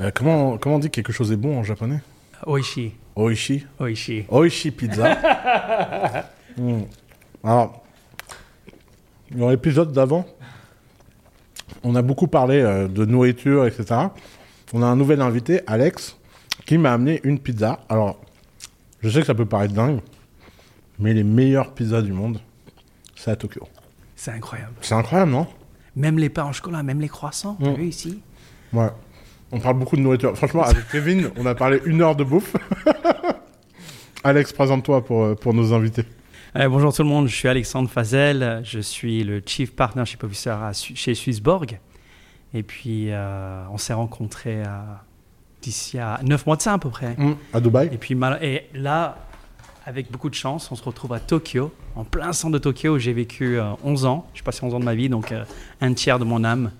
Euh, comment, comment on dit que quelque chose est bon en japonais Oishi. Oishi Oishi. Oishi pizza. Hmm. Alors, dans l'épisode d'avant, on a beaucoup parlé euh, de nourriture, etc. On a un nouvel invité, Alex, qui m'a amené une pizza. Alors, je sais que ça peut paraître dingue, mais les meilleures pizzas du monde, c'est à Tokyo. C'est incroyable. C'est incroyable, non? Même les pains au chocolat, même les croissants, Mm. t'as vu ici? Ouais. On parle beaucoup de nourriture. Franchement, avec Kevin, on a parlé une heure de bouffe. Alex, présente-toi pour, euh, pour nos invités. Euh, bonjour tout le monde, je suis Alexandre Fazel, je suis le Chief Partnership Officer à chez Swissborg. Et puis, euh, on s'est rencontrés euh, d'ici à 9 mois de ça à peu près. Hmm, À Dubaï Et puis et là, avec beaucoup de chance, on se retrouve à Tokyo, en plein centre de Tokyo où j'ai vécu euh, 11 ans. Je passé 11 ans de ma vie, donc euh, un tiers de mon âme.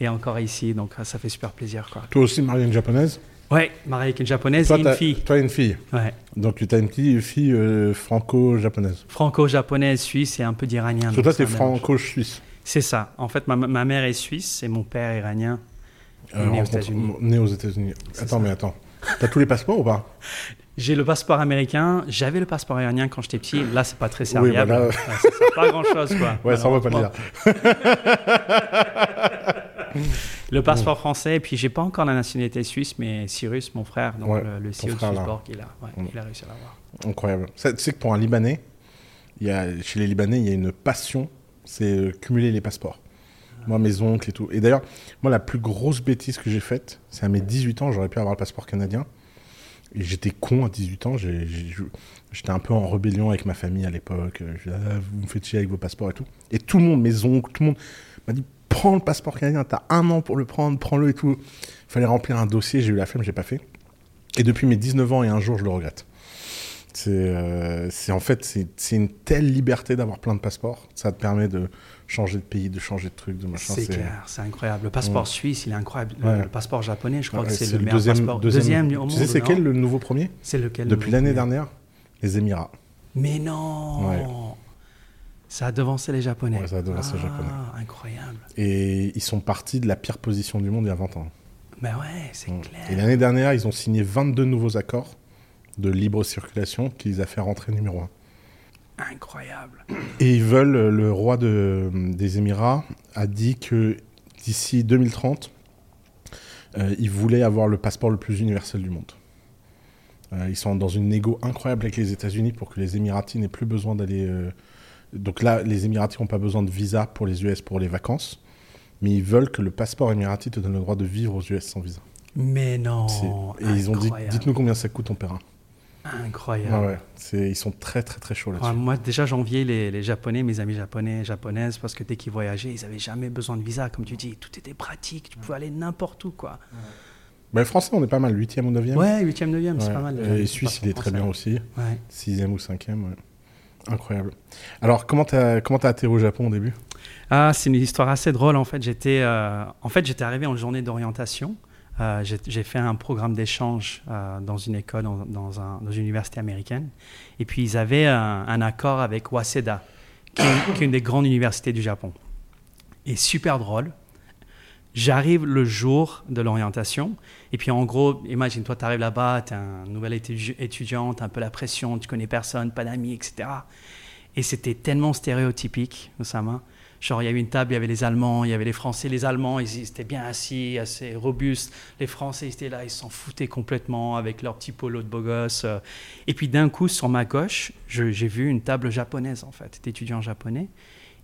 Et encore ici, donc euh, ça fait super plaisir. Quoi. Toi aussi, mariée une japonaise Ouais, marié avec une japonaise Toi, et une fille. Toi, une fille. Ouais. Donc, tu as une petite fille euh, franco-japonaise. Franco-japonaise, suisse et un peu d'iranien. Parce toi, un mélange. franco-suisse. C'est ça. En fait, ma, ma mère est suisse et mon père iranien. Euh, né aux États-Unis. Né aux États-Unis. Attends, mais attends. T'as tous les passeports ou pas? J'ai le passeport américain. J'avais le passeport iranien quand j'étais petit. Là, c'est pas très serviable. bah là- pas grand chose, quoi. Ouais, ça on va pas le dire. Le passeport français. Et puis, j'ai pas encore la nationalité suisse, mais Cyrus, mon frère, donc Ouais, le, le CEO de. Swissborg, il a, ouais, Mm. il a réussi à l'avoir. Incroyable. Ça, Tu sais que pour un Libanais, il y a, chez les Libanais, il y a une passion, c'est euh, cumuler les passeports. Moi, mes oncles et tout. Et d'ailleurs, moi, la plus grosse bêtise que j'ai faite, c'est à mes 18 ans, j'aurais pu avoir le passeport canadien. Et j'étais con à 18 ans. J'étais un peu en rébellion avec ma famille à l'époque. Euh, Ah, vous me faites chier avec vos passeports et tout. Et tout le monde, mes oncles, tout le monde m'a dit prends le passeport canadien, t'as un an pour le prendre, prends-le et tout. Il fallait remplir un dossier, j'ai eu la flemme, j'ai pas fait. Et depuis mes 19 ans et un jour, je le regrette. C'est euh, en fait, c'est une telle liberté d'avoir plein de passeports. Ça te permet de changer de pays, de changer de trucs, de machin. C'est clair, c'est incroyable. Le passeport suisse, il est incroyable. Le- Ouais. Le, passeport japonais, je crois Ouais, que c'est le, meilleur deuxième, passeport. deuxième, au monde. Tu sais, c'est quel le nouveau premier? C'est lequel Depuis l'année dernière Les Émirats. Mais non. Ça a devancé les Japonais. Ouais, ça a devancé les Ah, Japonais. Incroyable. Et ils sont partis de la pire position du monde il y a 20 ans. Mais ouais, c'est Mm. clair. Et l'année dernière, ils ont signé 22 nouveaux accords de libre circulation qui les a fait rentrer numéro 1. Incroyable. Et ils veulent, le roi de- des Émirats a dit que d'ici 2030, euh, il voulait avoir le passeport le plus universel du monde. Euh, ils sont dans une négo incroyable avec les États-Unis pour que les Émiratis n'aient plus besoin d'aller. euh, Donc là, les Émiratis n'ont pas besoin de visa pour les US pour les vacances, mais ils veulent que le passeport émirati te donne le droit de vivre aux US sans visa. Mais non. Et ils ont dit dites-nous combien ça coûte, on paiera. Incroyable. Ah ouais, c'est- ils sont très très très chauds là-dessus. Ouais, moi, déjà, j'enviais les, les Japonais, mes amis japonais, japonaises, parce que dès qu'ils voyageaient, ils n'avaient jamais besoin de visa. Comme tu dis, tout était pratique. Tu pouvais aller n'importe où, quoi. Mais les Français, on est pas mal, 8e ou 9e. Ouais, 8e, 9e, c'est pas mal. Et le Suisse, il est très bien aussi. Ouais. Sixième ou cinquième, ouais. Incroyable. Alors, comment t'as comment t'as atterri au Japon au début? Ah, c'est une histoire assez drôle en fait. J'étais, euh, en fait, j'étais arrivé en journée d'orientation. Euh, j'ai, fait un programme d'échange euh, dans une école, dans, un- dans une université américaine. Et puis ils avaient un, accord avec Waseda, qui est une des grandes universités du Japon. Et super drôle. J'arrive le jour de l'orientation. Et puis en gros, imagine-toi, tu arrives là-bas, tu es un nouvel étudi- étudiant, tu un peu la pression, tu connais personne, pas d'amis, etc. Et c'était tellement stéréotypique, Osama. Genre, il y avait une table, il y avait les Allemands, il y avait les Français. Les Allemands, ils, ils étaient bien assis, assez robustes. Les Français, ils étaient là, ils s'en foutaient complètement avec leur petit polo de beau gosse. Et puis d'un coup, sur ma gauche, j'ai vu une table japonaise, en fait, d'étudiants japonais.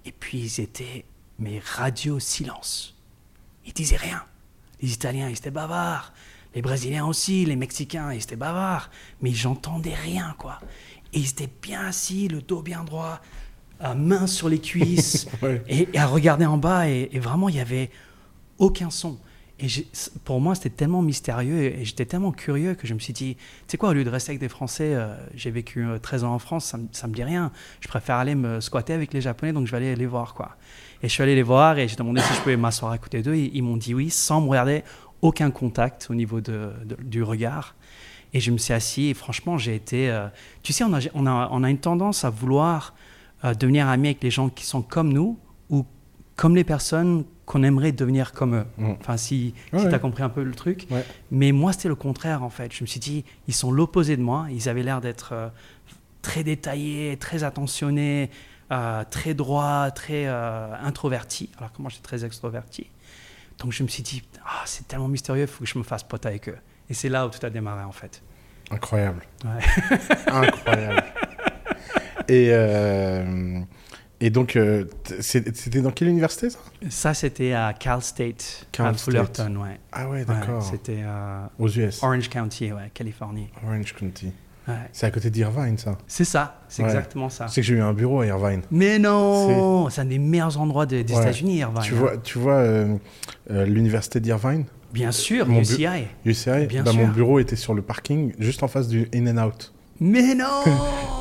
Et puis ils étaient, mais radio silence. Ils disaient rien. Les Italiens, ils étaient bavards. Les Brésiliens aussi, les Mexicains, ils étaient bavards. Mais j'entendais rien, quoi. Et ils étaient bien assis, le dos bien droit, à main sur les cuisses, Ouais. et, et à regarder en bas. Et, et vraiment, il n'y avait aucun son. Et pour moi, c'était tellement mystérieux et, j'étais tellement curieux que je me suis dit, tu sais quoi, au lieu de rester avec des Français, euh, j'ai vécu euh, 13 ans en France, ça, ça me dit rien. Je préfère aller me squatter avec les Japonais, donc je vais aller les voir, quoi. Et je suis allé les voir et j'ai demandé si je pouvais m'asseoir à côté d'eux. Ils, ils m'ont dit oui, sans me regarder, aucun contact au niveau de, de- du regard. Et je me suis assis et franchement, j'ai été. euh, tu sais, on a, on, a, on a une tendance à vouloir euh, devenir amis avec les gens qui sont comme nous ou comme les personnes qu'on aimerait devenir comme eux. Mm. Enfin, si, Ouais, si tu ouais. as compris un peu le truc. Ouais. Mais moi, c'était le contraire, en fait. Je me suis dit, ils sont l'opposé de moi. Ils avaient l'air d'être euh, très détaillés, très attentionnés, euh, très droits, très euh, introvertis. Alors que moi, j'étais très extroverti. Donc, je me suis dit, ah, c'est tellement mystérieux, il faut que je me fasse pote avec eux. Et c'est là où tout a démarré, en fait. Incroyable. Ouais. Incroyable. et, euh, et donc, c'était dans quelle université ça? Ça, c'était à Cal State, Cal à State. Fullerton, ouais. Ah ouais, Ouais, d'accord. c'était Aux US. Orange County, ouais, Californie. Orange County. Ouais. C'est à côté d'Irvine, ça. C'est ça, c'est Ouais. exactement ça. Sais que j'ai eu un bureau à Irvine. Mais non, c'est un des meilleurs endroits de- des Ouais. États-Unis, Irvine. Tu hein. vois, tu vois euh, euh, l'université d'Irvine, Bien sûr, Mon UCI. UCI, Bien bah, sûr. mon bureau était sur le parking, juste en face du In-N-Out. Mais non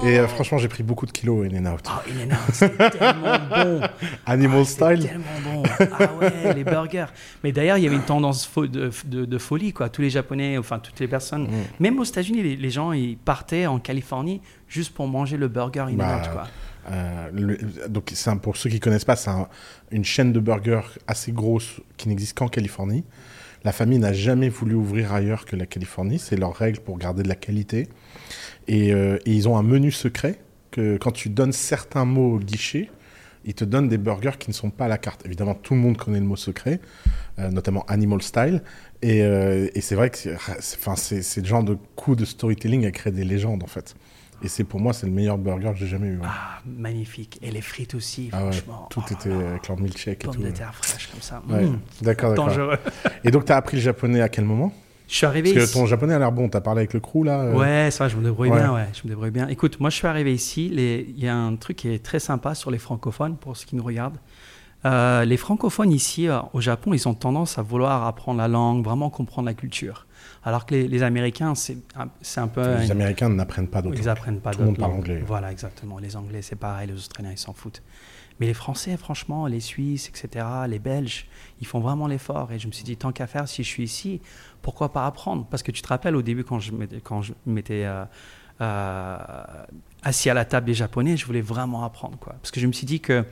Et euh, franchement, j'ai pris beaucoup de kilos au In-N-Out. Oh, il est là, c'est tellement bon. Animal Ah, c'est style tellement bon. Ah ouais, les burgers. Mais d'ailleurs, il y avait une tendance fo- de, de- de folie, quoi. Tous les Japonais, enfin toutes les personnes, Mm. même aux États-Unis, les, les gens, ils partaient en Californie juste pour manger le burger in Bah, quoi. Euh, le- donc, c'est un- pour ceux qui connaissent pas, c'est un- une chaîne de burgers assez grosse qui n'existe qu'en Californie. La famille n'a jamais voulu ouvrir ailleurs que la Californie. C'est leur règle pour garder de la qualité. Et, euh, et ils ont un menu secret que quand tu donnes certains mots au guichet, ils te donnent des burgers qui ne sont pas à la carte. Évidemment, tout le monde connaît le mot secret, euh, notamment Animal Style. Et, euh, et c'est vrai que c'est c'est- enfin, c'est le genre de coup de storytelling à créer des légendes, en fait. Et c'est pour moi, c'est le meilleur burger que j'ai jamais eu. Ah, magnifique. Et les frites aussi, Ah ouais, franchement. tout Oh était là. avec leur milkshake et Pommes tout. de terre fraîches comme ça. Ouais, Mm. D'accord, d'accord. Dangereux. Et donc, tu as appris le japonais à quel moment? Je suis arrivé Parce que ici. ton japonais a l'air bon. Tu as parlé avec le crew, là euh, Ouais, ça va, je me débrouille Ouais. bien, ouais, je me débrouille bien. Écoute, moi je suis arrivé ici, les- il y a un truc qui est très sympa sur les francophones, pour ceux qui nous regardent. Euh, les francophones ici, euh, au Japon, ils ont tendance à vouloir apprendre la langue, vraiment comprendre la culture. Alors que les, les Américains, c'est un, peu... Les une- Américains n'apprennent pas d'autres. ils apprennent pas Tout le monde d'autres parle anglais. Voilà, exactement. Les Anglais, c'est pareil. Les Australiens, ils s'en foutent. Mais les Français, franchement, les Suisses, etc., les Belges, ils font vraiment l'effort. Et je me suis dit, tant qu'à faire, si je suis ici, pourquoi pas apprendre? Parce que tu te rappelles, au début, quand je m'étais, euh, euh, assis à la table des Japonais, je voulais vraiment apprendre. Quoi. Parce que je me suis dit que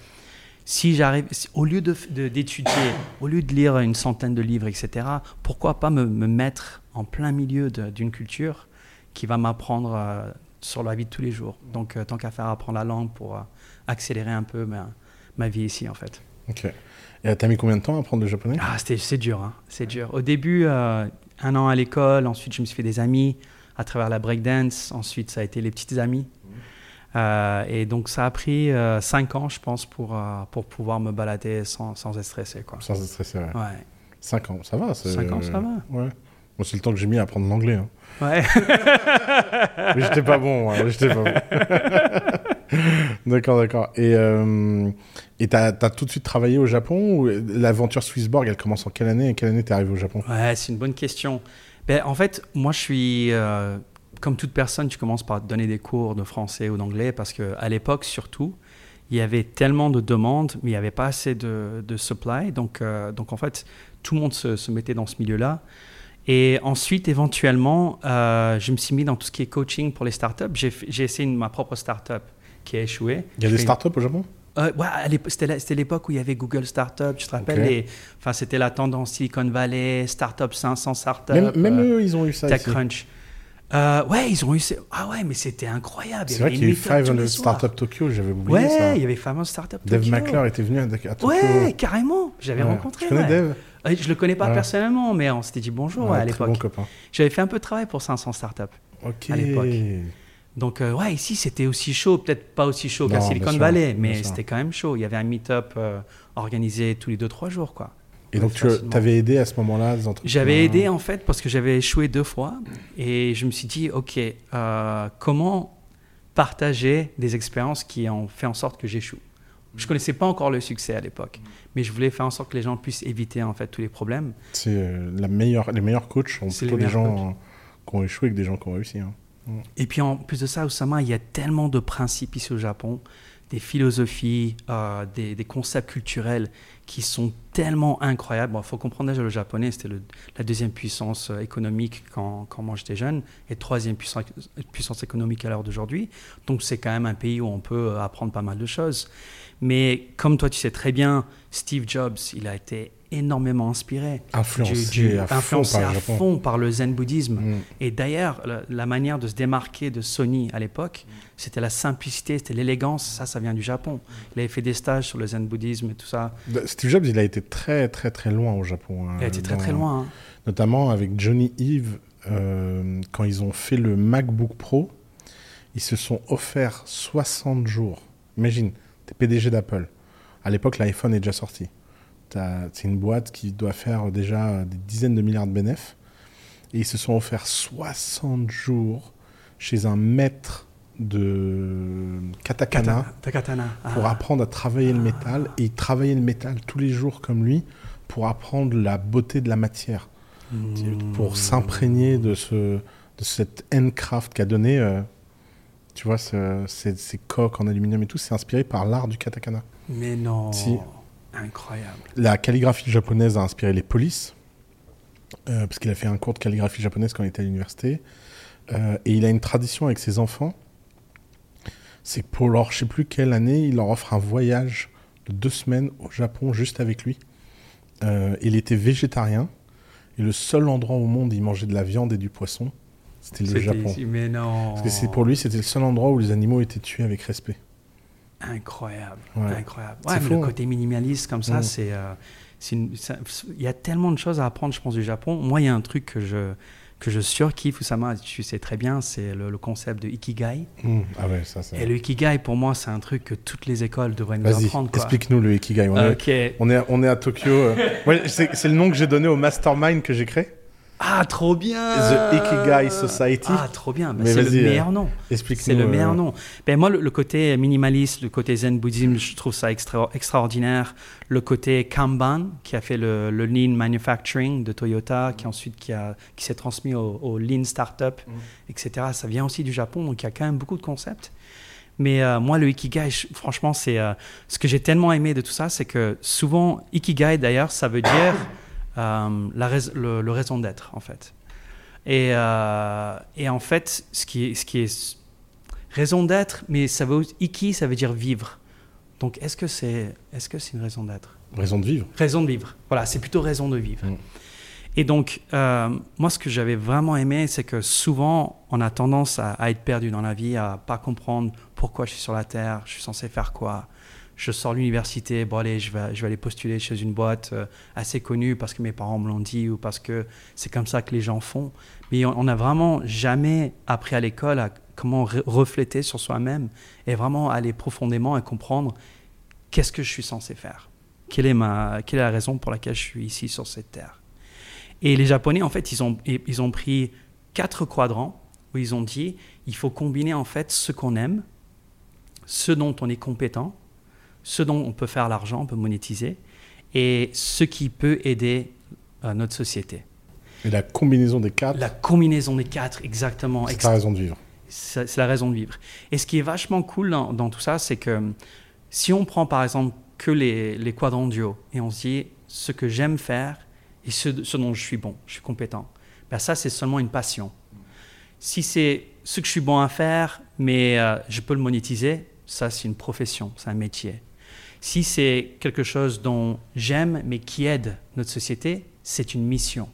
si j'arrive, au lieu d'étudier, au lieu de lire une centaine de livres, etc., pourquoi pas me, me mettre en plein milieu d'une culture qui va m'apprendre euh, sur la vie de tous les jours? Donc, euh, tant qu'à faire apprendre la langue pour accélérer un peu ma, ma vie ici, en fait. Ok. Et t'as mis combien de temps à apprendre le japonais? Ah, c'est dur, hein, c'est dur. Au début, euh, un an à l'école, ensuite je me suis fait des amis à travers la breakdance, ensuite ça a été les petites amies. Euh, et donc ça a pris euh, cinq ans, je pense, pour, euh, pour pouvoir me balader sans, sans être stressé. Quoi. Sans être stressé, ouais. Ouais. 5 ans, ça va. c'est- Cinq ans, ça va. Ouais. Moi, c'est le temps que j'ai mis à apprendre l'anglais. hein. Ouais. Mais j'étais pas bon. hein, j'étais pas bon. d'accord, d'accord. Et euh, et as tout de suite travaillé au Japon ou l'aventure Swissborg, elle commence en quelle année? Et quelle année t'es arrivé au Japon? Ouais, c'est une bonne question. Ben, en fait, moi, je suis. euh, comme toute personne, tu commences par donner des cours de français ou d'anglais parce qu'à l'époque, surtout, il y avait tellement de demandes, mais il n'y avait pas assez de, de supply. Donc, euh, donc, en fait, tout le monde se, mettait dans ce milieu-là. Et ensuite, éventuellement, euh, je me suis mis dans tout ce qui est coaching pour les startups. J'ai essayé ma propre startup qui a échoué. Il y a des fais- startups au Japon? Euh, ouais, l'époque- c'était l'époque où il y avait Google Startup, tu te rappelles Ok. les- Enfin, c'était la tendance Silicon Valley, Startup 500 Startup. Même, même euh, eux, ils ont eu ça. TechCrunch. Euh, ouais, ils ont eu. ces- Ah ouais, mais c'était incroyable. C'est vrai qu'il y a eu des meet-ups tous 500 les soirs. Startup Tokyo, j'avais oublié Ouais, ça. il y avait 500 Startup. Dave Tokyo. McClure était venu à, à Tokyo. Ouais, carrément. J'avais Ouais. rencontré. Tu connais ouais. Dave Euh, Je le connais pas Ouais. personnellement, mais on s'était dit bonjour Ouais, ouais, à très bon l'époque. copain. J'avais fait un peu de travail pour 500 Startups. Ok. à l'époque. Donc, euh, ouais, ici, c'était aussi chaud. Peut-être pas aussi chaud qu'à Silicon sûr, Valley, mais c'était quand même chaud. Il y avait un meet-up euh, organisé tous les 2-3 jours, quoi. Et donc, tu avais aidé à ce moment-là des entreprises J'avais aidé en fait parce que j'avais échoué deux fois et je me suis dit, ok, euh, comment partager des expériences qui ont fait en sorte que j'échoue? Je connaissais pas encore le succès à l'époque, mais je voulais faire en sorte que les gens puissent éviter en fait tous les problèmes. C'est la meilleure, les meilleurs coachs sont plutôt des gens qui ont échoué que des gens qui ont réussi. hein. Et puis en plus de ça, Oussama, il y a tellement de principes ici au Japon, des philosophies, euh, des, concepts culturels qui sont tellement incroyables. Il faut comprendre déjà le japonais, c'était la deuxième puissance euh, économique quand, quand moi j'étais jeune, et troisième puissance, puissance économique à l'heure d'aujourd'hui. Donc c'est quand même un pays où on peut euh, apprendre pas mal de choses. Mais comme toi tu sais très bien, Steve Jobs, il a été énormément inspiré. Influencé, à, fond par, à fond par le zen bouddhisme. Mm. Et d'ailleurs, la, manière de se démarquer de Sony à l'époque, c'était la simplicité, c'était l'élégance. Ça, ça vient du Japon. Il avait fait des stages sur le zen bouddhisme et tout ça. Steve Jobs, il a été très, très, très loin au Japon. Hein, il a été très, très loin. Hein. Notamment avec Johnny Eve, euh, quand ils ont fait le MacBook Pro, ils se sont offerts 60 jours. Imagine, tu es PDG d'Apple. À l'époque, l'iPhone est déjà sorti. C'est une boîte qui doit faire déjà des dizaines de milliards de bénéfices. Et ils se sont offerts 60 jours chez un maître de katakana, pour ah. apprendre à travailler le métal. Et ils travaillaient le métal tous les jours comme lui pour apprendre la beauté de la matière. Hmm. Pour s'imprégner de, ce, de cette handcraft qu'a donné, euh, tu vois, ce, ces, ces, coques en aluminium et tout, c'est inspiré par l'art du katakana. Mais non. Si. Incroyable. La calligraphie japonaise a inspiré les polices, euh, parce qu'il a fait un cours de calligraphie japonaise quand il était à l'université. Euh, et il a une tradition avec ses enfants. C'est pour leur, je sais plus quelle année, il leur offre un voyage de deux semaines au Japon juste avec lui. Euh, il était végétarien. Et le seul endroit au monde où il mangeait de la viande et du poisson, c'était le Japon. mais non. Parce que c'est pour lui, c'était le seul endroit où les animaux étaient tués avec respect. Incroyable, Ouais. incroyable. C'est Ouais, mais fou, le hein. côté minimaliste comme ça, Mm. c'est, euh, il y a tellement de choses à apprendre, je pense, du Japon. Moi, il y a un truc que je que je surkiffe, Oussama, tu sais très bien, c'est le, le concept de ikigai. Hmm. Ah ouais, ça, c'est. Et le ikigai, pour moi, c'est un truc que toutes les écoles devraient nous Vas-y, apprendre. quoi. explique-nous le Ikigai. On, est, Ok. on, est, on est à Tokyo. euh. Ouais, c'est c'est le nom que j'ai donné au mastermind que j'ai créé. Ah, trop bien The Ikigai Society. Ah, trop bien. Bah, c'est le meilleur nom. Explique-nous. C'est le euh, meilleur nom. Ben, moi, le, le côté minimaliste, le côté zen bouddhisme, je trouve ça extra- extraordinaire. Le côté Kanban, qui a fait le, le lean manufacturing de Toyota, qui ensuite qui, a- qui s'est transmis au, au lean startup, Mhm. etc. Ça vient aussi du Japon, donc il y a quand même beaucoup de concepts. Mais euh, moi, le Ikigai, je- franchement, c'est euh, ce que j'ai tellement aimé de tout ça, c'est que souvent, Ikigai, d'ailleurs, ça veut dire la rais- le, le raison d'être, en fait. Et, euh, et en fait, ce qui est, ce qui est raison d'être, mais ça veut iki, ça veut dire vivre. Donc, est-ce que c'est est-ce que c'est une raison d'être? Raison de vivre. Raison de vivre. Voilà, c'est plutôt raison de vivre. Mm. Et donc, euh, moi, ce que j'avais vraiment aimé, c'est que souvent, on a tendance à, à être perdu dans la vie, à pas comprendre pourquoi je suis sur la Terre, je suis censé faire quoi. Je sors l'université, bon allez, je vais, je vais aller postuler chez une boîte euh, assez connue parce que mes parents me l'ont dit ou parce que c'est comme ça que les gens font. Mais on n'a vraiment jamais appris à l'école à comment re- refléter sur soi-même et vraiment aller profondément et comprendre qu'est-ce que je suis censé faire. Quelle est, ma, quelle est la raison pour laquelle je suis ici sur cette terre? Et les Japonais, en fait, ils ont, ils ont pris quatre quadrants où ils ont dit il faut combiner en fait ce qu'on aime, ce dont on est compétent, ce dont on peut faire l'argent, on peut monétiser, et ce qui peut aider euh, notre société. Et la combinaison des quatre, La combinaison des quatre, exactement. c'est ta raison de vivre. c'est c'est la raison de vivre. Et ce qui est vachement cool dans, dans tout ça, c'est que si on prend par exemple que les, les quadrants du haut et on se dit ce que j'aime faire et ce, ce dont je suis bon, je suis compétent, ben ça c'est seulement une passion. Si c'est ce que je suis bon à faire, mais euh, je peux le monétiser, ça c'est une profession, c'est un métier. Si c'est quelque chose dont j'aime mais qui aide notre société, c'est une mission.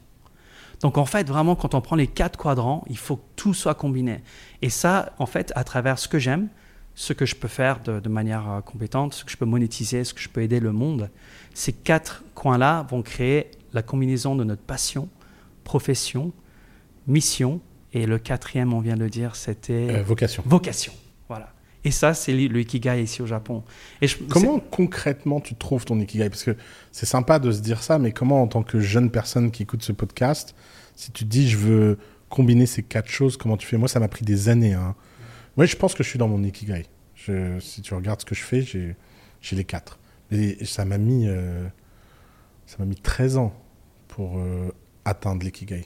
Donc en fait, vraiment, quand on prend les quatre quadrants, il faut que tout soit combiné. Et ça, en fait, à travers ce que j'aime, ce que je peux faire de, de manière euh, compétente, ce que je peux monétiser, ce que je peux aider le monde, ces quatre coins-là vont créer la combinaison de notre passion, profession, mission, et le quatrième, on vient de le dire, c'était Euh, vocation. vocation. Et ça, c'est le Ikigai ici au Japon. Et je- Comment concrètement tu trouves ton Ikigai? Parce que c'est sympa de se dire ça, mais comment en tant que jeune personne qui écoute ce podcast, si tu dis je veux combiner ces quatre choses, comment tu fais? Moi, ça m'a pris des années. Hein. Moi, je pense que je suis dans mon Ikigai. Je- si tu regardes ce que je fais, j'ai j'ai les quatre. Et ça m'a mis, euh, ça m'a mis 13 ans pour euh, atteindre l'Ikigai.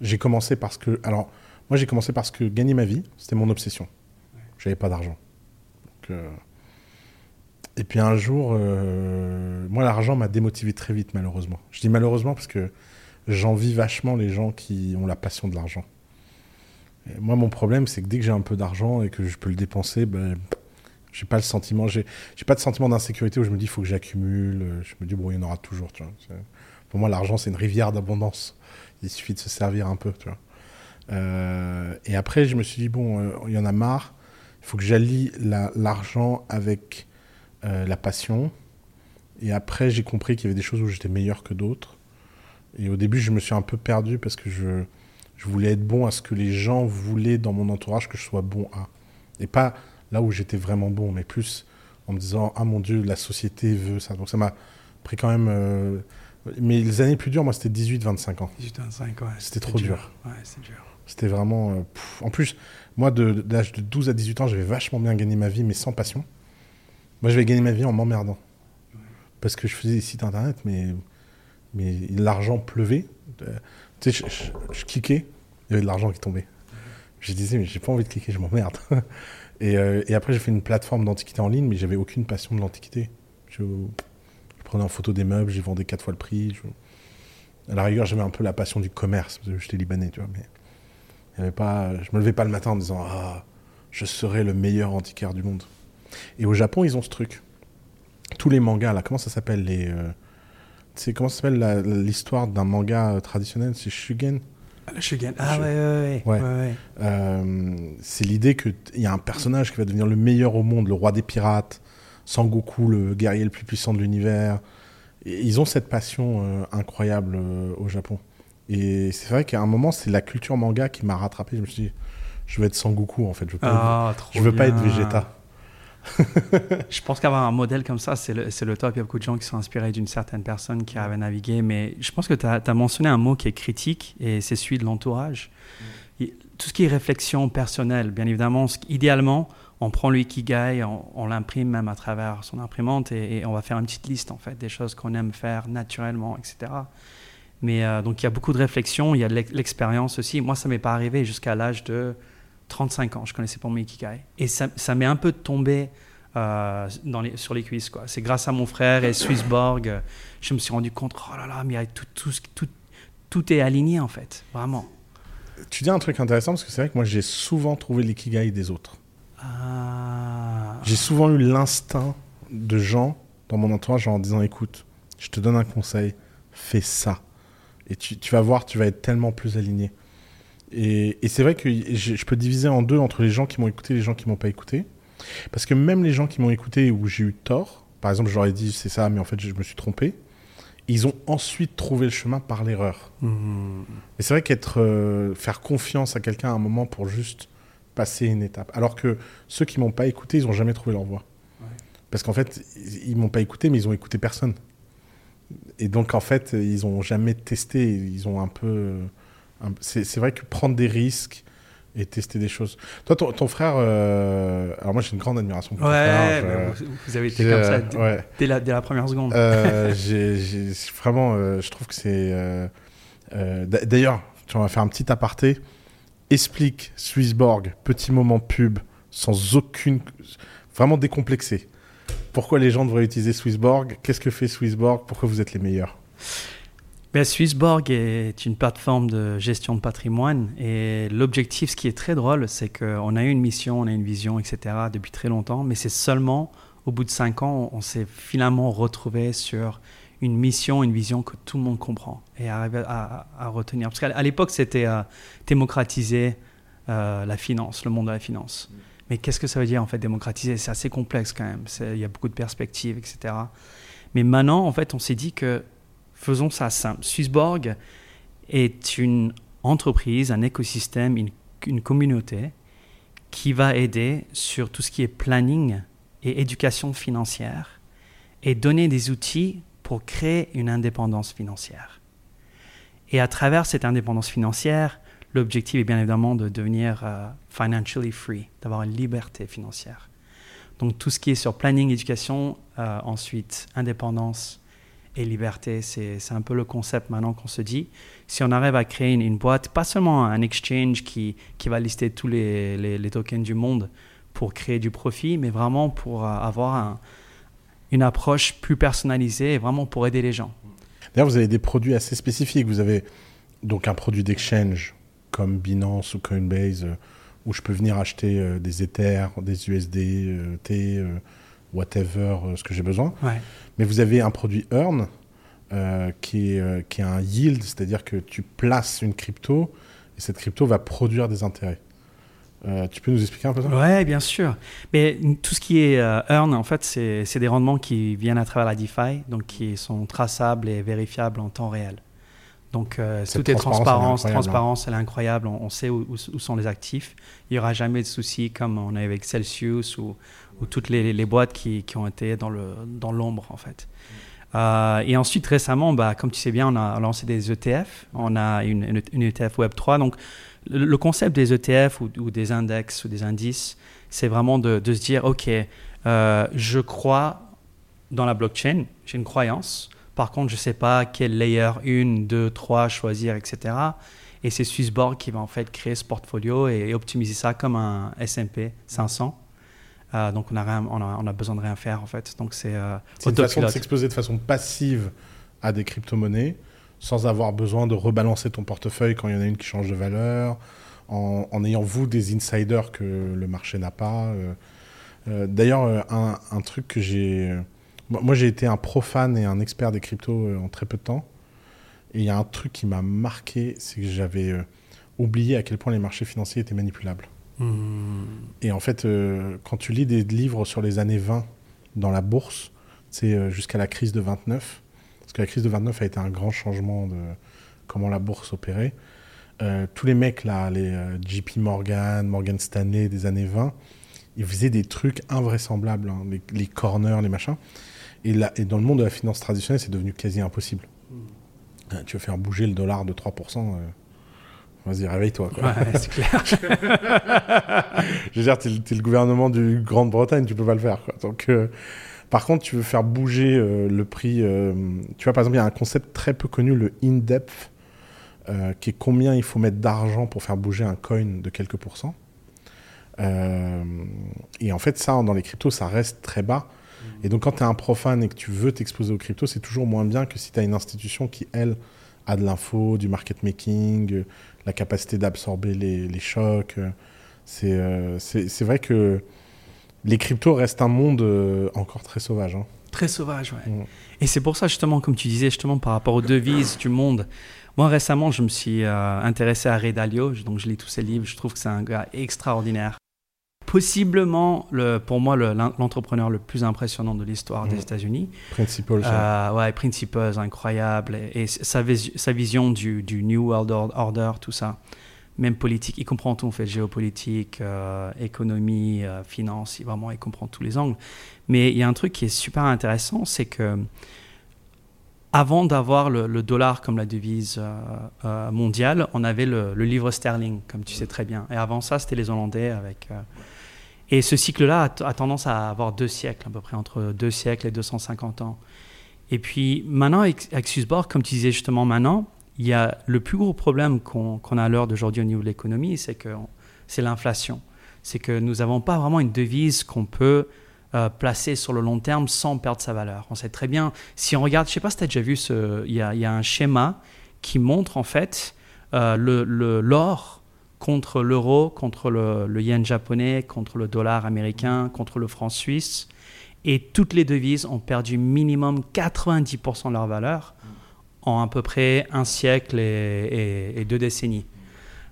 J'ai commencé parce que... Alors, moi, j'ai commencé parce que gagner ma vie, c'était mon obsession. J'avais pas d'argent. Euh, et puis un jour, euh, moi, l'argent m'a démotivé très vite, malheureusement. Je dis malheureusement parce que j'envie vachement les gens qui ont la passion de l'argent. Moi, mon problème, c'est que dès que j'ai un peu d'argent et que je peux le dépenser, ben, J'ai pas le sentiment, j'ai pas de sentiment d'insécurité où je me dis il faut que j'accumule. Je me dis bon, il y en aura toujours. Pour moi, l'argent c'est une rivière d'abondance. Il suffit de se servir un peu. Euh, et après, je me suis dit bon, euh, il y en a marre. Il faut que j'allie l'argent avec euh, la passion. Et après, j'ai compris qu'il y avait des choses où j'étais meilleur que d'autres. Et au début, je me suis un peu perdu parce que je, je voulais être bon à ce que les gens voulaient dans mon entourage que je sois bon à. Et pas là où j'étais vraiment bon, mais plus en me disant Ah mon Dieu, la société veut ça. Donc ça m'a pris quand même. Euh, mais les années plus dures, moi, c'était 18-25 ans. 18-25, ouais. C'était trop dur. Ouais, c'est dur. C'était vraiment. Euh, en plus, moi, de, l'âge de 12 à 18 ans, j'avais vachement bien gagné ma vie, mais sans passion. Moi, j'avais gagné ma vie en m'emmerdant. Parce que je faisais des sites internet, mais, mais l'argent pleuvait. Euh, tu sais, je, cliquais, il y avait de l'argent qui tombait. Je disais, mais j'ai pas envie de cliquer, je m'emmerde. Euh, et, après, j'ai fait une plateforme d'antiquité en ligne, mais j'avais aucune passion de l'antiquité. Je, prenais en photo des meubles, j'y vendais quatre fois le prix. À la rigueur, j'avais un peu la passion du commerce, parce que j'étais libanais, tu vois. Y avait pas, je me levais pas le matin en disant, ah, je serai le meilleur antiquaire du monde. Et au Japon, ils ont ce truc. Tous les mangas, là, comment ça s'appelle les, euh, comment ça s'appelle l'histoire d'un manga traditionnel? C'est Shugen? Le Shugen. Ah ouais, ouais, ouais. ouais. Euh, c'est l'idée qu'il y a un personnage qui va devenir le meilleur au monde, le roi des pirates, Sangoku, le guerrier le plus puissant de l'univers. Ils ont cette passion euh, incroyable euh, au Japon. Et c'est vrai qu'à un moment, c'est la culture manga qui m'a rattrapé. Je me suis dit, je veux être Sangoku en fait. Je veux pas, ah, je veux pas être Vegeta. je pense qu'avoir un modèle comme ça, c'est le, le, top. Il y a beaucoup de gens qui sont inspirés d'une certaine personne qui avait navigué. Mais je pense que tu as, mentionné un mot qui est critique et c'est celui de l'entourage. Mm. Tout ce qui est réflexion personnelle, bien évidemment, idéalement, on prend lui qui gagne, on, l'imprime même à travers son imprimante et, on va faire une petite liste en fait des choses qu'on aime faire naturellement, etc. Mais euh, donc il y a beaucoup de réflexion, il y a de l'expérience aussi. Moi, ça m'est pas arrivé jusqu'à l'âge de 35 ans, je connaissais pas mon Ikigai. Et ça, m'est un peu tombé euh, dans les, sur les cuisses. Quoi. C'est grâce à mon frère et Swissborg, je me suis rendu compte, oh là là, mais tout, tout, tout, tout est aligné en fait, vraiment. Tu dis un truc intéressant parce que c'est vrai que moi j'ai souvent trouvé l'ikigai des autres. Ah. J'ai souvent eu l'instinct de gens dans mon entourage en disant écoute, je te donne un conseil, fais ça. Et tu, tu vas voir, tu vas être tellement plus aligné. Et, c'est vrai que je, peux diviser en deux entre les gens qui m'ont écouté et les gens qui m'ont pas écouté. Parce que même les gens qui m'ont écouté où j'ai eu tort, par exemple, je leur ai dit c'est ça, mais en fait, je me suis trompé. Ils ont ensuite trouvé le chemin par l'erreur. Mmh. Et c'est vrai qu'être, euh, faire confiance à quelqu'un à un moment pour juste passer une étape. Alors que ceux qui m'ont pas écouté, ils ont jamais trouvé leur voie. Parce qu'en fait, ils m'ont pas écouté, mais ils ont écouté personne. Et donc, en fait, ils ont jamais testé. Ils ont un peu c'est vrai que prendre des risques et tester des choses. Toi, ton, frère, euh, alors moi j'ai une grande admiration pour ouais, frère. vous, avez été comme ça dès, la, dès, la, première seconde. Euh, vraiment, euh, je trouve que c'est. D'ailleurs, tu vas faire un petit aparté. Explique Swissborg, petit moment pub, sans aucune. Vraiment décomplexé. Pourquoi les gens devraient utiliser Swissborg? Qu'est-ce que fait Swissborg? Pourquoi vous êtes les meilleurs? Mais Swissborg est une plateforme de gestion de patrimoine et l'objectif, ce qui est très drôle, c'est qu'on a eu une mission, on a une vision, etc. depuis très longtemps, mais c'est seulement au bout de cinq ans, on s'est finalement retrouvé sur une mission, une vision que tout le monde comprend et arrive à, retenir. Parce qu'à l'époque, c'était euh, démocratiser euh, la finance, le monde de la finance. Mais qu'est-ce que ça veut dire en fait démocratiser? C'est assez complexe quand même. Il y a beaucoup de perspectives, etc. Mais maintenant, en fait, on s'est dit que Faisons ça simple. Swissborg est une entreprise, un écosystème, une, communauté qui va aider sur tout ce qui est planning et éducation financière et donner des outils pour créer une indépendance financière. Et à travers cette indépendance financière, l'objectif est bien évidemment de devenir euh, financially free, d'avoir une liberté financière. Donc tout ce qui est sur planning, éducation, euh, ensuite indépendance, et liberté. C'est un peu le concept maintenant qu'on se dit. Si on arrive à créer une, boîte, pas seulement un exchange qui, qui va lister tous les, les, tokens du monde pour créer du profit, mais vraiment pour euh, avoir une approche plus personnalisée et vraiment pour aider les gens. D'ailleurs, vous avez des produits assez spécifiques. Vous avez donc un produit d'exchange comme Binance ou Coinbase où je peux venir acheter euh, des Ethers, des USD, euh, T, euh, whatever, ce que j'ai besoin. Ouais. Mais vous avez un produit Earn qui, est, qui a un yield, c'est-à-dire que tu places une crypto et cette crypto va produire des intérêts. Euh, tu peux nous expliquer un peu ça? Ouais, bien sûr. Mais tout ce qui est euh, earn, en fait, c'est c'est des rendements qui viennent à travers la DeFi, donc qui sont traçables et vérifiables en temps réel. Donc euh, tout est transparence, transparence, elle est incroyable, hein. transparence, elle est incroyable. On, on sait où, sont les actifs. Il n'y aura jamais de soucis comme on a avec Celsius ou, ou toutes les, les boîtes qui, qui ont été dans l'ombre en fait. Euh, et ensuite récemment, bah, comme tu sais bien, on a lancé des ETF. On a une, une, une ETF Web 3. Donc le, le concept des ETF ou, ou des index ou des indices, c'est vraiment de, de se dire, OK, euh, je crois dans la blockchain, j'ai une croyance. Par contre, je ne sais pas quel layer 1, 2, 3 choisir, etc. Et c'est Swissborg qui va en fait créer ce portfolio et optimiser ça comme un S&P 500. Euh, donc on a, rien, on, a, on a besoin de rien faire en fait. Donc c'est euh, une façon de s'exposer de façon passive à des crypto-monnaies sans avoir besoin de rebalancer ton portefeuille quand il y en a une qui change de valeur, en, en ayant vous des insiders que le marché n'a pas. euh. Euh, D'ailleurs, un, un truc que j'ai... Moi, j'ai été un profane et un expert des cryptos euh, en très peu de temps. Et il y a un truc qui m'a marqué, c'est que j'avais euh, oublié à quel point les marchés financiers étaient manipulables. Hmm. Et en fait, euh, quand tu lis des livres sur les années 20 dans la bourse, c'est jusqu'à la crise de 29, parce que la crise de 29 a été un grand changement de comment la bourse opérait. Euh, tous les mecs là, les JP Morgan, Morgan Stanley des années 20, ils faisaient des trucs invraisemblables, hein, les, les corners, les machins. Et, là, et dans le monde de la finance traditionnelle, c'est devenu quasi impossible. Euh, tu veux faire bouger le dollar de 3%, euh, vas-y, réveille-toi. Ouais, c'est clair. Je veux dire, t'es, le- t'es le gouvernement du Grande-Bretagne, tu peux pas le faire. quoi. Donc, euh, par contre, tu veux faire bouger euh, le prix. tu vois, par exemple, il y a un concept très peu connu, le in-depth, qui est combien il faut mettre d'argent pour faire bouger un coin de quelques pourcents. Et en fait, ça, dans les cryptos, ça reste très bas. Et donc, quand tu es un profane et que tu veux t'exposer aux cryptos, c'est toujours moins bien que si tu as une institution qui, elle, a de l'info, du market making, euh, la capacité d'absorber les, les chocs. euh, C'est euh, c'est c'est vrai que les cryptos restent un monde euh, encore très sauvage. hein. Très sauvage, ouais. Mm. Et c'est pour ça, justement, comme tu disais, justement, par rapport aux devises du monde. Moi, récemment, je me suis euh, intéressé à Ray Dalio, donc je lis tous ses livres. Je trouve que c'est un gars extraordinaire. Possiblement, le, pour moi, le- l'en- l'entrepreneur le plus impressionnant de l'histoire des Mm. États-Unis. Principal. Euh, ouais, Principles, incroyable. Et, et sa, vis- sa vision du, du New World Or- Order, tout ça. Même politique, il comprend tout, en fait, géopolitique, euh, économie, euh, finance, il, vraiment, il comprend tous les angles. Mais il y a un truc qui est super intéressant, c'est que avant d'avoir le, le dollar comme la devise euh, euh, mondiale, on avait le, le livre sterling, comme tu sais très bien. Et avant ça, c'était les Hollandais avec... euh, et ce cycle-là a, tendance à avoir deux siècles, à peu près entre deux siècles et 250 ans. Et puis maintenant, avec, avec Swissborg, comme tu disais justement maintenant, il y a le plus gros problème qu'on a à l'heure d'aujourd'hui au niveau de l'économie, c'est que c'est l'inflation. C'est que nous n'avons pas vraiment une devise qu'on peut euh, placer sur le long terme sans perdre sa valeur. On sait très bien, si on regarde, je ne sais pas si tu as déjà vu, il, y a, un schéma qui montre en fait euh, l'or contre l'euro, contre le, le yen japonais, contre le dollar américain, contre le franc suisse. Et toutes les devises ont perdu minimum 90% de leur valeur en à peu près un siècle et, et- et deux décennies.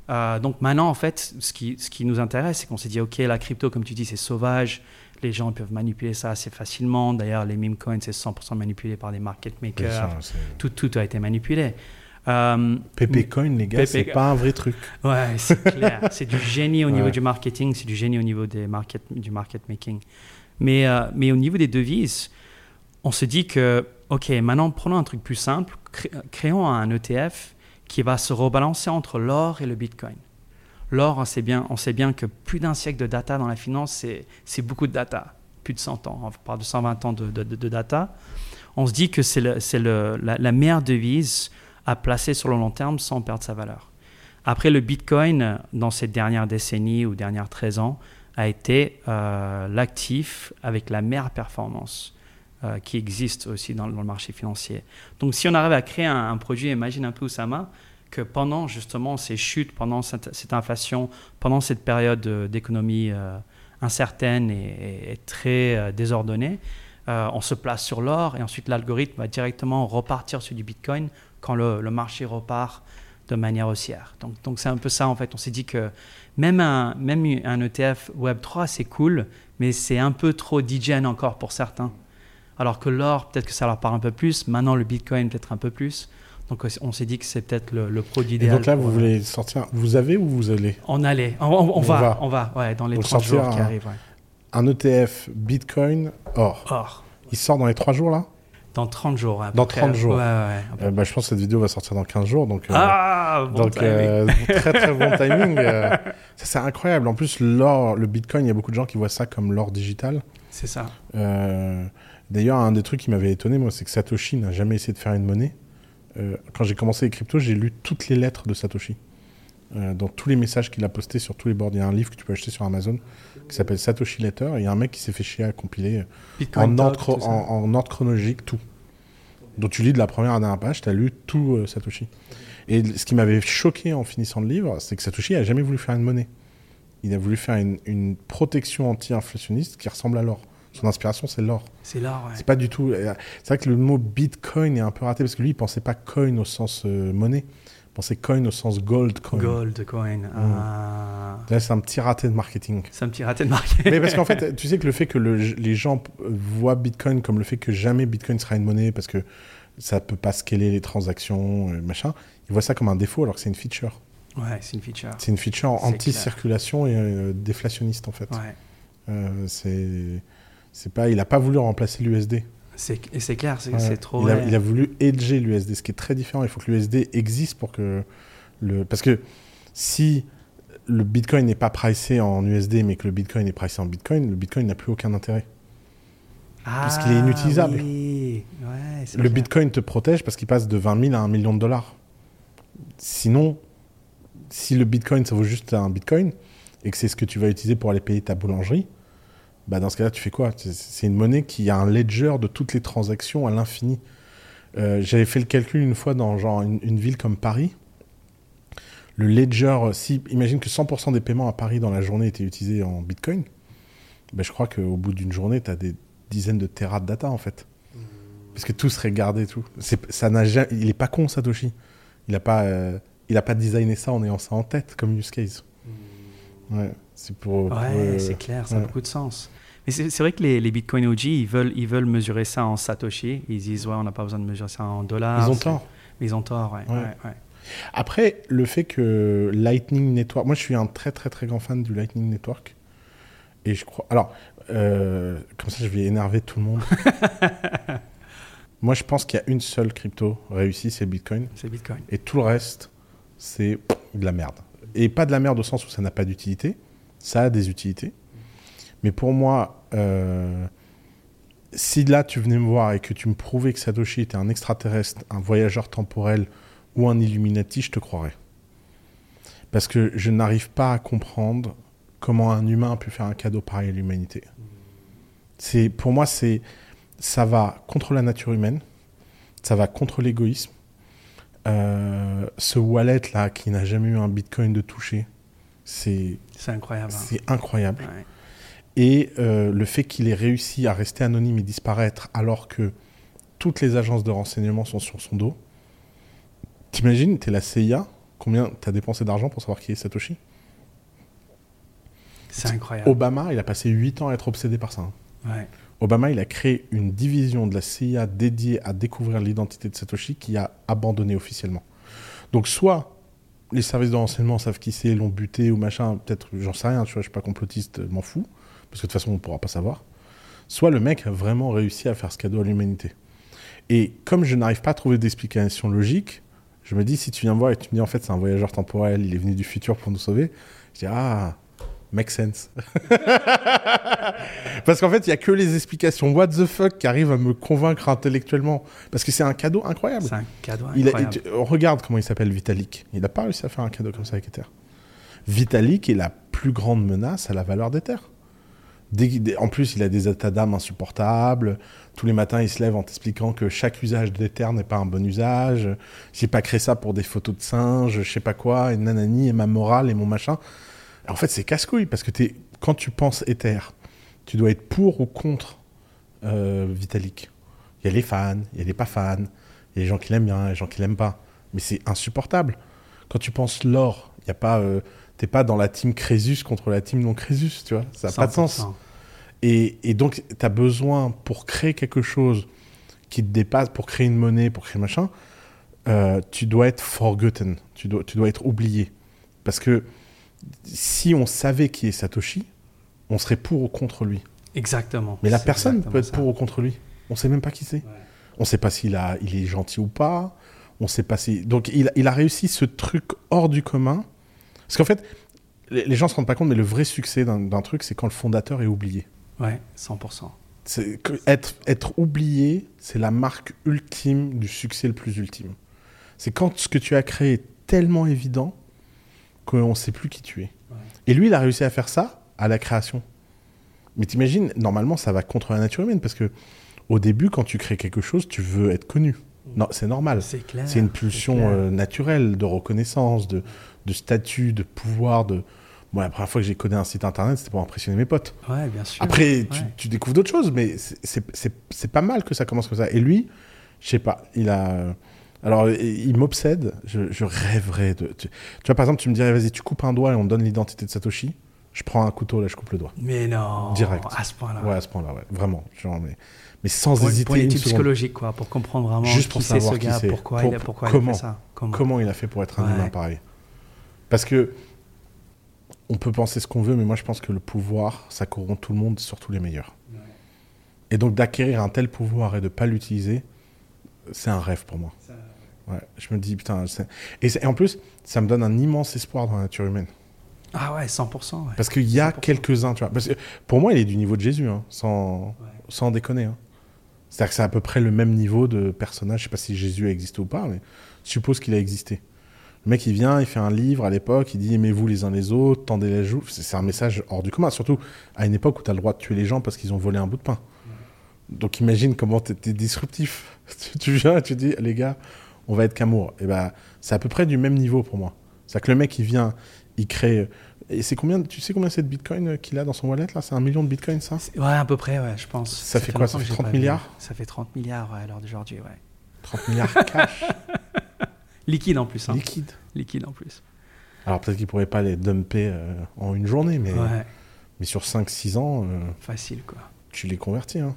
Euh, donc maintenant, en fait, ce qui, ce qui nous intéresse, c'est qu'on s'est dit, OK, la crypto, comme tu dis, c'est sauvage. Les gens peuvent manipuler ça assez facilement. D'ailleurs, les meme coins, c'est 100% manipulé par des market makers. ça, c'est- Tout, tout a été manipulé. PP Coin, les gars, c'est pas un vrai truc. Ouais, c'est clair. c'est du génie au niveau du marketing, c'est du génie au niveau des market, du market making. Mais, euh, mais au niveau des devises, on se dit que, OK, maintenant prenons un truc plus simple, cré- créons un ETF qui va se rebalancer entre l'or et le Bitcoin. L'or, on sait bien, on sait bien que plus d'un siècle de data dans la finance, c'est, beaucoup de data. Plus de 100 ans, on parle de 120 ans de, de- de- de data. On se dit que c'est, la, la meilleure devise à placer sur le long terme sans perdre sa valeur. Après, le Bitcoin, dans ces dernières décennies ou dernières 13 ans, a été euh, l'actif avec la meilleure performance euh, qui existe aussi dans, le marché financier. Donc, si on arrive à créer un, produit, imagine un peu Oussama, que pendant justement ces chutes, pendant cette, inflation, pendant cette période d'économie euh, incertaine et, très désordonnée, on se place sur l'or et ensuite l'algorithme va directement repartir sur du Bitcoin quand le, le marché repart de manière haussière. Donc, donc c'est un peu ça en fait. On s'est dit que même un, même un ETF Web3 c'est cool, mais c'est un peu trop DJN encore pour certains. Alors que l'or, peut-être que ça leur parle un peu plus. Maintenant, le Bitcoin, peut-être un peu plus. Donc, on s'est dit que c'est peut-être le, produit idéal. Et donc là, vous voulez sortir. Vous avez ou vous allez? On allait. On, va, On va, ouais, dans les trois jours qui arrivent. Un ETF Bitcoin or. Or. Il sort dans les trois jours là? Dans 30 jours. dans 30 jours. Ouais, ouais, euh, bah, je pense que cette vidéo va sortir dans 15 jours. Donc, euh, ah, bon donc euh, très très bon timing. c'est incroyable. En plus, l'or, le Bitcoin, il y a beaucoup de gens qui voient ça comme l'or digital. C'est ça. D'ailleurs, un des trucs qui m'avait étonné, moi, c'est que Satoshi n'a jamais essayé de faire une monnaie. quand j'ai commencé les cryptos, j'ai lu toutes les lettres de Satoshi. dans tous les messages qu'il a postés sur tous les bords. Il y a un livre que tu peux acheter sur Amazon qui s'appelle Satoshi Letter. Et il y a un mec qui s'est fait chier à compiler en ordre, en, ordre, chronologique tout. Donc tu lis de la première à la dernière page, tu as lu tout euh, Satoshi. Et ce qui m'avait choqué en finissant le livre, c'est que Satoshi n'a jamais voulu faire une monnaie. Il a voulu faire une, une protection anti-inflationniste qui ressemble à l'or. Son inspiration, c'est l'or. C'est l'or, ouais. C'est pas du tout. Euh, c'est vrai que le mot Bitcoin est un peu raté parce que lui, il pensait pas coin au sens euh, monnaie. Pensait coin au sens gold coin. Gold coin. Mm. Ah. C'est un petit raté de marketing. C'est un petit raté de marketing. Mais parce qu'en fait, tu sais que le fait que les gens voient Bitcoin comme le fait que jamais Bitcoin sera une monnaie parce que ça peut pas scaler les transactions, euh, machin, ils voient ça comme un défaut alors que c'est une feature. Ouais, c'est une feature. C'est une feature anti-circulation et déflationniste en fait. Ouais. c'est c'est pas, il a pas voulu remplacer l'USD. C'est clair, c'est trop. Il a, il a, voulu edger l'USD, ce qui est très différent. Il faut que l'USD existe pour que le. Parce que si le Bitcoin n'est pas pricé en USD, mais que le Bitcoin est pricé en Bitcoin, le Bitcoin n'a plus aucun intérêt. Ah, parce qu'il est inutilisable. Ouais, le Bitcoin te protège parce qu'il passe de 20 000 à 1 million de dollars. Sinon, si le Bitcoin, ça vaut juste un Bitcoin, et que c'est ce que tu vas utiliser pour aller payer ta boulangerie, bah dans ce cas-là, tu fais quoi? C'est une monnaie qui a un ledger de toutes les transactions à l'infini. Euh, j'avais fait le calcul une fois dans genre une, ville comme Paris. Le ledger, si imagine que 100% des paiements à Paris dans la journée étaient utilisés en Bitcoin, bah, je crois qu'au bout d'une journée, tu as des dizaines de terras de data en fait. Parce que tout serait gardé, tout. ça n'a il est pas con, Satoshi. Il n'a pas, euh, il a pas designé ça en ayant ça en tête comme use case. Ouais, c'est pour. Ouais, c'est clair, ça a beaucoup de sens. C'est vrai que les, les, Bitcoin OG, ils veulent, ils veulent mesurer ça en Satoshi. Ils disent, ouais, on n'a pas besoin de mesurer ça en dollars. Ils ont tort. ils ont tort, ouais. Après, le fait que Lightning Network. Moi, je suis un très, très, très grand fan du Lightning Network. Et je crois. Alors, euh, comme ça, je vais énerver tout le monde. Moi, je pense qu'il y a une seule crypto réussie, c'est Bitcoin. C'est Bitcoin. Et tout le reste, c'est de la merde. Et pas de la merde au sens où ça n'a pas d'utilité. Ça a des utilités. Mais pour moi, euh, si là tu venais me voir et que tu me prouvais que Satoshi était un extraterrestre, un voyageur temporel ou un Illuminati, je te croirais. Parce que je n'arrive pas à comprendre comment un humain a pu faire un cadeau pareil à l'humanité. C'est, pour moi, c'est, ça va contre la nature humaine, ça va contre l'égoïsme. Euh, ce wallet là qui n'a jamais eu un bitcoin de toucher, c'est, incroyable. Hein. C'est incroyable. Et euh, le fait qu'il ait réussi à rester anonyme et disparaître alors que toutes les agences de renseignement sont sur son dos. T'imagines, t'es la CIA, combien t'as dépensé d'argent pour savoir qui est Satoshi? C'est incroyable. Obama, il a passé 8 ans à être obsédé par ça. Hein. Obama, il a créé une division de la CIA dédiée à découvrir l'identité de Satoshi qui a abandonné officiellement. Donc soit les services de renseignement savent qui c'est, l'ont buté ou machin, peut-être, j'en sais rien, tu vois, je suis pas complotiste, m'en fous parce que de toute façon on ne pourra pas savoir, soit le mec a vraiment réussi à faire ce cadeau à l'humanité. Et comme je n'arrive pas à trouver d'explication logique, je me dis, si tu viens me voir et tu me dis en fait c'est un voyageur temporel, il est venu du futur pour nous sauver, je dis, ah, make sense. Parce qu'en fait, il n'y a que les explications what the fuck qui arrivent à me convaincre intellectuellement. Parce que c'est un cadeau incroyable. C'est un cadeau incroyable. Il regarde comment il s'appelle Vitalik. Il n'a pas réussi à faire un cadeau comme ça avec Ether. Vitalik est la plus grande menace à la valeur d'Ether. En plus, il a des états d'âme insupportables. Tous les matins, il se lève en t'expliquant que chaque usage des terres n'est pas un bon usage. J'ai pas créé ça pour des photos de singes, je sais pas quoi, et nanani, et ma morale, et mon machin. En fait, c'est casse-couille, parce que quand tu penses éther, tu dois être pour ou contre euh, Vitalik. Il y a les fans, il y a les pas fans, il y a les gens qui l'aiment bien, les gens qui l'aiment pas. Mais c'est insupportable. Quand tu penses l'or, il y a pas... Euh, t'es pas dans la team Crésus contre la team non Crésus, tu vois. Ça n'a pas de sens. Et, donc, tu as besoin, pour créer quelque chose qui te dépasse, pour créer une monnaie, pour créer machin, euh, tu dois être forgotten, tu dois, tu dois être oublié. Parce que si on savait qui est Satoshi, on serait pour ou contre lui. Exactement. Mais la personne peut être pour ou contre lui. On sait même pas qui c'est. On sait pas s'il a, il est gentil ou pas. On sait pas si. Donc il, il a réussi ce truc hors du commun parce qu'en fait, les, gens se rendent pas compte, mais le vrai succès d'un truc, c'est quand le fondateur est oublié. Ouais, 100%. être, être oublié, c'est la marque ultime du succès le plus ultime. C'est quand ce que tu as créé est tellement évident qu'on ne sait plus qui tu es. Et lui, il a réussi à faire ça à la création. Mais t'imagines, normalement, ça va contre la nature humaine parce que au début, quand tu crées quelque chose, tu veux être connu. Non, c'est normal. C'est une pulsion euh, naturelle de reconnaissance, de, de statut, de pouvoir, de... Bon, la première fois que j'ai codé un site internet, c'était pour impressionner mes potes. Ouais, bien sûr. Après, tu, découvres d'autres choses, mais c'est pas mal que ça commence comme ça. Et lui, je sais pas, il a... Alors, il m'obsède, je, rêverais de... Tu, vois, par exemple, tu me dirais, vas-y, tu coupes un doigt et on donne l'identité de Satoshi. Je prends un couteau, là, je coupe le doigt. Mais non Direct. À ce point-là. Ouais, à ce point-là, ouais. Vraiment. Genre, mais, mais sans pour, hésiter. Pour une étude psychologique, quoi, pour comprendre vraiment Juste pour savoir ce gars, pourquoi, il, a, pourquoi comment, il a fait ça. Comment, comment il a fait pour être un humain pareil parce que on peut penser ce qu'on veut, mais moi je pense que le pouvoir, ça corrompt tout le monde, surtout les meilleurs. Et donc d'acquérir un tel pouvoir et de ne pas l'utiliser, c'est un rêve pour moi. Ouais, je me dis, putain. Et, en plus, ça me donne un immense espoir dans la nature humaine. Ah ouais, 100%. Parce qu'il y a quelques-uns, tu vois. Parce que pour moi, il est du niveau de Jésus, hein, sans, sans déconner. Hein. C'est-à-dire que c'est à peu près le même niveau de personnage. Je sais pas si Jésus a existé ou pas, mais suppose qu'il a existé. Le mec, il vient, il fait un livre à l'époque, il dit aimez-vous les uns les autres, tendez les joues. C'est un message hors du commun, surtout à une époque où tu as le droit de tuer les gens parce qu'ils ont volé un bout de pain. Donc imagine comment tu étais disruptif. tu viens et tu dis les gars, on va être qu'amour. Et ben, c'est à peu près du même niveau pour moi. C'est-à-dire que le mec, il vient, il crée. Et c'est combien, tu sais combien c'est de bitcoin qu'il a dans son wallet là? C'est un million de bitcoin ça? Ouais, à peu près, ouais, je pense. Ça, fait, quoi? Ça fait 30 milliards? Ça fait 30 milliards ouais, à l'heure d'aujourd'hui, ouais. 30 milliards cash Liquide en plus. Hein. Liquide. Liquide en plus. Alors peut-être qu'ils pourraient pas les dumper euh, en une journée, mais, mais sur 5-6 ans. Euh, Facile quoi. Tu les convertis. Hein.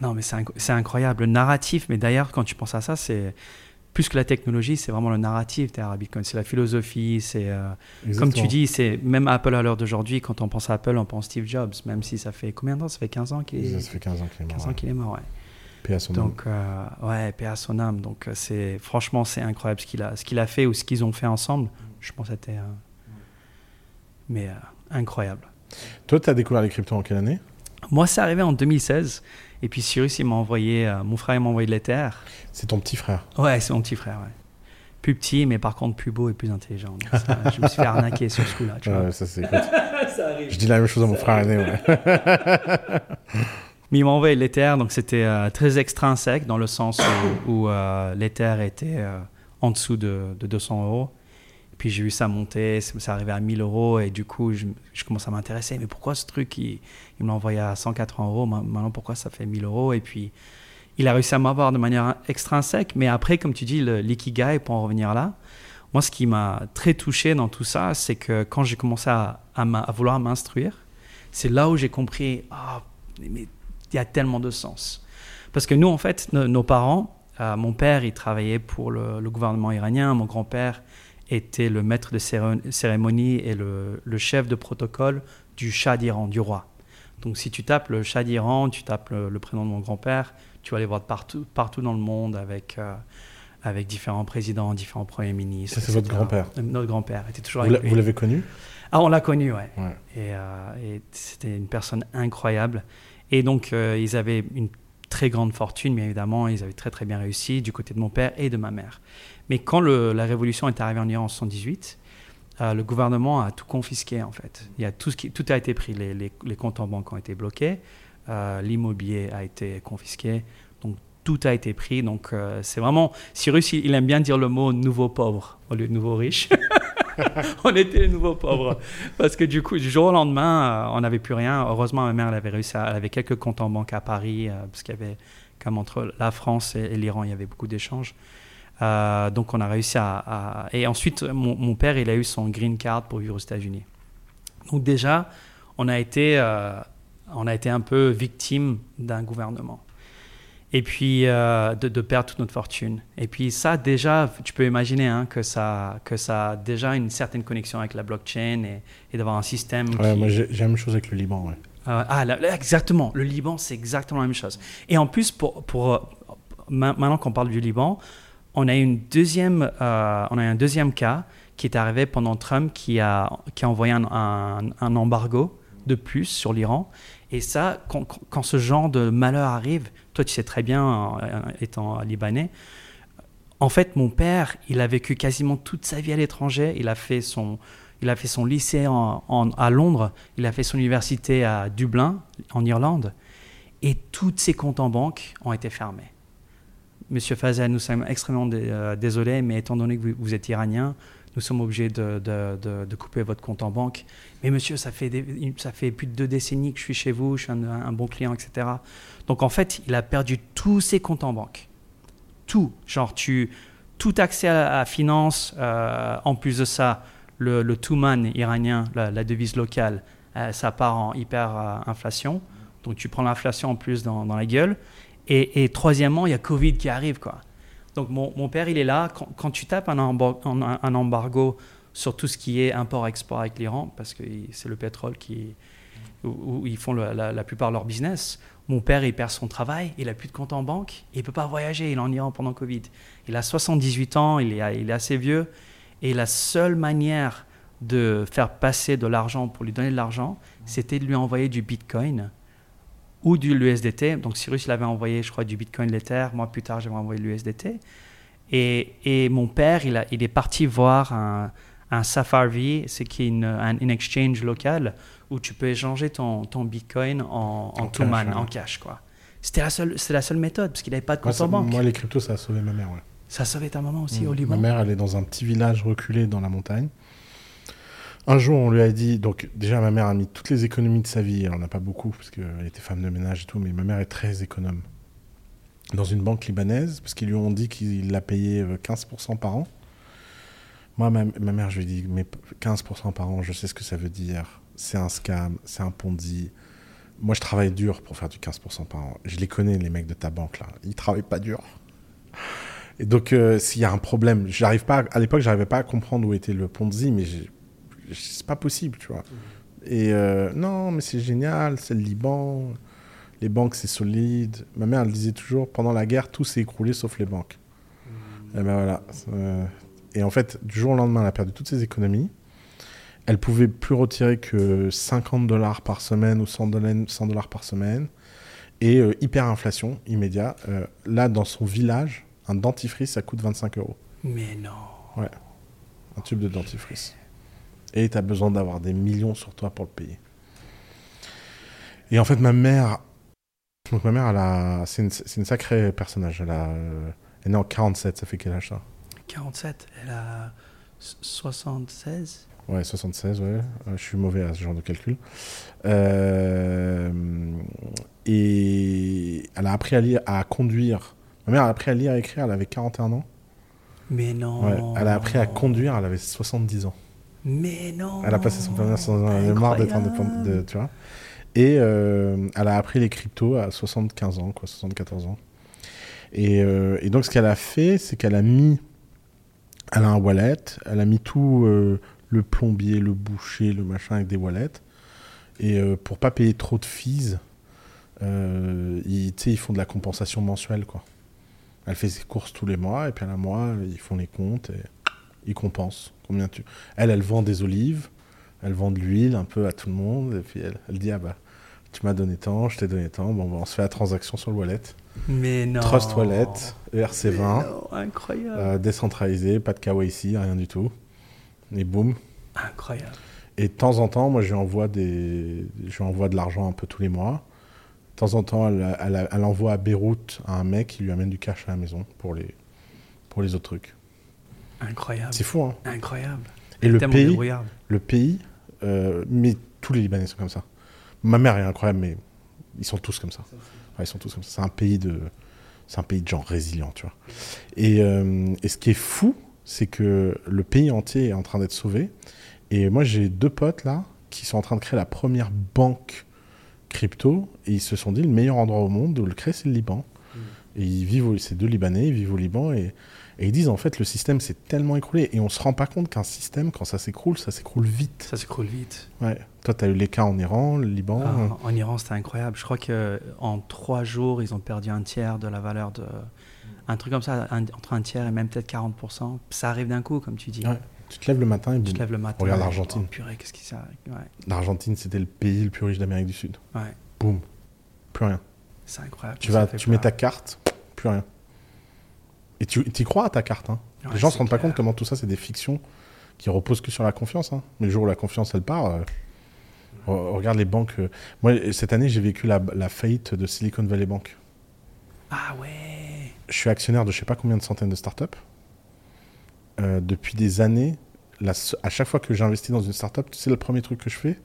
Non, mais c'est incroyable. Le narratif, mais d'ailleurs, quand tu penses à ça, c'est plus que la technologie, c'est vraiment le narratif derrière Bitcoin. C'est la philosophie, c'est. Euh, comme tu dis, c'est même Apple à l'heure d'aujourd'hui, quand on pense à Apple, on pense Steve Jobs, même si ça fait combien de temps? Ça fait 15 ans qu'il est. Ça fait 15 ans qu'il est mort. 15 ans qu'il est mort, ouais. Paix son Donc, euh, ouais, paix à son âme. Donc, euh, c'est, franchement, c'est incroyable ce qu'il a, ce qu'il a fait ou ce qu'ils ont fait ensemble. Je pense que c'était. Euh, mais incroyable. Toi, tu as découvert les cryptos en quelle année? Moi, c'est arrivé en 2016. Et puis Cyrus, il m'a envoyé, mon frère m'a envoyé de l'Ether. C'est ton petit frère Ouais, c'est mon petit frère, ouais. Plus petit, mais par contre plus beau et plus intelligent. je me suis fait arnaquer sur ce coup-là. Ouais, ça, c'est Je dis la même chose à mon frère aîné, ouais. M'a envoyé l'Ether, donc c'était euh, très extrinsèque dans le sens où, euh, l'Ether était euh, en dessous de, 200 euros. Puis j'ai vu ça monter, ça arrivait à 1000 euros et du coup je, je commence à m'intéresser. Mais pourquoi ce truc, il, il me l'a envoyé à 180 euros, maintenant pourquoi ça fait 1000 euros? Et puis il a réussi à m'avoir de manière extrinsèque. Mais après, comme tu dis, l'ikigai, pour en revenir là, moi ce qui m'a très touché dans tout ça, c'est que quand j'ai commencé à, à, vouloir m'instruire, c'est là où j'ai compris, ah, mais il y a tellement de sens. Parce que nous, en fait, nos parents, euh, mon père, il travaillait pour le, gouvernement iranien, mon grand-père était le maître de cérémonie et le, chef de protocole du Shah d'Iran, du roi. Donc si tu tapes le Shah d'Iran, tu tapes le, prénom de mon grand-père, tu vas aller voir partout, partout dans le monde avec, euh, avec différents présidents, différents premiers ministres. Ça, c'est votre grand-père Notre grand-père était toujours Vous l'avez connu? Ah, on l'a connu, ouais. Et, euh, et c'était une personne incroyable. Et donc, euh, ils avaient une très grande fortune, mais évidemment, ils avaient très très bien réussi du côté de mon père et de ma mère. Mais quand la révolution est arrivée en Iran en 1978, euh, le gouvernement a tout confisqué en fait. Il y a tout, a été pris. Les, comptes en banque ont été bloqués, euh, l'immobilier a été confisqué, donc tout a été pris. Donc euh, c'est vraiment. Cyrus, il, aime bien dire le mot nouveau pauvre au lieu de nouveau riche. on était les nouveaux pauvres. Parce que du coup, du jour au lendemain, on n'avait plus rien. Heureusement, ma mère, elle avait réussi elle avait quelques comptes en banque à Paris, parce qu'il y avait, comme entre la France et l'Iran, il y avait beaucoup d'échanges. Euh, donc on a réussi à... Et ensuite, mon, père, il a eu son green card pour vivre aux États-Unis. Donc déjà, on a été, euh, on a été un peu victime d'un gouvernement. Et puis euh, de, perdre toute notre fortune. Et puis ça, déjà, tu peux imaginer hein, que, ça, que ça a déjà une certaine connexion avec la blockchain et, d'avoir un système... Ouais, moi j'ai la même chose avec le Liban. Ouais. ah, exactement. Le Liban, c'est exactement la même chose. Et en plus, pour, pour maintenant qu'on parle du Liban, on a, une deuxième, euh, on a un deuxième cas qui est arrivé pendant Trump qui a, qui a envoyé un, embargo de plus sur l'Iran. Et ça, quand, ce genre de malheur arrive, toi tu sais très bien, euh, étant libanais, en fait, mon père, il a vécu quasiment toute sa vie à l'étranger. Il a fait son, il a fait son lycée à Londres, il a fait son université à Dublin, en Irlande, et tous ses comptes en banque ont été fermés. Monsieur Fazal, nous sommes extrêmement euh, désolés, mais étant donné que vous, êtes iranien, nous sommes obligés de, couper votre compte en banque. Mais monsieur, ça fait, ça fait plus de deux décennies que je suis chez vous, je suis un, bon client, etc. Donc en fait, il a perdu tous ses comptes en banque. Tout. Genre, tu, tout accès à la finance, euh, en plus de ça, le, le Touman iranien, la, devise locale, euh, ça part en hyper inflation. Donc tu prends l'inflation en plus dans, la gueule. Et, troisièmement, il y a Covid qui arrive. Quoi. Donc mon, père, il est là. Quand, tu tapes un, un, embargo sur tout ce qui est import-export avec l'Iran, parce que c'est le pétrole qui, où, ils font la, plupart de leur business, mon père, il perd son travail, il n'a plus de compte en banque, il ne peut pas voyager, il est en Iran pendant Covid. Il a 78 ans, il est, il est assez vieux, et la seule manière de faire passer de l'argent pour lui donner de l'argent, c'était de lui envoyer du Bitcoin ou du l'USDT. Donc Cyrus, il avait envoyé, je crois, du Bitcoin l'Ether. Moi, plus tard, j'avais envoyé l'USDT. Et, mon père, il, est parti voir un, un Safarvi, c'est qui est une, un, exchange local où tu peux échanger ton, ton Bitcoin en, en, en en cash. quoi. C'était la seule, c'est la seule méthode parce qu'il n'avait pas de compte en banque. Moi, les cryptos, ça a sauvé ma mère. Ouais. Ça a sauvé ta maman aussi au Liban. Ma mère, elle est dans un petit village reculé dans la montagne. Un jour, on lui a dit, donc déjà ma mère a mis toutes les économies de sa vie, elle n'en a pas beaucoup parce qu'elle était femme de ménage et tout, mais ma mère est très économe. Dans une banque libanaise, parce qu'ils lui ont dit qu'il l'a payé 15% euh, par an. Moi, ma, mère, je lui ai dit, mais 15% par an, je sais ce que ça veut dire. C'est un scam, c'est un ponzi. Moi, je travaille dur pour faire du 15% par an. Je les connais, les mecs de ta banque, là. Ils travaillent pas dur. Et donc, euh, s'il y a un problème, j'arrive pas, à l'époque, j'arrivais pas à comprendre où était le Ponzi, mais c'est pas possible, tu vois. Et euh, non, mais c'est génial, c'est le Liban, les banques c'est solide. Ma mère elle disait toujours, pendant la guerre, tout s'est écroulé sauf les banques. Et ben voilà. Euh, et en fait, du jour au lendemain, elle a perdu toutes ses économies. Elle pouvait plus retirer que 50 dollars par semaine ou 100 dollars par semaine. Et euh, hyperinflation immédiat. là, dans son village, un dentifrice, ça coûte 25 euros. Mais non. Ouais. Un tube de dentifrice. Et tu as besoin d'avoir des millions sur toi pour le payer. Et en fait, ma mère. Donc, ma mère, elle a... c'est une, une sacrée personnage. Elle, a... elle est née en 47, ça fait quel âge ça? 47 Elle a 76 Ouais, 76, ouais. Euh, je suis mauvais à ce genre de calcul. Euh, et elle a appris à lire, à conduire. Ma mère a appris à lire et écrire, elle avait 41 ans. Mais non. Elle a appris à conduire, elle avait 70 ans. Mais non Elle a passé son permis sans elle marre d'être indépendante, tu vois. Et euh, elle a appris les cryptos à 75 ans, quoi, 74 ans. Et, euh, et donc, ce qu'elle a fait, c'est qu'elle a mis. Elle a un wallet, elle a mis tout le plombier, le boucher, le machin avec des wallets. Et pour pas payer trop de fees, ils, ils font de la compensation mensuelle, quoi. Elle fait ses courses tous les mois, et puis à la mois, ils font les comptes et ils compensent. Combien tu... Elle, elle vend des olives, elle vend de l'huile un peu à tout le monde, et puis elle, elle dit, ah bah, tu m'as donné tant, je t'ai donné tant, bon, bah, on se fait la transaction sur le wallet. Mais non Trust Wallet, ERC20, incroyable. Euh, décentralisé, pas de KYC, rien du tout. Et boum. Incroyable. Et de temps en temps, moi, je lui envoie, des... je lui envoie de l'argent un peu tous les mois. De temps en temps, elle, elle- elle envoie à Beyrouth à un mec qui lui amène du cash à la maison pour les, pour les autres trucs. Incroyable. C'est fou, hein Incroyable. Et le pays, le pays, euh, mais tous les Libanais sont comme ça. Ma mère est incroyable, mais ils sont tous comme ça. Ouais, ils sont tous comme ça. C'est un pays de, c'est un pays de gens résilients, tu vois. Et, euh, et ce qui est fou, c'est que le pays entier est en train d'être sauvé. Et moi, j'ai deux potes là qui sont en train de créer la première banque crypto. Et ils se sont dit le meilleur endroit au monde de le créer, c'est le Liban. Et ils vivent, c'est deux Libanais, ils vivent au Liban et, et ils disent en fait le système s'est tellement écroulé et on se rend pas compte qu'un système quand ça s'écroule, ça s'écroule vite. Ça s'écroule vite. Ouais. Toi, tu as eu les cas en Iran, le Liban. Ah, euh, en Iran, c'était incroyable. Je crois qu'en trois jours, ils ont perdu un tiers de la valeur de. Un truc comme ça, un- entre un tiers et même peut-être 40%. Ça arrive d'un coup, comme tu dis. Ouais. Tu te lèves le matin et Tu te lèves le matin. Regarde l'Argentine. Oh, purée, qu'est-ce qui ça Ouais, L'Argentine, c'était le pays le plus riche d'Amérique du Sud. ouais. Boum. Plus rien. C'est incroyable. Tu, vas, tu mets ta carte, plus rien. Et tu y crois à ta carte. Hein. Ouais, les gens se c'est rendent pas compte comment tout ça, c'est des fictions qui reposent que sur la confiance. Hein. Mais le jour où la confiance, elle part, euh, re- regarde les banques. euh, Moi, cette année, j'ai vécu la, la faillite de Silicon Valley Bank. Ah ouais. Je suis actionnaire de je sais pas combien de centaines de startups. Euh, depuis des années, la à chaque fois que j'investis dans une startup, tu sais le premier truc que je fais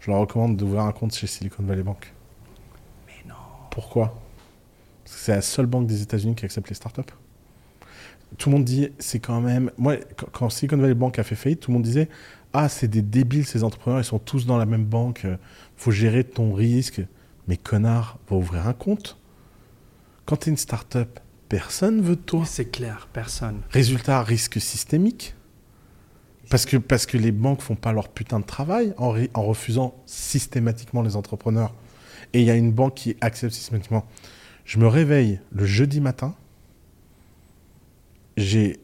Je leur recommande d'ouvrir un compte chez Silicon Valley Bank. Mais non. Pourquoi? Parce que c'est la seule banque des États-Unis qui accepte les startups. Tout le monde dit, c'est quand même. Moi, quand- quand Silicon Valley Bank a fait faillite, tout le monde disait Ah, c'est des débiles ces entrepreneurs, ils sont tous dans la même banque, euh, faut gérer ton risque. Mais connard, va ouvrir un compte. Quand tu es une startup, personne veut de toi. C'est clair, personne. Résultat, risque systémique. Parce que, parce que les banques font pas leur putain de travail en, en refusant systématiquement les entrepreneurs. Et il y a une banque qui accepte systématiquement. Je me réveille le jeudi matin. J'ai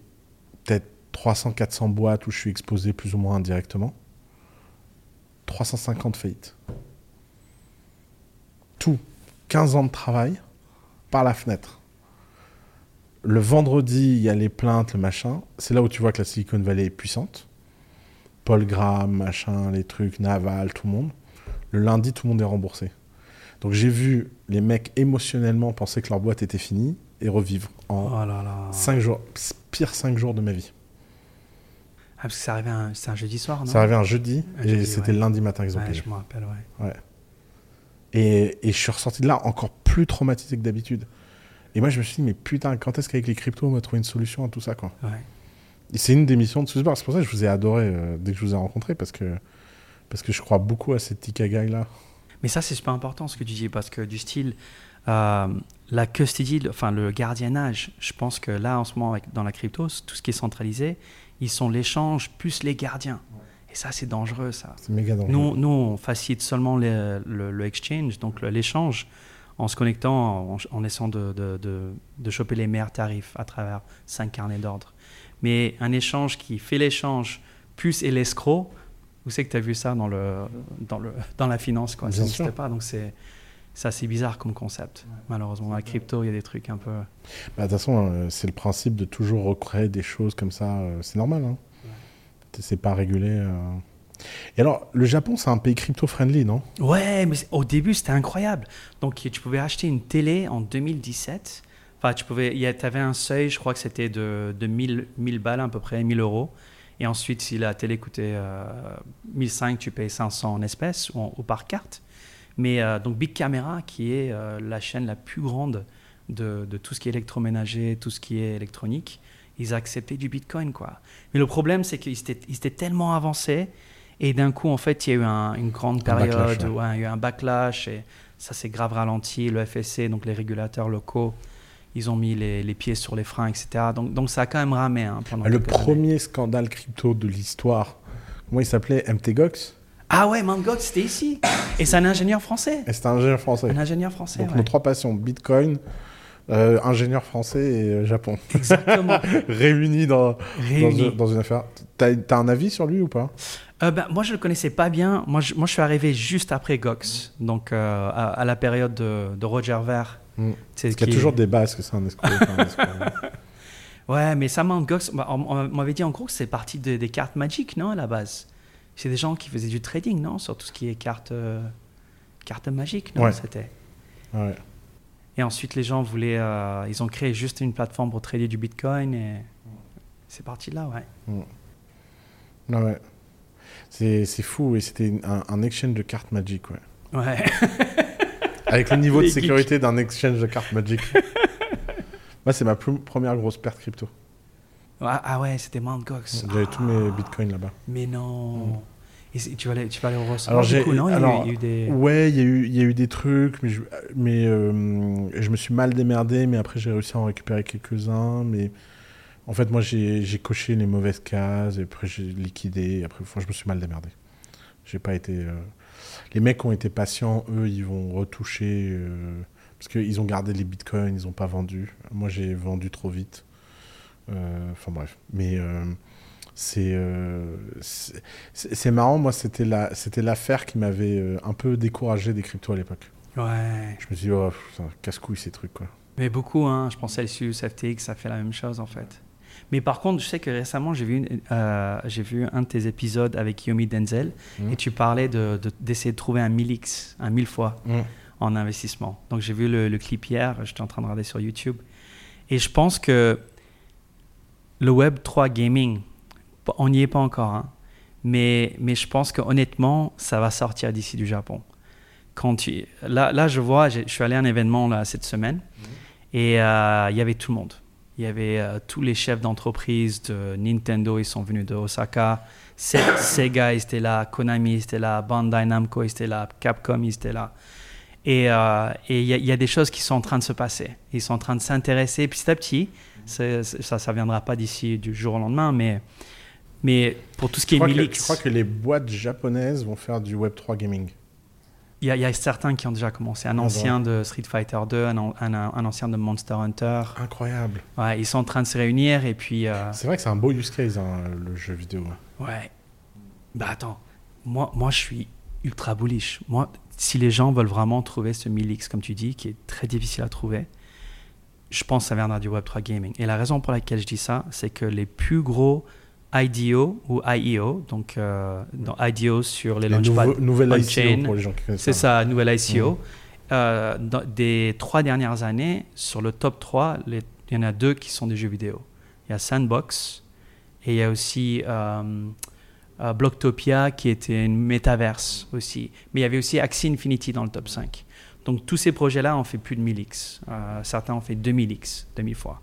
peut-être 300-400 boîtes où je suis exposé plus ou moins indirectement. 350 faillites. Tout. 15 ans de travail par la fenêtre. Le vendredi, il y a les plaintes, le machin. C'est là où tu vois que la Silicon Valley est puissante. Paul Graham, machin, les trucs, Naval, tout le monde. Le lundi, tout le monde est remboursé. Donc j'ai vu les mecs émotionnellement penser que leur boîte était finie et revivre en Oh là là. 5 jours. Pire 5 jours de ma vie. Ah, parce que ça arrivait un, c'est un jeudi soir, non? Ça arrivait un jeudi Un et jeudi, c'était ouais. le lundi matin qu'ils ont Ouais, payé. je me rappelle, ouais. Et, et je suis ressorti de là encore plus traumatisé que d'habitude. Et moi, je me suis dit, mais putain, quand est-ce qu'avec les cryptos, on va trouver une solution à tout ça, quoi ouais. C'est une des missions de Susbar. C'est pour ça que je vous ai adoré euh, dès que je vous ai rencontré, parce que, parce que je crois beaucoup à cette Tikagai-là. Mais ça, c'est super important ce que tu dis, parce que du style, euh, la custody, le- enfin le gardiennage, je pense que là, en ce moment, avec- dans la crypto, tout ce qui est centralisé, ils sont l'échange plus les gardiens. Et ça, c'est dangereux, ça. C'est méga dangereux. Nous, nous, on facilite seulement le, le- le exchange, donc l'échange, en se connectant, en, en essayant de, de, de- de choper les meilleurs tarifs à travers cinq carnets d'ordre. Mais un échange qui fait l'échange plus et l'escroc, vous savez que tu as vu ça dans, le, dans, le, dans la finance, quoi. ça n'existait pas. Donc c'est c'est assez bizarre comme concept. Malheureusement, dans la crypto, il y a des trucs un peu. Bah, De toute façon, euh, c'est le principe de toujours recréer des choses comme ça. euh, c'est normal. Hein. C'est pas régulé. euh. Et alors, le Japon, c'est un pays crypto-friendly, non? Ouais, mais au début, c'était incroyable. Donc, tu pouvais acheter une télé en 2017. Enfin, tu pouvais, il y a- avais un seuil, je crois que c'était de, de 1000, 1000 balles à peu près, 1000 euros. Et ensuite, si la télé coûtait euh, 1005, tu payes 500 en espèces ou par carte. Mais euh, donc, Big Camera, qui est euh, la chaîne la plus grande de, de tout ce qui est électroménager, tout ce qui est électronique, ils acceptaient du Bitcoin, quoi. Mais le problème, c'est qu'ils étaient, ils étaient tellement avancés. Et d'un coup, en fait, il y a eu un- une grande Un période backlash, ouais. où ouais, il y a eu un backlash et ça s'est grave ralenti. Le FSC, donc les régulateurs locaux, ils ont mis les, les pieds sur les freins, etc. Donc, donc ça a quand même ramé. hein, pendant Le années. premier scandale crypto de l'histoire, comment il s'appelait? MTGOX Ah ouais, Mangox, c'était ici. Et c'est un ingénieur français. Et c'était un ingénieur français. Un ingénieur français, Donc ouais. nos trois passions, Bitcoin, euh, ingénieur français et euh, Japon. Exactement. Réunis dans, dans, Réunis. une, dans une affaire. T'as as un avis sur lui ou pas? Euh, ben, moi, je le connaissais pas bien. Moi, je, moi, je suis arrivé juste après Gox, donc euh, à, à la période de, de Roger Ver. Mm. Parce qu'il y a toujours des bases que c'est un escroc. Ouais, mais ça Mt. Gox, bah, on, on m'avait dit en gros que c'est parti de- des cartes magiques, non, à la base? C'est des gens qui faisaient du trading, non Sur tout ce qui est cartes, euh, cartes magiques, non Ouais. C'était. Ouais. Et ensuite, les gens voulaient. euh, ils ont créé juste une plateforme pour trader du bitcoin et c'est parti de là, ouais. Ah ouais. C'est c'est fou, et c'était un, un exchange de cartes Magic, ouais. Ouais. Avec le niveau de sécurité d'un exchange de cartes Magic. Moi, c'est ma première grosse perte crypto. Ah, ah ouais, c'était Mt. Gox. J'avais Ah, tous mes bitcoins là-bas. Mais non. Et tu, vas aller, tu vas aller au ressort Alors, du j'ai- Il y a eu- alors, il y a eu des. Ouais, il y, a eu- il y a eu des trucs, mais, je, mais euh, je me suis mal démerdé, mais après j'ai réussi à en récupérer quelques-uns. Mais en fait, moi j'ai j'ai coché les mauvaises cases, et après j'ai liquidé, et après enfin, je me suis mal démerdé. J'ai pas été. euh, Les mecs ont été patients, eux ils vont retoucher, euh, parce qu'ils ont gardé les bitcoins, ils ont pas vendu. Moi j'ai vendu trop vite. Euh, Enfin bref. Mais. Euh, c'est euh, c'est marrant, moi c'était la c'était l'affaire qui m'avait euh, un peu découragé des cryptos à l'époque. Ouais. Je me suis dit oh, casse-couille ces trucs quoi. Mais beaucoup, hein. Je pensais à Lucius FTX, ça fait la même chose en fait. Mais par contre, je sais que récemment, j'ai vu, une- euh, j'ai vu un de tes épisodes avec Yomi Denzel Mhm. et tu parlais de- de- d'essayer de, trouver un 1000x, un 1000 fois en investissement. Donc j'ai vu le, le clip hier, j'étais en train de regarder sur YouTube. Et je pense que le Web 3 Gaming, on n'y est pas encore, hein. mais, mais je pense que honnêtement, ça va sortir d'ici du Japon. Quand tu, là, là, je vois, je suis allé à un événement là, cette semaine et euh, il y avait tout le monde. Il y avait euh, tous les chefs d'entreprise de Nintendo, ils sont venus de Osaka. Se- Sega, ils étaient là. Konami, ils étaient là. Bandai Namco, ils étaient là. Capcom, ils étaient là. Et euh, et il y, a- il y a des choses qui sont en train de se passer. Ils sont en train de s'intéresser petit à petit. C'est- ça, ça viendra pas d'ici du jour au lendemain, mais, mais pour tout ce qui Je est crois, que, Milix, je crois que les boîtes japonaises vont faire du Web 3 gaming? il y, y a certains qui ont déjà commencé. Un Ah ancien de Street Fighter 2, un, an- un- un ancien de Monster Hunter. Incroyable. Ouais, ils sont en train de se réunir et puis. euh, C'est vrai que c'est un beau use case hein, le jeu vidéo. Ouais. Bah attends, moi, moi je suis ultra bullish. Moi, si les gens veulent vraiment trouver ce 1000X, comme tu dis, qui est très difficile à trouver, je pense que ça viendra du Web3 Gaming. Et la raison pour laquelle je dis ça, c'est que les plus gros IDO ou IEO, donc euh, dans IDO sur les Les launchpads, on-chain, ICO pour les gens qui connaissent c'est ça, nouvelle ICO. Euh, dans- des trois dernières années, sur le top 3, les- il y en a deux qui sont des jeux vidéo. Il y a Sandbox et il y a aussi euh, euh, Blocktopia qui était une métaverse aussi. Mais il y avait aussi Axie Infinity dans le top 5. Donc tous ces projets-là ont fait plus de 1000x. Euh, certains ont fait 2000x, 2000 fois.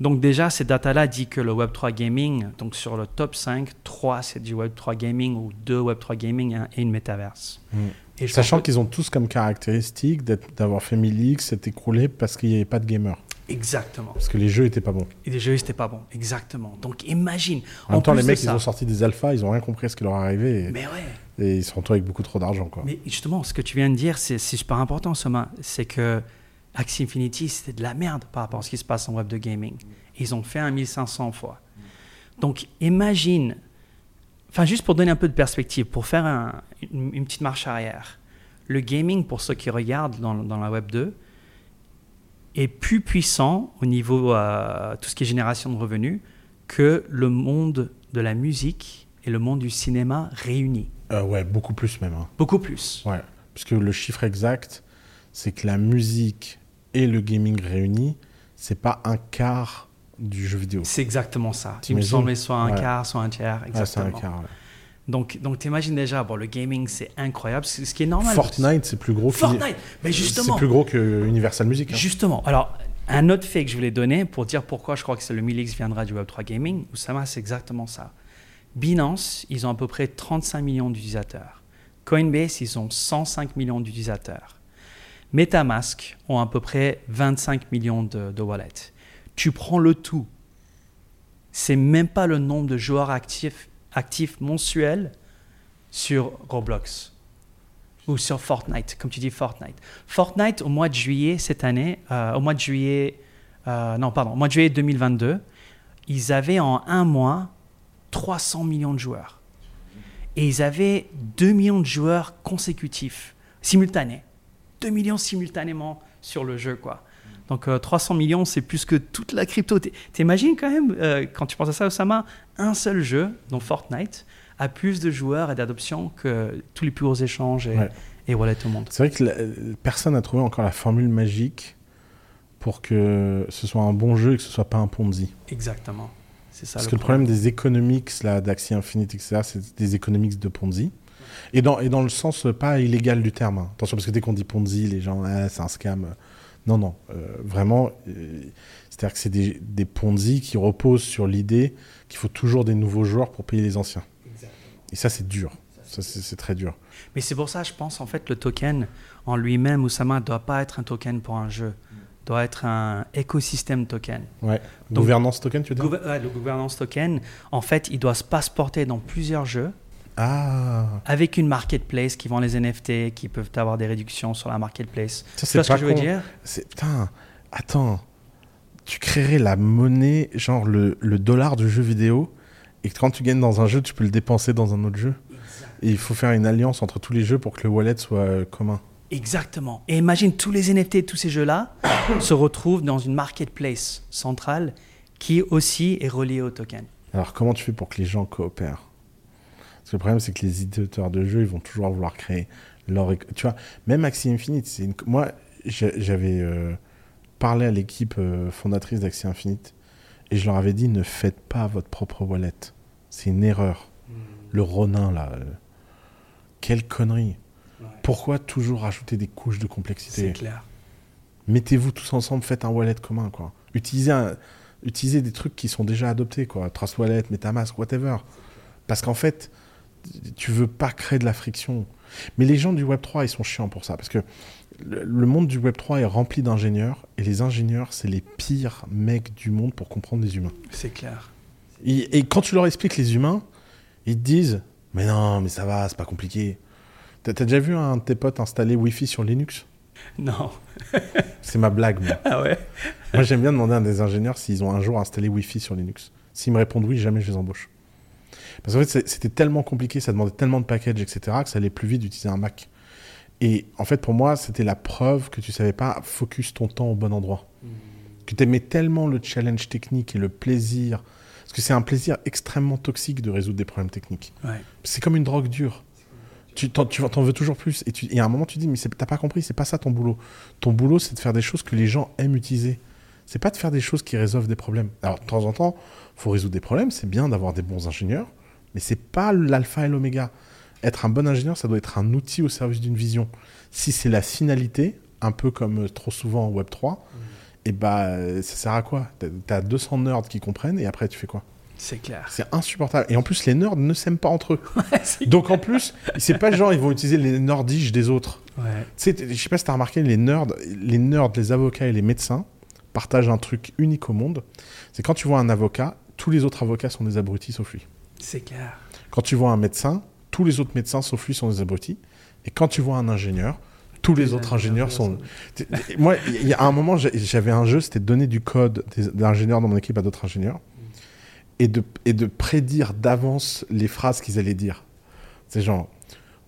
Donc déjà, ces data-là dit que le Web3 Gaming, donc sur le top 5, 3 c'est du Web3 Gaming ou 2 Web3 Gaming et un- et une métaverse. Mm. Et je Sachant que- qu'ils ont tous comme caractéristique d'avoir fait 1000X, s'être écroulé parce qu'il n'y avait pas de gamers. Exactement. Parce que les jeux étaient pas bons. Et les jeux, c'était pas bon. Exactement. Donc imagine. En même temps, les mecs, ça- ils ont sorti des alphas, ils ont rien compris à ce qui leur arrivait et, Mais ouais. et ils se retrouvent avec beaucoup trop d'argent. quoi. Mais justement, ce que tu viens de dire, c'est c'est super important, Soma. C'est que Axie Infinity, c'était de la merde par rapport à ce qui se passe en web de gaming. Ils ont fait un 1500 fois. Donc imagine, enfin juste pour donner un peu de perspective, pour faire un- une, une petite marche arrière, le gaming, pour ceux qui regardent dans, dans la web 2, est plus puissant au niveau euh, tout ce qui est génération de revenus que le monde de la musique et le monde du cinéma réunis. Euh, ouais, beaucoup plus même. hein. Beaucoup plus. Ouais. Parce que le chiffre exact, c'est que la musique et le gaming réunis, c'est pas un quart du jeu vidéo. C'est exactement ça. Il me semblait soit un Ouais. quart, soit un tiers. C'est Exactement. un quart. ouais. Donc, donc t'imagines déjà, bon, le gaming, c'est incroyable, ce qui est normal. Fortnite, c'est plus gros que Fortnite Mais C'est justement, plus gros que Universal Music. hein. justement. Alors, un autre fait que je voulais donner pour dire pourquoi je crois que c'est le 1000X viendra du Web3 Gaming, Oussama, c'est exactement ça. Binance, ils ont à peu près 35 millions d'utilisateurs. Coinbase, ils ont 105 millions d'utilisateurs. MetaMask ont à peu près 25 millions de, wallets. Tu prends le tout, c'est même pas le nombre de joueurs actifs, actifs mensuels sur Roblox ou sur Fortnite, comme tu dis Fortnite. Fortnite, au mois de juillet cette année, euh, au mois de juillet, euh, non, pardon, au mois de juillet 2022, ils avaient en un mois 300 millions de joueurs. Et ils avaient 2 millions de joueurs consécutifs, simultanés. 2 millions simultanément sur le jeu, quoi. Donc 300 millions, c'est plus que toute la crypto. T'imagines quand même, quand tu penses à ça, Osama, un seul jeu, dont Fortnite, a plus de joueurs et d'adoption que tous les plus gros échanges et, et wallets au monde. C'est vrai que personne n'a trouvé encore la formule magique pour que ce soit un bon jeu et que ce soit pas un Ponzi. Exactement. C'est ça. Parce que le problème des economics là, d'Axie Infinite, etc., c'est des economics de Ponzi. Et dans, et dans le sens pas illégal du terme. Hein. Attention, parce que dès qu'on dit Ponzi, les gens, ah, c'est un scam. Non, non. Euh, vraiment, euh, c'est-à-dire que c'est des, des Ponzi qui reposent sur l'idée qu'il faut toujours des nouveaux joueurs pour payer les anciens. Et ça, c'est dur. Ça, c'est très dur. Mais c'est pour ça, je pense, en fait, le token en lui-même, Oussama, ne doit pas être un token pour un jeu. doit être un écosystème token. Ouais. gouvernance token, tu veux dire? Le gouvernance token, en fait, il doit se passeporter dans plusieurs jeux. Ah. Avec une marketplace qui vend les NFT, qui peuvent avoir des réductions sur la marketplace. Ça, c'est ce que je veux dire? Putain, attends. Tu créerais la monnaie, genre le, le dollar du jeu vidéo, et quand tu gagnes dans un jeu, tu peux le dépenser dans un autre jeu. Et il faut faire une alliance entre tous les jeux pour que le wallet soit euh, commun. Exactement. Et imagine tous les NFT de tous ces jeux-là se retrouvent dans une marketplace centrale qui aussi est reliée au token. Alors comment tu fais pour que les gens coopèrent? Parce que le problème c'est que les éditeurs de jeux ils vont toujours vouloir créer leur... Tu vois, même Axie Infinite, une... moi j'avais euh, parlé à l'équipe euh, fondatrice d'Axie Infinite et je leur avais dit ne faites pas votre propre wallet. C'est une erreur. Hmm. Le Ronin là, quelle connerie. Pourquoi toujours rajouter des couches de complexité? C'est clair. Mettez-vous tous ensemble, faites un wallet commun, quoi. Utilisez, un, utilisez des trucs qui sont déjà adoptés, quoi. Trace Wallet, MetaMask, whatever. Parce qu'en fait, tu veux pas créer de la friction. Mais les gens du Web3, ils sont chiants pour ça. Parce que le monde du Web3 est rempli d'ingénieurs. Et les ingénieurs, c'est les pires mecs du monde pour comprendre les humains. C'est clair. Et, et, quand tu leur expliques les humains, ils te disent Mais non, mais ça va, c'est pas compliqué. T'as déjà vu un de tes potes installer Wi-Fi sur Linux? Non. c'est ma blague, moi. Ah ouais? Moi, j'aime bien demander à des ingénieurs s'ils ont un jour installé Wi-Fi sur Linux. S'ils me répondent oui, jamais je les embauche. Parce qu'en fait, c'était tellement compliqué, ça demandait tellement de packages, etc., que ça allait plus vite d'utiliser un Mac. Et en fait, pour moi, c'était la preuve que tu savais pas focus ton temps au bon endroit. Mmh. Que tu aimais tellement le challenge technique et le plaisir. Parce que c'est un plaisir extrêmement toxique de résoudre des problèmes techniques. C'est comme une drogue dure tu t'en, veux toujours plus. Et, tu, et à un moment, tu dis, mais t'as pas compris, c'est pas ça ton boulot. Ton boulot, c'est de faire des choses que les gens aiment utiliser. C'est pas de faire des choses qui résolvent des problèmes. Alors, de temps en temps, faut résoudre des problèmes. C'est bien d'avoir des bons ingénieurs, mais c'est pas l'alpha et l'oméga. Être un bon ingénieur, ça doit être un outil au service d'une vision. Si c'est la finalité, un peu comme euh, trop souvent en Web3, mmh. et eh bah, euh, ça sert à quoi? T'as 200 nerds qui comprennent, et après, tu fais quoi? C'est clair. C'est insupportable. Et en plus, les nerds ne s'aiment pas entre eux. Donc en plus, c'est pas genre ils vont utiliser les nerdiges des autres. Ouais. Tu sais, je sais pas si t'as remarqué, les nerds, les nerds, les avocats et les médecins partagent un truc unique au monde. C'est quand tu vois un avocat, tous les autres avocats sont des abrutis sauf lui. C'est clair. Quand tu vois un médecin, tous les autres médecins sauf lui sont des abrutis. Et quand tu vois un ingénieur, tous les, autres ingénieurs sont. Moi, il y a un moment, j'avais un jeu, c'était de donner du code d'ingénieurs dans mon équipe à d'autres ingénieurs et de, et de prédire d'avance les phrases qu'ils allaient dire. C'est genre,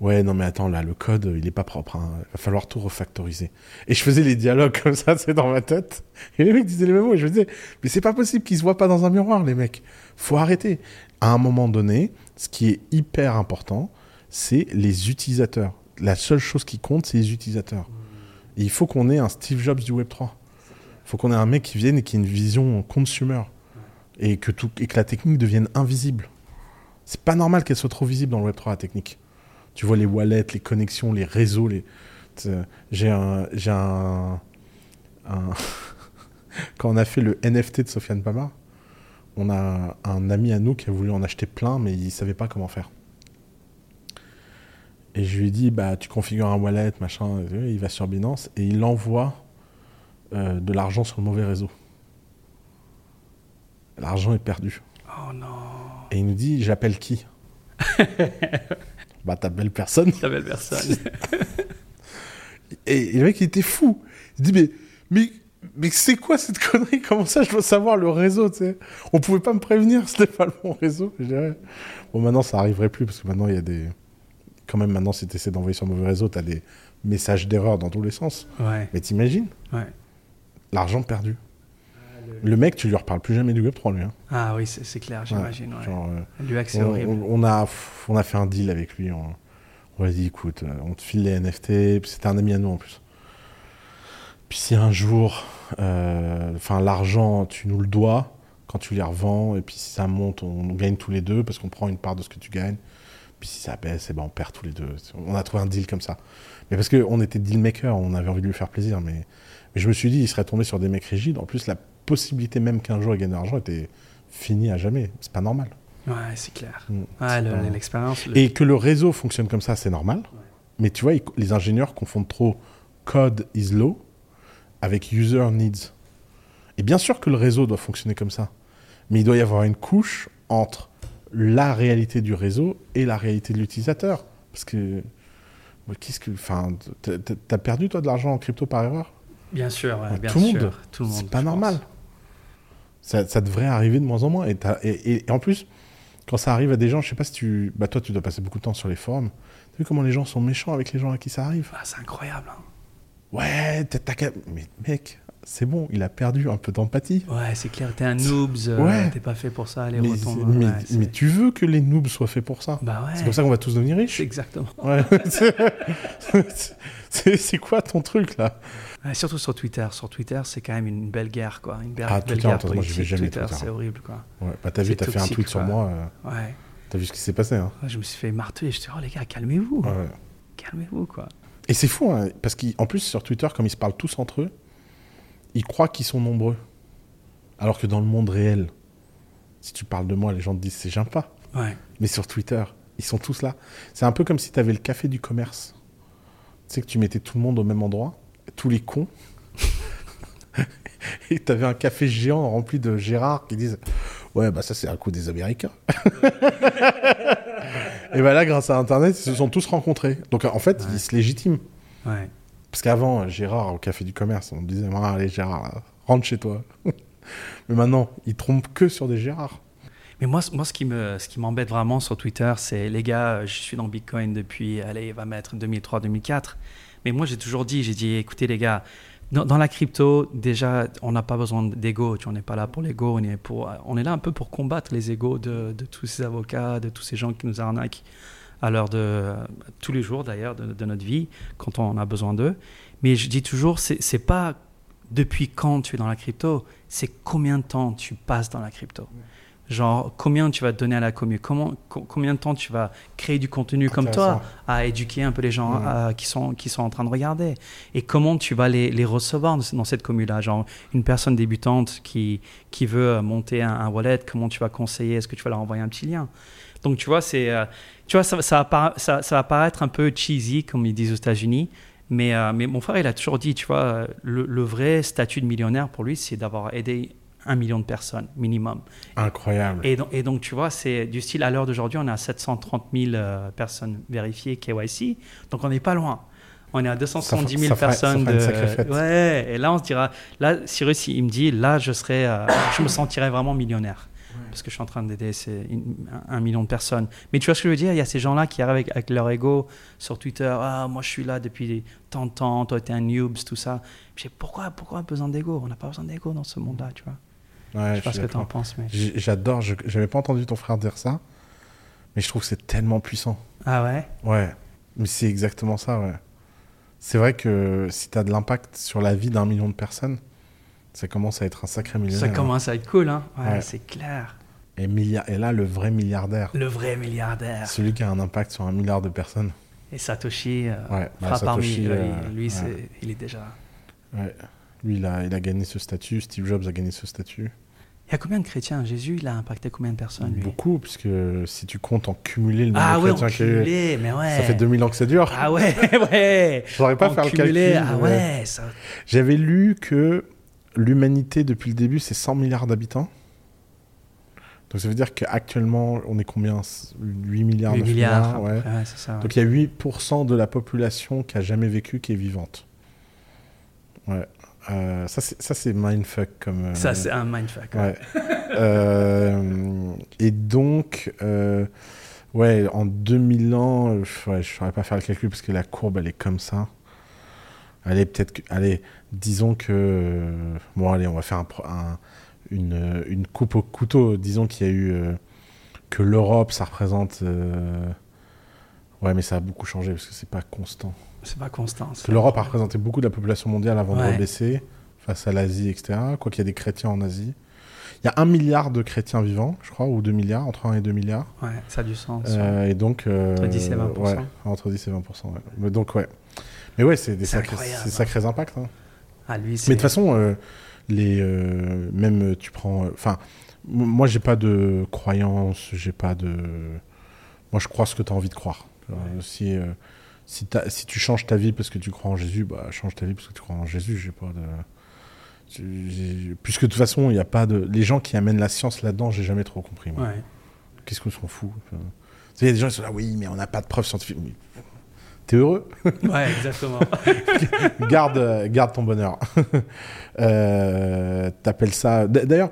ouais, non mais attends, là, le code, il est pas propre, hein. il va falloir tout refactoriser. Et je faisais les dialogues comme ça, c'est dans ma tête. Et les mecs disaient les mêmes mots, et je me disais, mais c'est pas possible qu'ils se voient pas dans un miroir, les mecs. Faut arrêter. À un moment donné, ce qui est hyper important, c'est les utilisateurs. La seule chose qui compte, c'est les utilisateurs. il faut qu'on ait un Steve Jobs du Web3. Il faut qu'on ait un mec qui vienne et qui ait une vision consumer et que, et que la technique devienne invisible. C'est pas normal qu'elle soit trop visible dans le Web3, la technique. Tu vois les wallets, les connexions, les réseaux. Les... J'ai un. J'ai un, Quand on a fait le NFT de Sofiane Pamar, on a un ami à nous qui a voulu en acheter plein, mais il savait pas comment faire. Et je lui ai dit, bah, tu configures un wallet, machin, il va sur Binance, et il envoie euh, de l'argent sur le mauvais réseau l'argent est perdu. Oh non. Et il nous dit, j'appelle qui? Bah, t'appelles personne. T'appelles personne. et, le mec, il était fou. Il dit, mais, mais, mais c'est quoi cette connerie? Comment ça, je dois savoir le réseau tu sais? On pouvait pas me prévenir, c'était pas le bon réseau. Bon, maintenant, ça arriverait plus parce que maintenant, il y a des. Quand même, maintenant, si tu essaies d'envoyer sur un mauvais réseau, tu as des messages d'erreur dans tous les sens. Ouais. Mais t'imagines? Ouais. l'argent perdu. Le mec, tu lui reparles plus jamais du Web3, lui. hein. Ah oui, c'est clair, j'imagine. ouais. Euh, L'UX, c'est on, horrible. on- on a, on a fait un deal avec lui. On, on lui a dit, écoute, euh, on te file les NFT. C'était un ami à nous en plus. Puis si un jour, euh, enfin l'argent, tu nous le dois quand tu les revends. Et puis si ça monte, on, gagne tous les deux parce qu'on prend une part de ce que tu gagnes. Puis si ça baisse, eh ben, on perd tous les deux. On a trouvé un deal comme ça. Mais parce qu'on était deal maker, on avait envie de lui faire plaisir. Mais, mais je me suis dit, il serait tombé sur des mecs rigides. En plus, la possibilité même qu'un jour il gagne de l'argent était finie à jamais. C'est pas normal. Ouais, c'est clair. Mm. Le- pas- l'expérience. le- Et que le réseau fonctionne comme ça, c'est normal. Mais tu vois, ils- les ingénieurs confondent trop code is low avec user needs. Et bien sûr que le réseau doit fonctionner comme ça. Mais il doit y avoir une couche entre la réalité du réseau et la réalité de l'utilisateur. Parce que. Qu'est-ce que. Enfin, t'as- t'as t'as perdu toi de l'argent en crypto par erreur? Bien sûr, ouais, Ouais, bien tout le sûr. monde. Tout le monde. C'est pas normal. Ça, ça devrait arriver de moins en moins. Et, t'as- et- et- et en plus, quand ça arrive à des gens, je sais pas si tu. Bah, toi, tu dois passer beaucoup de temps sur les forums. Tu vu comment les gens sont méchants avec les gens à qui ça arrive? Ah, c'est incroyable. hein. Ouais, qu'à- Mais mec, c'est bon, il a perdu un peu d'empathie. Ouais, c'est clair. T'es un noobs. euh, Ouais. T'es pas fait pour ça. Les Mais, mais- ouais, mais c'est- tu veux que les noobs soient faits pour ça Bah ouais. C'est comme ça qu'on va tous devenir riches exactement. Ouais. c'est quoi ton truc là? Surtout sur Twitter. Sur Twitter, c'est quand même une belle guerre, quoi. Une belle, Ah, belle Twitter, guerre attends, moi, vais jamais, Twitter, c'est horrible, quoi. ouais, Bah t'as vu, t'as fait un tweet sur moi, euh, Ouais. t'as vu ce qui s'est passé. Hein? Je me suis fait marteler. Je dis, oh les gars, calmez-vous. Ouais. Calmez-vous, quoi. Et c'est fou, hein, parce qu'en plus sur Twitter, comme ils se parlent tous entre eux, ils croient qu'ils sont nombreux. Alors que dans le monde réel, si tu parles de moi, les gens te disent c'est j'aime pas. Ouais. Mais sur Twitter, ils sont tous là. C'est un peu comme si tu avais le café du commerce. Tu sais que tu mettais tout le monde au même endroit, tous les cons. Et tu avais un café géant rempli de Gérard qui disent Ouais, bah ça c'est un coup des Américains. Et bah là, grâce à Internet, ils se sont tous rencontrés. Donc en fait, Ouais. ils se légitiment. Ouais. Parce qu'avant, Gérard, au café du commerce, on disait Ah, Allez, Gérard, rentre chez toi. Mais maintenant, ils trompent que sur des Gérards. Mais moi, moi ce qui me, ce qui m'embête vraiment sur Twitter, c'est les gars, euh, je suis dans Bitcoin depuis, allez, va mettre 2003-2004. Mais moi, j'ai toujours dit, j'ai dit, écoutez les gars, dans, la crypto, déjà, on n'a pas besoin d'ego. On n'est pas là pour l'ego, on est on est là un peu pour combattre les égos de, tous ces avocats, de tous ces gens qui nous arnaquent à l'heure de tous les jours d'ailleurs de, notre vie quand on a besoin d'eux. Mais je dis toujours, c'est pas depuis quand tu es dans la crypto, c'est combien de temps tu passes dans la crypto. Genre, combien tu vas donner à la commune Comment, co- Combien de temps tu vas créer du contenu comme toi à éduquer un peu les gens euh, qui, sont, qui sont en train de regarder? Et comment tu vas les, les recevoir dans cette commune-là Genre, une personne débutante qui, qui veut euh, monter un, un wallet, comment tu vas conseiller? Est-ce que tu vas leur envoyer un petit lien? Donc, tu vois, c'est, euh, tu vois ça, ça, va para- ça, ça va paraître un peu cheesy, comme ils disent aux États-Unis. Mais, euh, mais mon frère, il a toujours dit, tu vois, le, le vrai statut de millionnaire pour lui, c'est d'avoir aidé un million de personnes minimum. Incroyable. Et donc, et donc, tu vois, c'est du style, à l'heure d'aujourd'hui, on a 730 000 euh, personnes vérifiées KYC, donc on n'est pas loin. On est à 270 000 Ça fera- ça personnes de. Ouais, et là, on se dira. Là, Cyrus, il me dit, là, je serais. euh, je me sentirais vraiment millionnaire. Parce que je suis en train d'aider un million de personnes. Mais tu vois ce que je veux dire? Il y a ces gens-là qui arrivent avec, avec leur ego sur Twitter. Ah, moi, je suis là depuis tant de temps, toi, t'es un noobs, tout ça. Je dis, pourquoi, pourquoi besoin d'ego? On n'a pas besoin d'ego dans ce monde-là, tu vois? Ouais, je sais pas ce que tu en penses, mais. J'adore, je n'avais pas entendu ton frère dire ça, mais je trouve que c'est tellement puissant. Ah ouais? Ouais, mais c'est exactement ça, ouais. C'est vrai que si tu as de l'impact sur la vie d'un million de personnes, ça commence à être un sacré millionnaire. Ça commence à être cool, hein Ouais, Ouais. c'est clair. Et, milliard... Et là, le vrai milliardaire, Le vrai milliardaire. celui qui a un impact sur un milliard de personnes. Et Satoshi euh, Ouais, bah, fera parmi euh, lui, c'est- il est déjà. Ouais. Lui, il a, il a gagné ce statut, Steve Jobs a gagné ce statut. Il y a combien de chrétiens? Jésus, il a impacté combien de personnes lui? Beaucoup, puisque si tu comptes en cumuler le nombre Ah de ouais, chrétiens qu'il y a eu, cumulé, mais ouais. ça fait 2000 ans que ça dure. Ah ouais, ouais. Je saurais pas En faire cumulé, le calcul. Ah ouais, ça... J'avais lu que l'humanité, depuis le début, c'est 100 milliards d'habitants. Donc ça veut dire qu'actuellement, on est combien? 8 milliards 8 9 milliards. ouais. ça. ouais. Donc il y a 8% de la population qui a jamais vécu qui est vivante. Ouais. Euh, ça, c'est- mindfuck comme. euh, Ça, c'est un mindfuck. Ouais. Euh, et donc, ouais, en 2000 ans, je ne saurais pas faire le calcul parce que la courbe, elle est comme ça. Allez, peut-être que. Allez, disons que. bon, allez, on va faire un pro- un- une, une coupe au couteau. Disons qu'il y a eu. que l'Europe, ça représente. Ouais, mais ça a beaucoup changé parce que c'est pas constant. C'est pas constant. L'Europe a représenté beaucoup de la population mondiale avant de Ouais. rebaisser face à l'Asie, etc. Quoi qu'il y a des chrétiens en Asie. Il y a un milliard de chrétiens vivants, je crois, ou 2 milliards, entre 1 et 2 milliards. Ouais, ça a du sens. Euh, et donc. euh, Entre 10 et 20%. Ouais, entre 10 et 20%. Ouais. Mais donc, ouais. Mais ouais, c'est des sacrés, hein. impacts. hein. Ah, lui, Mais de toute façon, euh, les, euh, même tu prends. Enfin, moi, j'ai pas de croyance, j'ai pas de. Moi, je crois ce que tu as envie de croire. Si, euh, si, tu changes ta vie parce que tu crois en Jésus, bah, change ta vie parce que tu crois en Jésus. J'ai pas de. Puisque de toute façon, il y a pas de. Les gens qui amènent la science là-dedans, j'ai jamais trop compris. Ouais. Qu'est-ce qu'on s'en fout Il y a des gens qui sont là, oui, mais on n'a pas de preuves scientifiques. Mais T'es heureux? Ouais, exactement. garde, garde ton bonheur. euh, T'appelles ça. D'ailleurs,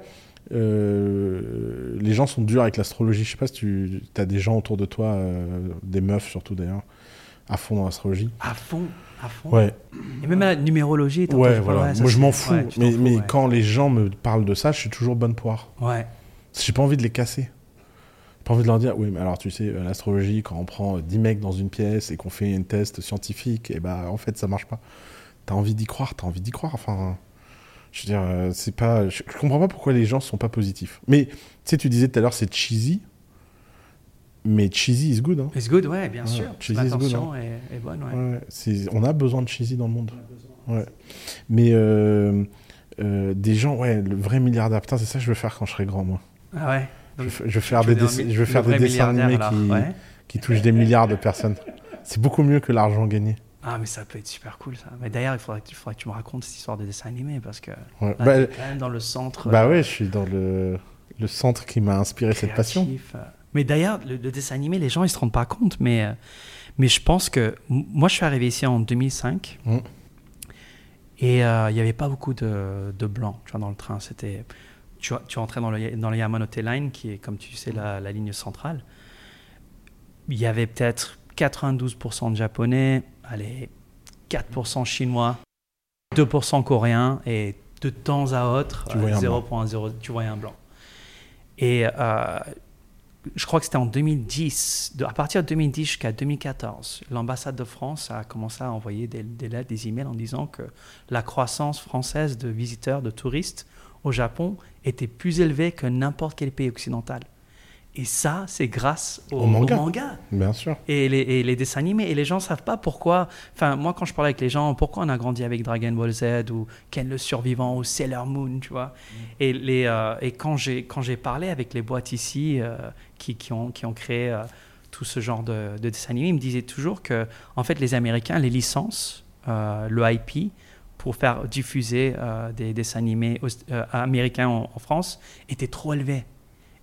euh, les gens sont durs avec l'astrologie. Je sais pas si tu as des gens autour de toi, euh, des meufs surtout d'ailleurs, à fond dans l'astrologie. à fond, à fond. Ouais, Et même la numérologie. tantôt, ouais, je- voilà. ça, Moi, je m'en fous. ouais, mais fous, mais ouais. quand les gens me parlent de ça, je suis toujours bonne poire. Ouais. J'ai pas envie de les casser. J'ai pas envie de leur dire, oui, mais alors tu sais, euh, l'astrologie, quand on prend euh, 10 mecs dans une pièce et qu'on fait un test scientifique, et bah en fait ça marche pas. T'as envie d'y croire, t'as envie d'y croire. Enfin, je veux dire, euh, c'est pas. Je comprends pas pourquoi les gens sont pas positifs. Mais tu sais, tu disais tout à l'heure, c'est cheesy. Mais cheesy is good. Hein. It's good, ouais, bien Ouais, sûr. cheesy is good, L'intention est, est bonne, ouais. Ouais, c'est- on a besoin de cheesy dans le monde. Ouais. Mais euh, euh, des gens, ouais, le vrai milliardaire, putain, c'est ça que je veux faire quand je serai grand, moi. Ah ouais. Je Donc, veux, je veux faire des, je veux le faire des dessins animés qui, touchent des milliards de personnes. C'est beaucoup mieux que l'argent gagné. Ah, mais ça peut être super cool, ça. Mais d'ailleurs, il faudrait, que tu- il faudrait que tu me racontes cette histoire de dessin animé, parce que Ouais. là, Bah, quand même dans le centre. bah euh, ouais, je suis dans le, le centre qui m'a inspiré cette passion. euh. Mais d'ailleurs, le, le dessin animé, les gens, ils se rendent pas compte, mais, euh, mais je pense que... Moi, je suis arrivé ici en 2005, Mm. et euh, il n'y avait pas beaucoup de, de blancs tu vois, dans le train. C'était... Tu, tu rentrais dans le, dans le Yamanote Line, qui est, comme tu sais, la, la ligne centrale. Il y avait peut-être 92% de japonais, allez, 4% chinois, 2% coréens, et de temps à autre, Tu euh, voyais un 0.0, tu voyais un blanc. Et euh, je crois que c'était en 2010, de- à partir de 2010 jusqu'à 2014, l'ambassade de France a commencé à envoyer des, des lettres, des emails en disant que la croissance française de visiteurs, de touristes au Japon était plus élevée que n'importe quel pays occidental. Et ça, c'est grâce au, Au manga. au manga Bien sûr. et les, et les dessins animés. Et les gens savent pas pourquoi. Enfin, moi, quand je parle avec les gens, pourquoi on a grandi avec Dragon Ball Z ou Ken le Survivant ou Sailor Moon, tu vois. Et, les, euh, et quand j'ai quand j'ai parlé avec les boîtes ici euh, qui, qui, ont, qui ont créé euh, tout ce genre de, de dessins animés, ils me disaient toujours que, en fait, les Américains, les licences, le IP, pour faire diffuser des dessins animés américains en, en France, étaient trop élevés.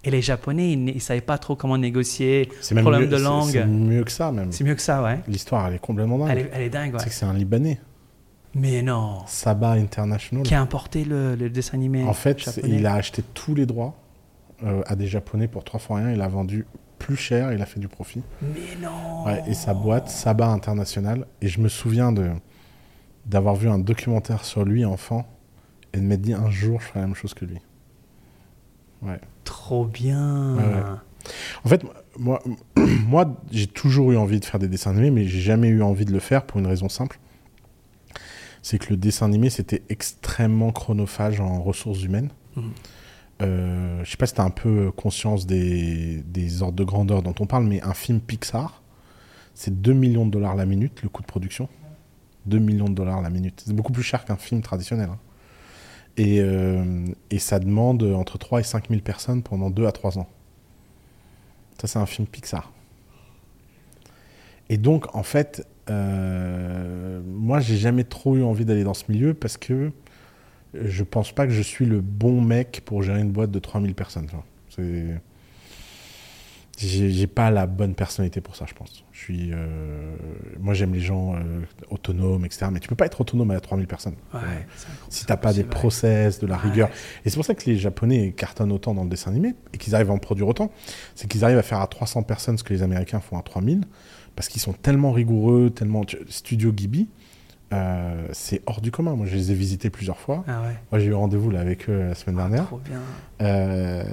Et les Japonais, ils ne savaient pas trop comment négocier. C'est même Problème mieux, de c'est- langue. C'est mieux que ça, même. C'est mieux que ça, ouais. L'histoire, elle est complètement dingue. Elle est, elle est dingue, ouais. sais que c'est un Libanais. Mais non. Saba International. Qui a importé le, le dessin animé En fait, c'est- japonais. il a acheté tous les droits euh, à des Japonais pour trois fois rien. Il a vendu plus cher, il a fait du profit. Mais non. Ouais, et sa boîte, Saba International. Et je me souviens de d'avoir vu un documentaire sur lui enfant et de m'être dit un jour je ferai la même chose que lui. Ouais. Trop bien. Ouais, ouais. En fait, moi, moi j'ai toujours eu envie de faire des dessins animés, mais j'ai jamais eu envie de le faire pour une raison simple. C'est que le dessin animé, c'était extrêmement chronophage en ressources humaines. Mhm. Euh, je sais pas si tu as un peu conscience des, des ordres de grandeur dont on parle, mais un film Pixar, c'est 2 millions de dollars la minute, le coût de production. 2 millions de dollars la minute. C'est beaucoup plus cher qu'un film traditionnel. hein. Et, euh, et ça demande entre 3 et 5 000 personnes pendant 2 à 3 ans. Ça, c'est un film Pixar. Et donc, en fait, euh, moi, j'ai jamais trop eu envie d'aller dans ce milieu parce que je pense pas que je suis le bon mec pour gérer une boîte de 3000 personnes. C'est... J'ai, pas la bonne personnalité pour ça, je pense. Je suis, euh, moi, j'aime les gens euh, autonomes, etc. Mais tu peux pas être autonome à 3000 personnes. Ouais, Euh, si t'as pas des process, de la rigueur. Ouais. Et c'est pour ça que les Japonais cartonnent autant dans le dessin animé et qu'ils arrivent à en produire autant. C'est qu'ils arrivent à faire à 300 personnes ce que les Américains font à 3000 parce qu'ils sont tellement rigoureux, tellement. tu- Studio Ghibli, euh, c'est hors du commun. Moi, je les ai visités plusieurs fois. Ah ouais. Moi, j'ai eu rendez-vous là avec eux la semaine dernière. Trop bien. Euh,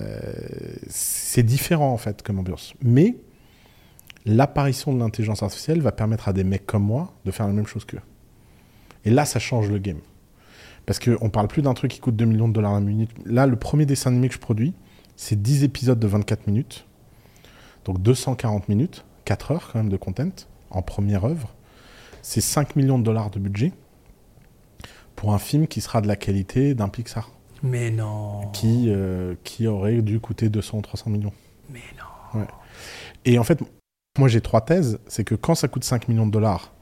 c'est différent en fait comme ambiance. Mais l'apparition de l'intelligence artificielle va permettre à des mecs comme moi de faire la même chose qu'eux. Et là, ça change le game. Parce qu'on parle plus d'un truc qui coûte 2 millions de dollars la minute. Là, le premier dessin animé que je produis, c'est 10 épisodes de 24 minutes. Donc 240 minutes, 4 heures quand même de content en première œuvre. C'est 5 millions de dollars de budget pour un film qui sera de la qualité d'un Pixar. Mais non. Qui, euh, qui aurait dû coûter 200 ou 300 millions. Mais non. Ouais. Et en fait, moi j'ai trois thèses. C'est que quand ça coûte 5 millions de dollars,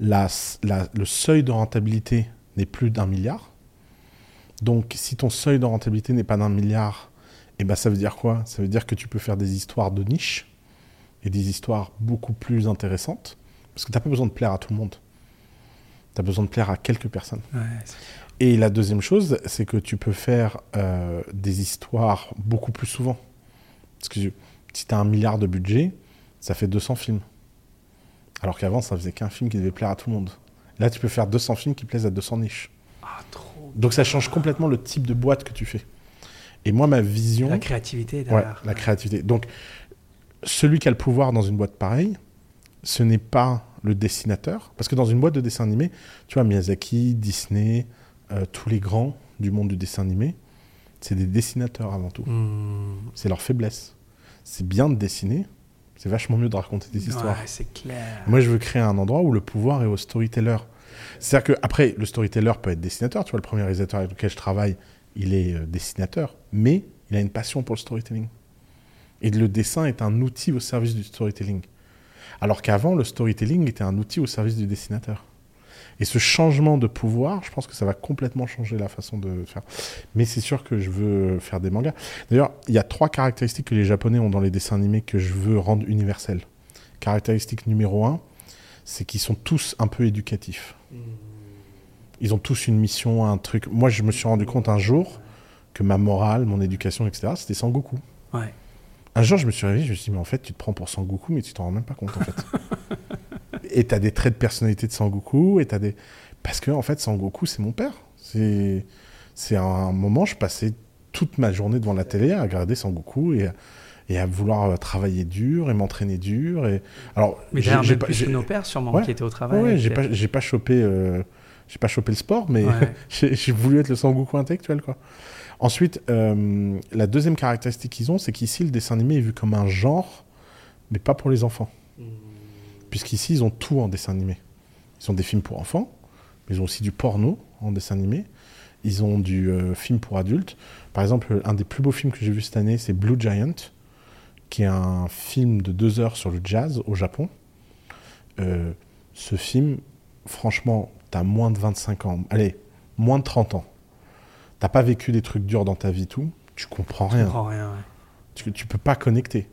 la, la- le seuil de rentabilité n'est plus d'un milliard. Donc si ton seuil de rentabilité n'est pas d'un milliard, et ben ça veut dire quoi? Ça veut dire que tu peux faire des histoires de niche et des histoires beaucoup plus intéressantes. Parce que tu n'as pas besoin de plaire à tout le monde. Tu as besoin de plaire à quelques personnes. Ouais, Et la deuxième chose, c'est que tu peux faire euh, des histoires beaucoup plus souvent. Parce que si tu as un milliard de budget, ça fait 200 films. Alors qu'avant, ça faisait qu'un film qui devait plaire à tout le monde. Là, tu peux faire 200 films qui plaisent à 200 niches. Ah, trop. Donc ça change complètement le type de boîte que tu fais. Et moi, ma vision... La créativité Ouais, derrière. la créativité. Donc, celui qui a le pouvoir dans une boîte pareille, ce n'est pas le dessinateur. Parce que dans une boîte de dessin animé, tu vois, Miyazaki, Disney, euh, tous les grands du monde du dessin animé, c'est des dessinateurs avant tout. Hmm. C'est leur faiblesse. C'est bien de dessiner, c'est vachement mieux de raconter des histoires. Ouais, c'est clair. Moi, je veux créer un endroit où le pouvoir est au storyteller. C'est-à-dire que après, le storyteller peut être dessinateur. Tu vois, le premier réalisateur avec lequel je travaille, il est euh, dessinateur, mais il a une passion pour le storytelling. Et le dessin est un outil au service du storytelling. Alors qu'avant, le storytelling était un outil au service du dessinateur. Et ce changement de pouvoir, je pense que ça va complètement changer la façon de faire. Mais c'est sûr que je veux faire des mangas. D'ailleurs, il y a trois caractéristiques que les Japonais ont dans les dessins animés que je veux rendre universelles. Caractéristique numéro un, c'est qu'ils sont tous un peu éducatifs. Ils ont tous une mission, un truc. Moi, je me suis rendu compte un jour que ma morale, mon éducation, etc., c'était Sangoku. Ouais. Un jour, je me suis réveillé, je me suis dit, mais en fait, tu te prends pour Sangoku, mais tu t'en rends même pas compte, en fait. et t'as des traits de personnalité de Sangoku, et t'as des. Parce que, en fait, Sangoku, c'est mon père. C'est. C'est un moment, je passais toute ma journée devant la télé à regarder Sangoku et, à- et à vouloir euh, travailler dur et m'entraîner dur. Et... Alors, Mais j'ai- même pas- plus que nos pères, sûrement, Ouais. qui étaient au travail. Ouais, j'ai pas, j'ai pas chopé, euh, j'ai pas chopé le sport, mais Ouais. j'ai j'ai voulu être le Sangoku intellectuel, quoi. Ensuite, euh, la deuxième caractéristique qu'ils ont, c'est qu'ici le dessin animé est vu comme un genre, mais pas pour les enfants, puisqu'ici ils ont tout en dessin animé. Ils ont des films pour enfants, mais ils ont aussi du porno en dessin animé. Ils ont du euh, film pour adultes. Par exemple, un des plus beaux films que j'ai vu cette année, c'est Blue Giant, qui est un film de deux heures sur le jazz au Japon. Euh, ce film, franchement, t'as moins de 25 ans, allez, moins de 30 ans. T'as pas vécu des trucs durs dans ta vie, tout. Tu comprends rien. comprends rien. ouais. Tu, tu peux pas connecter.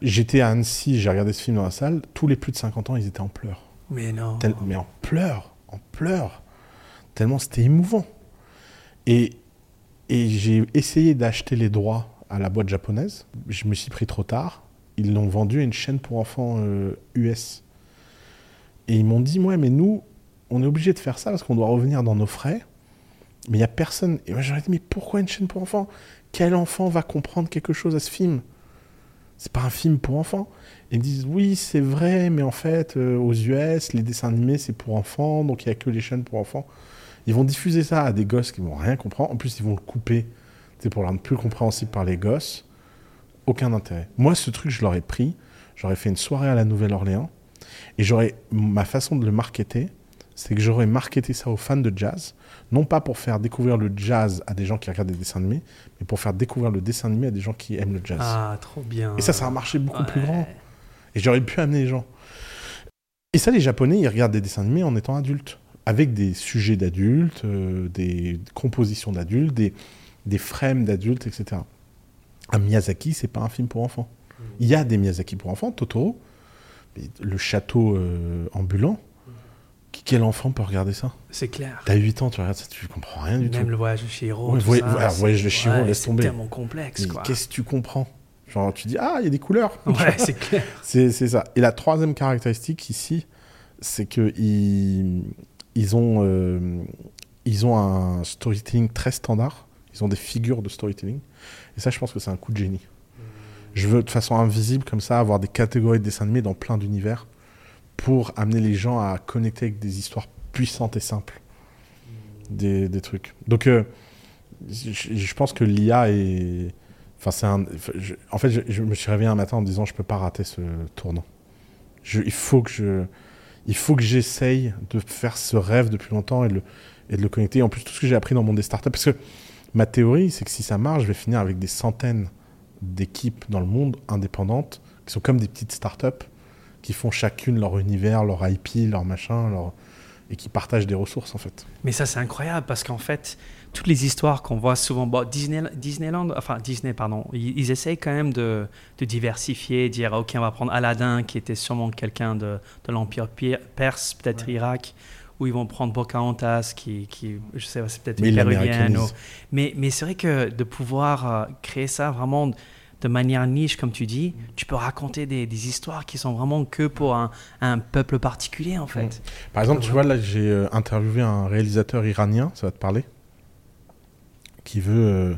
J'étais à Annecy, j'ai regardé ce film dans la salle. Tous les plus de 50 ans, ils étaient en pleurs. Mais non. Tel- mais en pleurs, en pleurs. Tellement c'était émouvant. Et, et j'ai essayé d'acheter les droits à la boîte japonaise. Je me suis pris trop tard. Ils l'ont vendu à une chaîne pour enfants euh, US. Et ils m'ont dit, ouais, mais nous, on est obligé de faire ça parce qu'on doit revenir dans nos frais. Mais il n'y a personne. Et moi, j'aurais dit, mais pourquoi une chaîne pour enfants? Quel enfant va comprendre quelque chose à ce film? C'est pas un film pour enfants. Ils me disent, oui, c'est vrai, mais en fait, euh, aux US, les dessins animés, c'est pour enfants, donc il n'y a que les chaînes pour enfants. Ils vont diffuser ça à des gosses qui vont rien comprendre. En plus, ils vont le couper c'est pour le rendre plus compréhensible par les gosses. Aucun intérêt. Moi, ce truc, je l'aurais pris. J'aurais fait une soirée à la Nouvelle-Orléans. Et j'aurais. Ma façon de le marketer, c'est que j'aurais marketé ça aux fans de jazz. Non pas pour faire découvrir le jazz à des gens qui regardent des dessins animés, mais pour faire découvrir le dessin animé à des gens qui aiment le jazz. Ah, trop bien. Et ça, ça a marché beaucoup plus grand. Et j'aurais pu amener les gens. Et ça, les Japonais, ils regardent des dessins animés en étant adultes, avec des sujets d'adultes, euh, des compositions d'adultes, des, des frames d'adultes, etc. Un Miyazaki, c'est pas un film pour enfants. Il y a des Miyazaki pour enfants, Totoro, mais le château euh, ambulant. Quel enfant peut regarder ça? C'est clair. T'as 8 ans, tu regardes ça, tu comprends rien du Même tout. le voyage de Chihiro. Ouais, voy- ça, voilà, c'est- voyage de Chihiro, ouais, laisse tomber. C'est tellement complexe. Qu'est-ce que tu comprends? Genre, tu dis, ah, il y a des couleurs. Ouais, c'est clair. C'est ça. Et la troisième caractéristique ici, c'est que il- ils ont, euh, ils ont un storytelling très standard. Ils ont des figures de storytelling. Et ça, je pense que c'est un coup de génie. Je veux de façon invisible, comme ça, avoir des catégories de dessins animés dans plein d'univers pour amener les gens à connecter avec des histoires puissantes et simples. Des, trucs. Donc, euh, je, pense que l'IA est. Enfin, c'est un. en fait, je, me suis réveillé un matin en me disant je peux pas rater ce tournant. Il faut que je. Il faut que j'essaye de faire ce rêve depuis longtemps et de le, et de le connecter. Et en plus, tout ce que j'ai appris dans le monde des startups. Parce que ma théorie, c'est que si ça marche, je vais finir avec des centaines d'équipes dans le monde indépendantes qui sont comme des petites startups qui font chacune leur univers, leur IP, leur machin, leur... et qui partagent des ressources en fait. Mais ça, c'est incroyable parce qu'en fait, toutes les histoires qu'on voit souvent, bon, Disney, Disneyland, enfin Disney, pardon, ils, ils essayent quand même de, de diversifier, dire, ok, on va prendre Aladdin, qui était sûrement quelqu'un de, de l'Empire pi- perse, peut-être Irak, ou ils vont prendre Pocahontas, qui, qui je sais pas, c'est peut-être péruvienne. ou- Mais, mais c'est vrai que de pouvoir euh, créer ça vraiment de manière niche, comme tu dis, tu peux raconter des, des histoires qui sont vraiment que pour un, un peuple particulier, en fait. Par exemple, tu vois, là, j'ai euh, interviewé un réalisateur iranien, ça va te parler, qui veut, euh,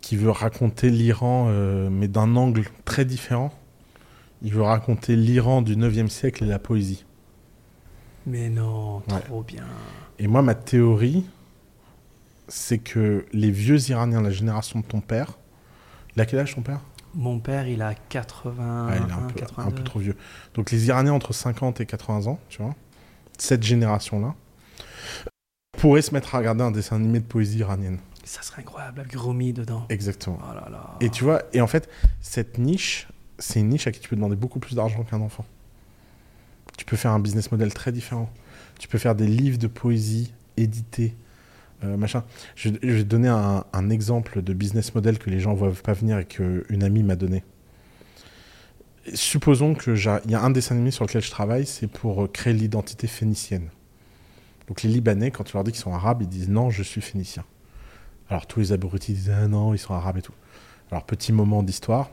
qui veut raconter l'Iran, euh, mais d'un angle très différent. Il veut raconter l'Iran du 9e siècle et la poésie. Mais non, Ouais. trop bien. Et moi, ma théorie, c'est que les vieux Iraniens, la génération de ton père, il a quel âge ton père? Mon père, il a 80, Ouais, il est un peu, 82. un peu trop vieux. Donc les Iraniens entre 50 et 80 ans, tu vois, cette génération-là, pourraient se mettre à regarder un dessin animé de poésie iranienne. Ça serait incroyable, avec Romy dedans. Exactement. Oh là là. Et tu vois, et en fait, cette niche, c'est une niche à qui tu peux demander beaucoup plus d'argent qu'un enfant. Tu peux faire un business model très différent. Tu peux faire des livres de poésie édités, euh, machin. Je, vais donner un, un exemple de business model que les gens ne voient pas venir et qu'une amie m'a donné. Supposons qu'il y a un dessin animé sur lequel je travaille, c'est pour euh, créer l'identité phénicienne. Donc les Libanais, quand tu leur dis qu'ils sont arabes, ils disent non, je suis phénicien. Alors tous les abrutis disent ah non, ils sont arabes et tout. Alors petit moment d'histoire.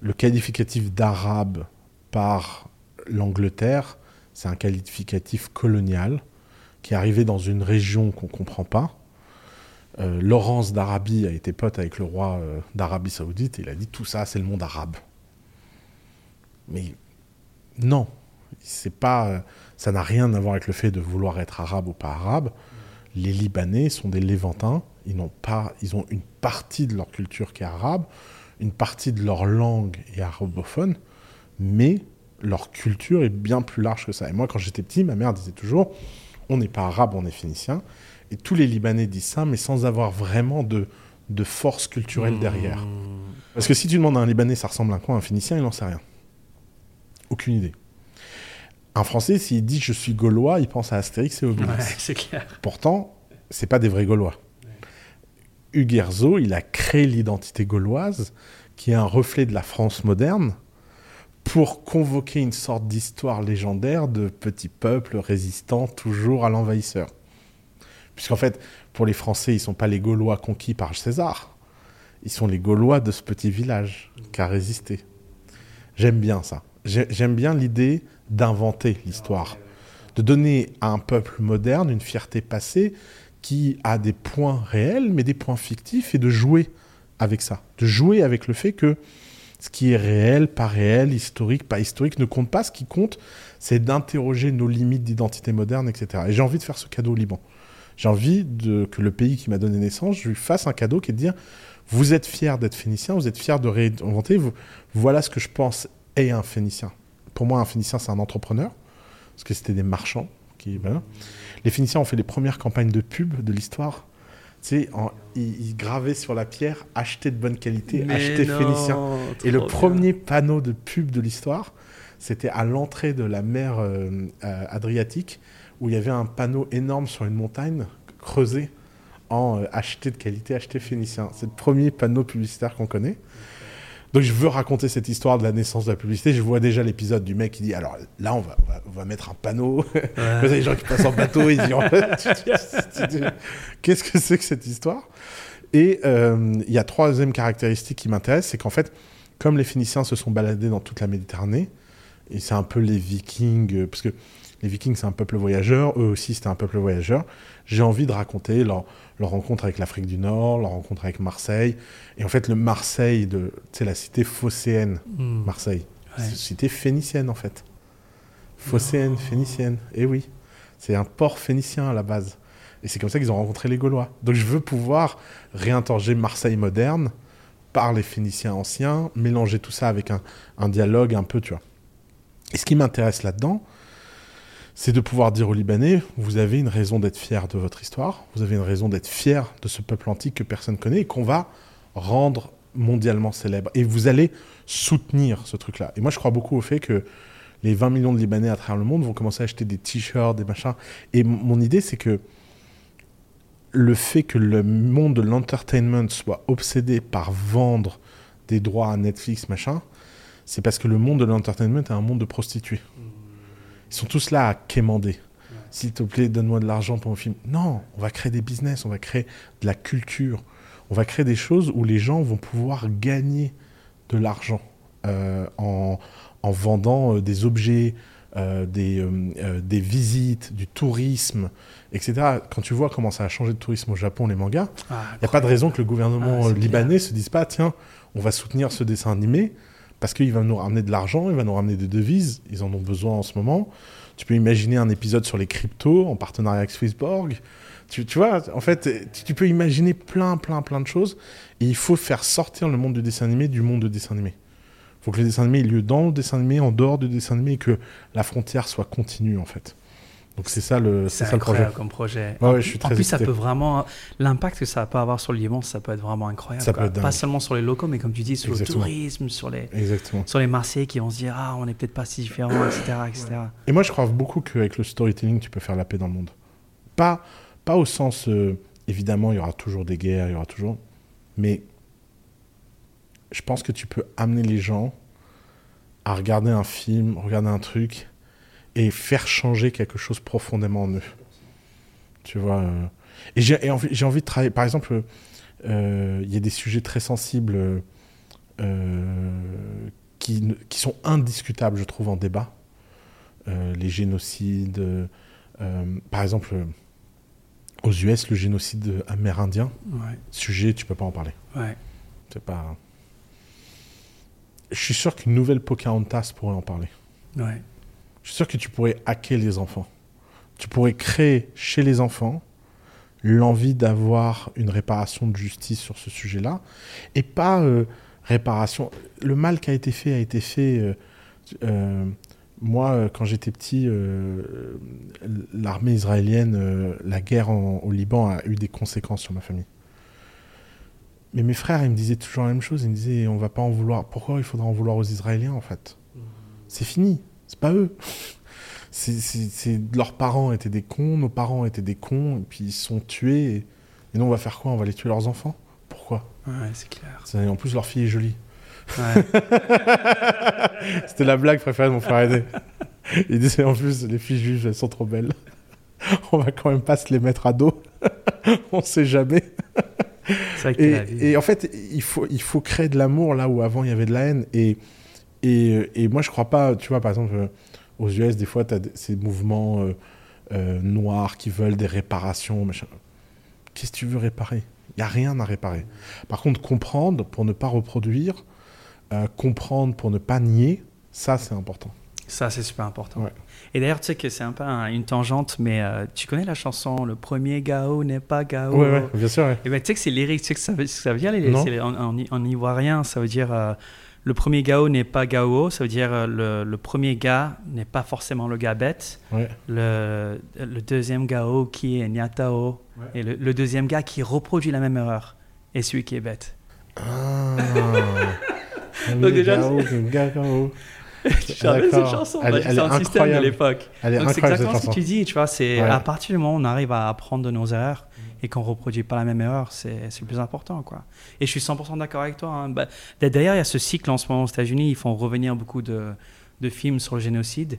Le qualificatif d'arabe par l'Angleterre, c'est un qualificatif colonial qui est arrivé dans une région qu'on ne comprend pas. Euh, Laurence d'Arabie a été pote avec le roi euh, d'Arabie Saoudite et il a dit tout ça c'est le monde arabe. Mais non, c'est pas, euh, ça n'a rien à voir avec le fait de vouloir être arabe ou pas arabe. Les Libanais sont des Lévantins, ils n'ont pas, ils ont une partie de leur culture qui est arabe, une partie de leur langue est arabophone, mais leur culture est bien plus large que ça. Et moi, quand j'étais petit, ma mère disait toujours, on n'est pas arabe, on est phénicien. Et tous les Libanais disent ça, mais sans avoir vraiment de, de force culturelle derrière. Mmh. Parce que si tu demandes à un Libanais, ça ressemble à quoi un Phénicien, il n'en sait rien. Aucune idée. Un Français, s'il dit je suis gaulois, il pense à Astérix et Obélix. Ouais, c'est clair. Pourtant, c'est pas des vrais Gaulois. Hugues Herzog, il a créé l'identité gauloise, qui est un reflet de la France moderne, pour convoquer une sorte d'histoire légendaire de petits peuples résistants toujours à l'envahisseur. Puisqu'en fait, pour les Français, ils sont pas les Gaulois conquis par César, ils sont les Gaulois de ce petit village qui a résisté. J'aime bien ça. J'ai- J'aime bien l'idée d'inventer l'histoire de donner à un peuple moderne une fierté passée qui a des points réels, mais des points fictifs, et de jouer avec ça. De jouer avec le fait que ce qui est réel, pas réel, historique, pas historique, ne compte pas. Ce qui compte, c'est d'interroger nos limites d'identité moderne, etc. Et j'ai envie de faire ce cadeau au Liban. J'ai envie de, que le pays qui m'a donné naissance, je lui fasse un cadeau qui est de dire, vous êtes fier d'être phénicien, vous êtes fier de réinventer, voilà ce que je pense est un phénicien. Pour moi, un phénicien, c'est un entrepreneur parce que c'était des marchands. Qui. Les Phéniciens ont fait les premières campagnes de pub de l'histoire. Tu sais, ils gravaient sur la pierre acheter de bonne qualité, Mais acheter non, phénicien. Et le bien. premier panneau de pub de l'histoire, c'était à l'entrée de la mer euh, euh, Adriatique, où il y avait un panneau énorme sur une montagne creusé en euh, acheter de qualité, acheter phénicien. C'est le premier panneau publicitaire qu'on connaît. Donc je veux raconter cette histoire de la naissance de la publicité. Je vois déjà l'épisode du mec qui dit alors là on va, on va, on va mettre un panneau. Vous avez les gens qui passent en bateau, ils disent qu'est-ce que c'est que cette histoire? Et euh, il y a troisième caractéristique qui m'intéresse, c'est qu'en fait, comme les Phéniciens se sont baladés dans toute la Méditerranée, Et c'est un peu les Vikings, euh, parce que les Vikings, c'est un peuple voyageur, eux aussi, c'était un peuple voyageur. J'ai envie de raconter leur, leur rencontre avec l'Afrique du Nord, leur rencontre avec Marseille. Et en fait, le Marseille, de, c'est la cité phocéenne, Hmm. Marseille. Ouais. C'est une cité phénicienne, en fait. Phocéenne, phénicienne. Et oui, c'est un port phénicien à la base. Et c'est comme ça qu'ils ont rencontré les Gaulois. Donc je veux pouvoir réinterroger Marseille moderne par les Phéniciens anciens, mélanger tout ça avec un, un dialogue un peu, tu vois. Et ce qui m'intéresse là-dedans, c'est de pouvoir dire aux Libanais, vous avez une raison d'être fier de votre histoire, vous avez une raison d'être fier de ce peuple antique que personne connaît et qu'on va rendre mondialement célèbre. Et vous allez soutenir ce truc-là. Et moi, je crois beaucoup au fait que les 20 millions de Libanais à travers le monde vont commencer à acheter des t-shirts, des machins. Et mon idée, c'est que le fait que le monde de l'entertainment soit obsédé par vendre des droits à Netflix, machin, c'est parce que le monde de l'entertainment est un monde de prostituées. Ils sont tous là à quémander. S'il te plaît, donne-moi de l'argent pour un film. Non, on va créer des business, on va créer de la culture, on va créer des choses où les gens vont pouvoir gagner de l'argent euh, en, en vendant euh, des objets, euh, des, des visites, du tourisme, etc. Quand tu vois comment ça a changé de tourisme au Japon, les mangas, Ah, il n'y a pas de raison que le gouvernement Ah, libanais se dise pas, tiens, on va soutenir ce dessin animé parce qu'il va nous ramener de l'argent, il va nous ramener des devises, ils en ont besoin en ce moment. Tu peux imaginer un épisode sur les cryptos en partenariat avec Swissborg. Tu, tu vois, en fait, tu, tu peux imaginer plein, plein, plein de choses. Et il faut faire sortir le monde du dessin animé du monde du dessin animé. Il faut que le dessin animé ait lieu dans le dessin animé, en dehors du dessin animé, et que la frontière soit continue, en fait. Donc c'est ça le, C'est ça le projet. comme projet. Ouais, en, ouais, je suis en très plus, ça peut vraiment. L'impact que ça peut avoir sur le Liban, ça peut être vraiment incroyable. Ça peut être. Pas seulement sur les locaux, mais comme tu dis, sur Exactement. le tourisme, sur les, Exactement. sur les Marseillais qui vont se dire Ah, on n'est peut-être pas si différents, etc. etc. Et moi, je crois beaucoup qu'avec le storytelling, tu peux faire la paix dans le monde. Pas, pas au sens, euh, évidemment, il y aura toujours des guerres, il y aura toujours. Mais je pense que tu peux amener les gens à regarder un film, regarder un truc, et faire changer quelque chose profondément en eux. Tu vois. euh, Et j'ai envie, envie de travailler. Par exemple, euh, il y a des sujets très sensibles euh, qui, qui sont indiscutables, je trouve, en débat. Euh, les génocides. par exemple, aux US, le génocide amérindien, Ouais, sujet, tu peux pas en parler. ouais. C'est pas. Je suis sûr qu'une nouvelle Pocahontas pourrait en parler. ouais. Je suis sûr que tu pourrais hacker les enfants. Tu pourrais créer chez les enfants l'envie d'avoir une réparation de justice sur ce sujet-là. Et pas euh, réparation. Le mal qui a été fait a été fait. euh, euh, moi, quand j'étais petit, l'armée israélienne, la guerre au Liban a eu des conséquences sur ma famille. Mais mes frères, ils me disaient toujours la même chose. Ils me disaient, on va pas en vouloir. Pourquoi il faudra en vouloir aux Israéliens, en fait? C'est fini. C'est pas eux. C'est, c'est- c'est- leurs parents étaient des cons, nos parents étaient des cons, et puis ils sont tués. Et, et nous, on va faire quoi? On va les tuer leurs enfants? Pourquoi? Ouais, c'est clair. C'est- En plus, leur fille est jolie. Ouais. C'était la blague préférée de mon frère aîné. Il disait en plus, les filles juives, elles sont trop belles. On va quand même pas se les mettre à dos. On sait jamais. C'est vrai que la vie. Et, et en fait, il faut, il faut créer de l'amour là où avant il y avait de la haine. Et, et, et moi, je crois pas, tu vois, par exemple, euh, aux US, des fois, tu as ces mouvements euh, euh, noirs qui veulent des réparations. machin. Qu'est-ce que tu veux réparer? Il n'y a rien à réparer. Par contre, comprendre pour ne pas reproduire, euh, comprendre pour ne pas nier, ça, c'est important. Ça, c'est super important. Ouais. Et d'ailleurs, tu sais que c'est un peu un- une tangente, mais euh, tu connais la chanson Le premier Gao n'est pas Gao? Ouais, ouais, bien sûr. ouais. Et ben, tu sais que c'est lyrique, tu sais que ça veut, ça veut dire les, en, en, en ivoirien, ça veut dire euh, le premier Gao n'est pas Gao, ça veut dire euh, le, le premier gars n'est pas forcément le gars bête, Ouais. le, le deuxième Gao qui est Nyatao, Ouais. et le, le deuxième gars qui reproduit la même erreur est celui qui est bête. Ah. Donc déjà, Gao, Gao. J'avais cette d'accord. chanson, bah, est- c'est un système de l'époque. Donc c'est cette exactement ce que tu dis, tu vois, c'est Ouais. à partir du moment où on arrive à apprendre de nos erreurs et qu'on reproduit pas la même erreur, c'est c'est le plus important, quoi. Et je suis 100% d'accord avec toi. hein. Bah, D'ailleurs, il y a ce cycle en ce moment aux États-Unis, ils font revenir beaucoup de, de films sur le génocide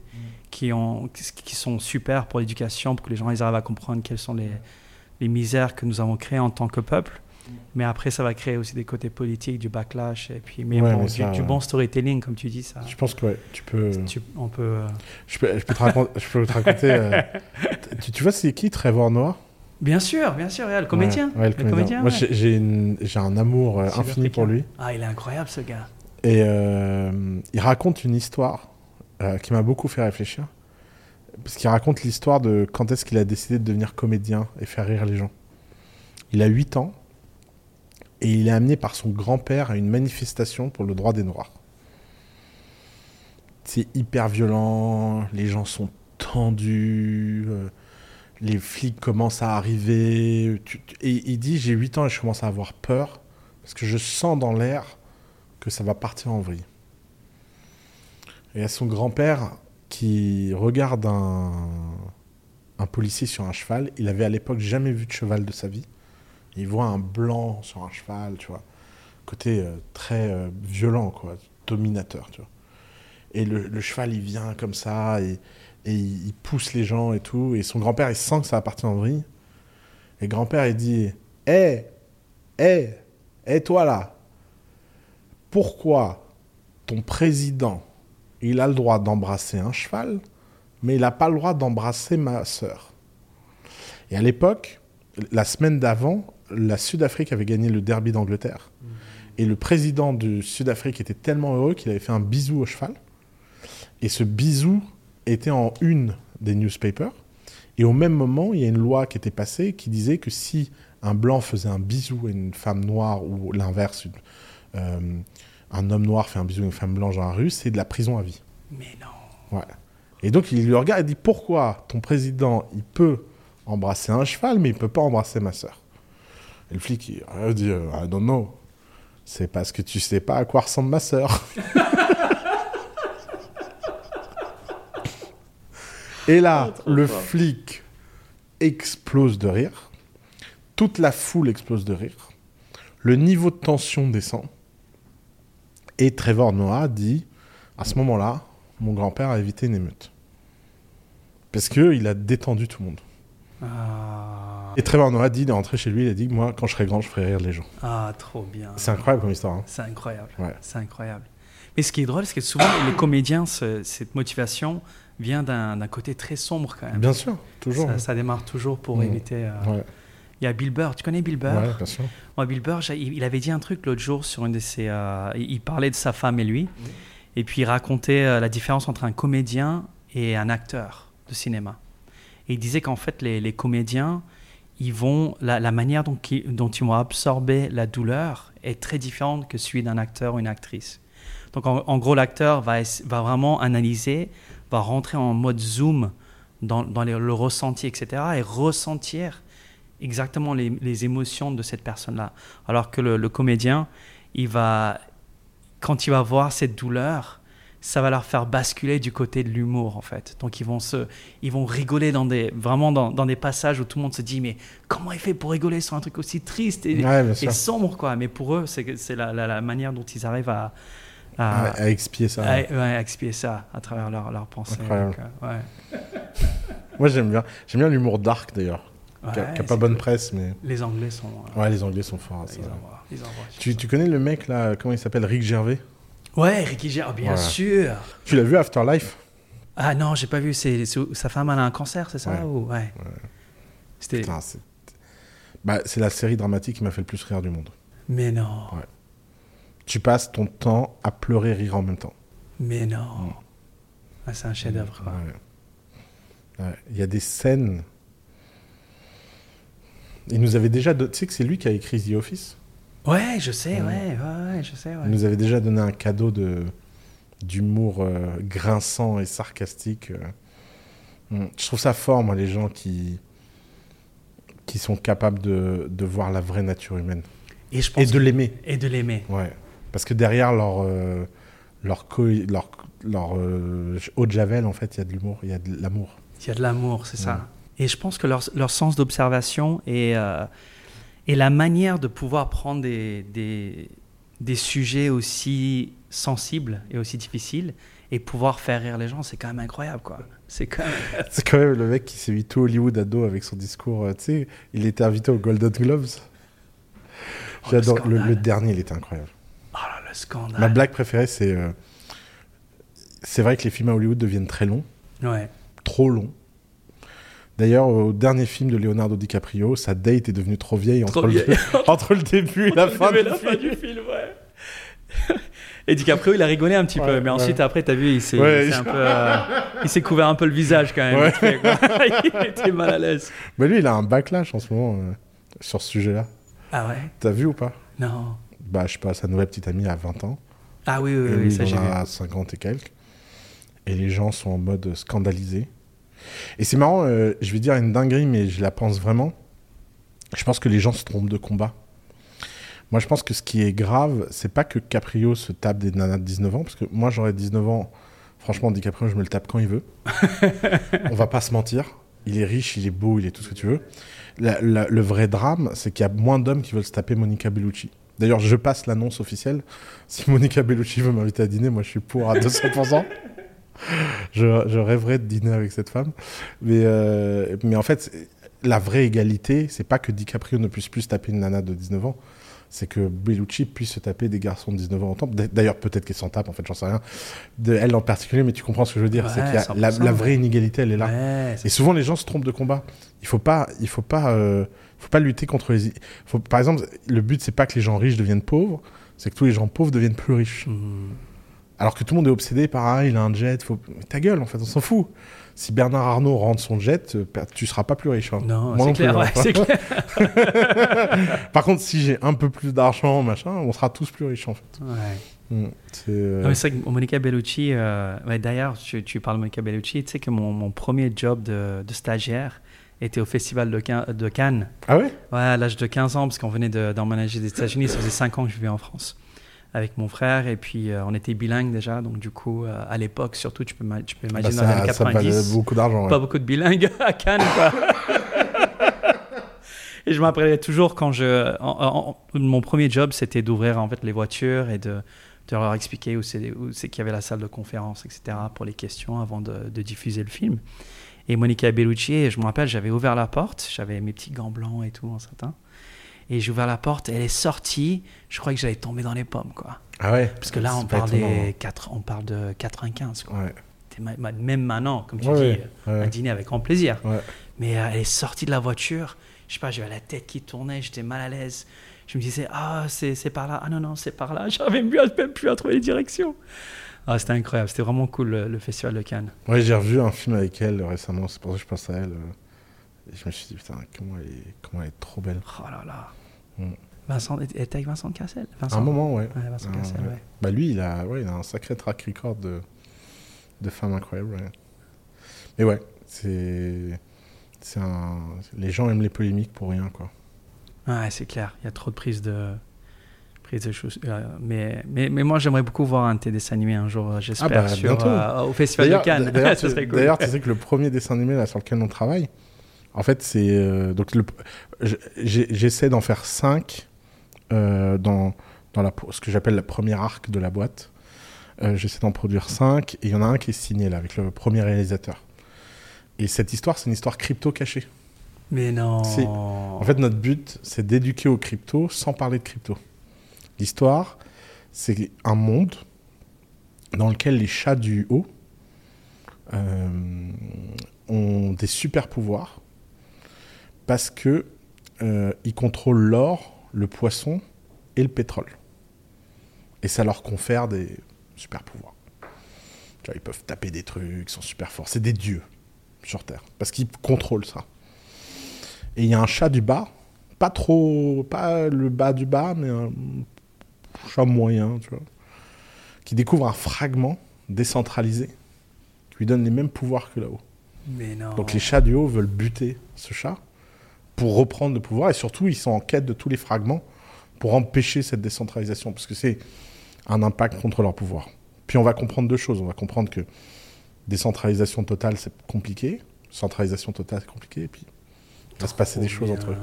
qui, ont, qui sont super pour l'éducation, pour que les gens ils arrivent à comprendre quelles sont les, les misères que nous avons créées en tant que peuple. Mais après, ça va créer aussi des côtés politiques, du backlash, et puis, mais, Ouais, bon, mais du, ça, du ouais. bon storytelling, comme tu dis, ça. Je pense que ouais, tu peux. tu- on peut. euh, Je peux, je peux te raconter. je peux te raconter euh, tu, tu vois, c'est qui Trevor Noah? Bien sûr, bien sûr, ouais, le comédien. Ouais, ouais, le comédien. Moi, ouais. j'ai- j'ai une- j'ai un amour euh, infini pour lui. Ah, il est incroyable ce gars. Et euh, il raconte une histoire euh, qui m'a beaucoup fait réfléchir. Parce qu'il raconte l'histoire de quand est-ce qu'il a décidé de devenir comédien et faire rire les gens. Il a 8 ans et il est amené par son grand-père à une manifestation pour le droit des Noirs. C'est hyper violent, les gens sont tendus, euh, les flics commencent à arriver. et il dit J'ai 8 ans et je commence à avoir peur parce que je sens dans l'air que ça va partir en vrille. Et à son grand-père qui regarde un, un policier sur un cheval. Il avait à l'époque jamais vu de cheval de sa vie. Il voit un blanc sur un cheval, tu vois. Côté euh, très euh, violent, quoi, dominateur, tu vois. Et le, le cheval, il vient comme ça, et, et il, il pousse les gens et tout. Et son grand-père, il sent que ça va partir en vrille. Et grand-père, il dit Hé, hé, hé, toi là, pourquoi ton président, il a le droit d'embrasser un cheval, mais il n'a pas le droit d'embrasser ma sœur? Et à l'époque, la semaine d'avant, la Sud-Afrique avait gagné le derby d'Angleterre. Et le président du Sud-Afrique était tellement heureux qu'il avait fait un bisou au cheval. Et ce bisou était en une des newspapers. Et au même moment, il y a une loi qui était passée qui disait que si un blanc faisait un bisou à une femme noire ou l'inverse, euh, un homme noir fait un bisou à une femme blanche dans la rue, c'est de la prison à vie. Mais non. Ouais. Et donc il lui regarde et dit pourquoi ton président il peut embrasser un cheval mais il peut pas embrasser ma sœur? Et le flic il il dit euh, I don't know. C'est parce que tu sais pas à quoi ressemble ma sœur. et là, le flic explose de rire. Toute la foule explose de rire. Le niveau de tension descend. Et Trevor Noah dit à ce moment-là, mon grand-père a évité une émeute. Parce qu'il a détendu tout le monde. Ah, Et Trevor Noah dit, il est rentré chez lui, il a dit, moi, quand je serai grand, je ferai rire les gens. ah, trop bien. C'est incroyable comme histoire. hein. C'est incroyable. Ouais. C'est incroyable. Mais ce qui est drôle, c'est que souvent, les comédiens, ce- cette motivation vient d'un côté très sombre quand même. Bien sûr, toujours. Ça, ça démarre toujours pour Mm. éviter. euh, Ouais, Il y a Bill Burr. Tu connais Bill Burr? Ouais, bien sûr. Moi, Bill Burr, il il avait dit un truc l'autre jour sur une de ses. euh, il parlait de sa femme et lui. Et puis il racontait euh, la différence entre un comédien et un acteur de cinéma. Et il disait qu'en fait, les, les comédiens, ils vont. La, la manière dont, ils- dont ils vont absorber la douleur est très différente que celui d'un acteur ou une actrice. Donc en, en gros, l'acteur va, va vraiment analyser, va rentrer en mode zoom dans, dans les- le ressenti, etc. et ressentir exactement les, les émotions de cette personne-là. Alors que le, le comédien, il va, quand il va voir cette douleur, ça va leur faire basculer du côté de l'humour en fait. Donc ils vont se, ils vont rigoler dans des, vraiment dans, dans des passages où tout le monde se dit mais comment il fait pour rigoler sur un truc aussi triste et, Ouais, sombre quoi. Mais pour eux, c'est c'est la, la- la manière dont ils arrivent à, à, À, à expier ça. à- ouais, à expier ça à travers leur, leur pensée. Donc, euh, ouais. Moi, j'aime bien. J'aime bien l'humour dark, d'ailleurs. Ouais, qui a, pas bonne cool. presse, mais... Les Anglais sont. euh, Ouais, les Anglais sont forts à ça. ils envoient, ils envoient sur Tu, tu connais le mec, là, comment il s'appelle Rick Gervais? Ouais, Ricky Gervais, bien Ouais. sûr. Tu l'as vu Afterlife? Ah non, j'ai pas vu. C'est sa femme elle a un cancer, c'est ça ou... ouais. C'était. Bah, c'est la série dramatique qui m'a fait le plus rire du monde. Mais non, Ouais. Tu passes ton temps à pleurer et rire en même temps. mais non. Ah, c'est un chef-d'œuvre. quoi. Ouais. Ouais. Il y a des scènes. Il nous avait déjà. don- Tu sais que c'est lui qui a écrit The Office? Ouais, je sais, Ouais. ouais, ouais, je sais. Il nous avait déjà donné un cadeau de d'humour euh, grinçant et sarcastique. euh. Mm. Je trouve ça fort, moi, les gens qui qui sont capables de, de voir la vraie nature humaine Et je pense et de l'aimer. et de l'aimer. Ouais. Parce que derrière leur euh, leur leur, leur euh, eau de javel, en fait, il y a de l'humour, il y a de l'amour. Il y a de l'amour, c'est ça. Et je pense que leur, leur sens d'observation et, euh, et la manière de pouvoir prendre des, des, des sujets aussi sensibles et aussi difficiles et pouvoir faire rire les gens, c'est quand même incroyable, quoi. C'est quand même... C'est quand même le mec qui s'est mis tout Hollywood à dos avec son discours. euh, tu sais, il était invité aux Golden Globes. Oh, J'adore. le Le, scandale. le dernier, il était incroyable. Le scandale. Ma blague préférée, c'est. euh, c'est vrai que les films à Hollywood deviennent très longs, Ouais. trop longs. D'ailleurs, au dernier film de Leonardo DiCaprio, sa date est devenue trop vieille, entre, Trop le, vieille. entre le début et la fin du la film. fin du film, ouais. Et DiCaprio, il a rigolé un petit Ouais, peu, mais ouais. ensuite, après, t'as vu, il s'est Ouais, il s'est je- un peu, euh, il s'est couvert un peu le visage quand même. Ouais. vite fait, quoi. il était mal à l'aise. Mais lui, il a un backlash en ce moment euh, sur ce sujet-là. Ah ouais? T'as vu ou pas? Non. Bah, je sais pas, sa nouvelle petite amie a 20 ans. Ah oui, oui, et oui, lui, ça il j'ai vu. a 50 et quelques. Et les gens sont en mode scandalisé. Et c'est marrant, euh, je vais dire une dinguerie, mais je la pense vraiment. Je pense que les gens se trompent de combat. Moi, je pense que ce qui est grave, c'est pas que Caprio se tape des nanas de 19 ans, parce que moi, j'aurais 19 ans. Franchement, DiCaprio, je me le tape quand il veut. On va pas se mentir. Il est riche, il est beau, il est tout ce que tu veux. La- la- le vrai drame, c'est qu'il y a moins d'hommes qui veulent se taper Monica Bellucci. D'ailleurs, je passe l'annonce officielle. Si Monica Bellucci veut m'inviter à dîner, moi, je suis pour à 200%. je, je rêverais de dîner avec cette femme. Mais, euh, mais en fait, la vraie égalité, c'est pas que DiCaprio ne puisse plus se taper une nana de 19 ans. C'est que Bellucci puisse se taper des garçons de 19 ans en temps. D'ailleurs, peut-être qu'elle s'en tape, en fait, j'en sais rien. De elle en particulier, mais tu comprends ce que je veux dire. c'est qu'il y a la, 100%, la vraie inégalité, elle est là. Ouais, Et souvent, les gens se trompent de combat. Il faut pas, il faut pas, euh, faut pas lutter contre les. Faut, par exemple, le but c'est pas que les gens riches deviennent pauvres, c'est que tous les gens pauvres deviennent plus riches. Mhm. Alors que tout le monde est obsédé par ah, il a un jet, faut. Mais ta gueule, en fait, on s'en fout. Si Bernard Arnault rentre son jet, euh, tu seras pas plus riche. hein. Non, Moi c'est clair, ouais, hein. c'est clair. Par contre, si j'ai un peu plus d'argent, machin, on sera tous plus riches en fait. Ouais. Mm. C'est. euh, Non, mais c'est vrai que Monica Bellucci, euh, ouais, d'ailleurs, tu, tu parles de Monica Bellucci, tu sais que mon, mon premier job de, de stagiaire était au Festival de, Can- de Cannes. Ah ouais? Ouais, à l'âge de 15 ans, parce qu'on venait de- d'emménager des États-Unis, ça faisait 5 ans que je vivais en France avec mon frère, et puis euh, on était bilingues déjà, donc du coup, euh, à l'époque, surtout, tu peux, ma- tu peux Bah, imaginer dans les années ça, ça valait 90, beaucoup d'argent. ouais. pas beaucoup de bilingues à Cannes, quoi. et je me rappelais toujours quand je. en- en- mon premier job, c'était d'ouvrir en fait les voitures et de, de leur expliquer où c'est où c'est qu'il y avait la salle de conférence, etc., pour les questions avant de, de diffuser le film. Et Monica Bellucci, je me rappelle, j'avais ouvert la porte, j'avais mes petits gants blancs et tout en satin. Et j'ai ouvert la porte, elle est sortie, je crois que j'allais tomber dans les pommes, quoi. Ah ouais? Parce que là, on parle, des 4, on parle de 95, quoi. hein. Ouais. Même maintenant, comme tu Ouais, dis, ouais, euh, ouais. un dîner avec grand plaisir. Mais euh, elle est sortie de la voiture. Je sais pas, j'avais la tête qui tournait, j'étais mal à l'aise. Je me disais, ah, c'est c'est par là. Ah non, non, c'est par là. J'arrivais même plus à trouver les directions. Ah, c'était incroyable. C'était vraiment cool le, le festival de Cannes. Ouais, j'ai revu un film avec elle récemment, c'est pour ça que je pense à elle. euh, Et je me suis dit, putain, comment elle est, comment elle est trop belle. Oh là là. Mm. Vincent, elle était avec Vincent Cassel? Vincent. À un moment, ouais. Ouais, Vincent Ah, Cassel, ouais. ouais. Bah lui, il a, ouais, il a un sacré track record de, de femmes incroyables. ouais. Mais ouais, c'est, c'est un, les gens aiment les polémiques pour rien, quoi. Ouais, c'est clair. Il y a trop de prises de, choses. euh, mais, mais, mais moi, j'aimerais beaucoup voir un de tes dessins animés un jour, j'espère, bah, sur, bientôt. euh, au festival de Cannes. d'ailleurs, tu- cool. tu sais que le premier dessin animé là, sur lequel on travaille, en fait, c'est euh, donc j'essaie d'en faire cinq euh, dans dans la ce que j'appelle la première arc de la boîte. Euh, j'essaie d'en produire cinq et il y en a un qui est signé là avec le premier réalisateur. Et cette histoire, c'est une histoire crypto cachée. Mais non. En fait, notre but, c'est d'éduquer aux crypto sans parler de crypto. L'histoire, c'est un monde dans lequel les chats du haut euh, ont des super pouvoirs parce que euh, ils contrôlent l'or, le poisson et le pétrole. Et ça leur confère des super pouvoirs. Ils peuvent taper des trucs, ils sont super forts. C'est des dieux sur Terre parce qu'ils contrôlent ça. Et il y a un chat du bas, pas trop, pas le bas du bas, mais un chat moyen, tu vois, qui découvre un fragment décentralisé qui lui donne les mêmes pouvoirs que là-haut. Mais non. Donc les chats du haut veulent buter ce chat pour reprendre le pouvoir et surtout ils sont en quête de tous les fragments pour empêcher cette décentralisation parce que c'est un impact contre leur pouvoir. Puis on va comprendre deux choses. On va comprendre que décentralisation totale c'est compliqué, centralisation totale c'est compliqué et puis il va se passer des choses entre eux.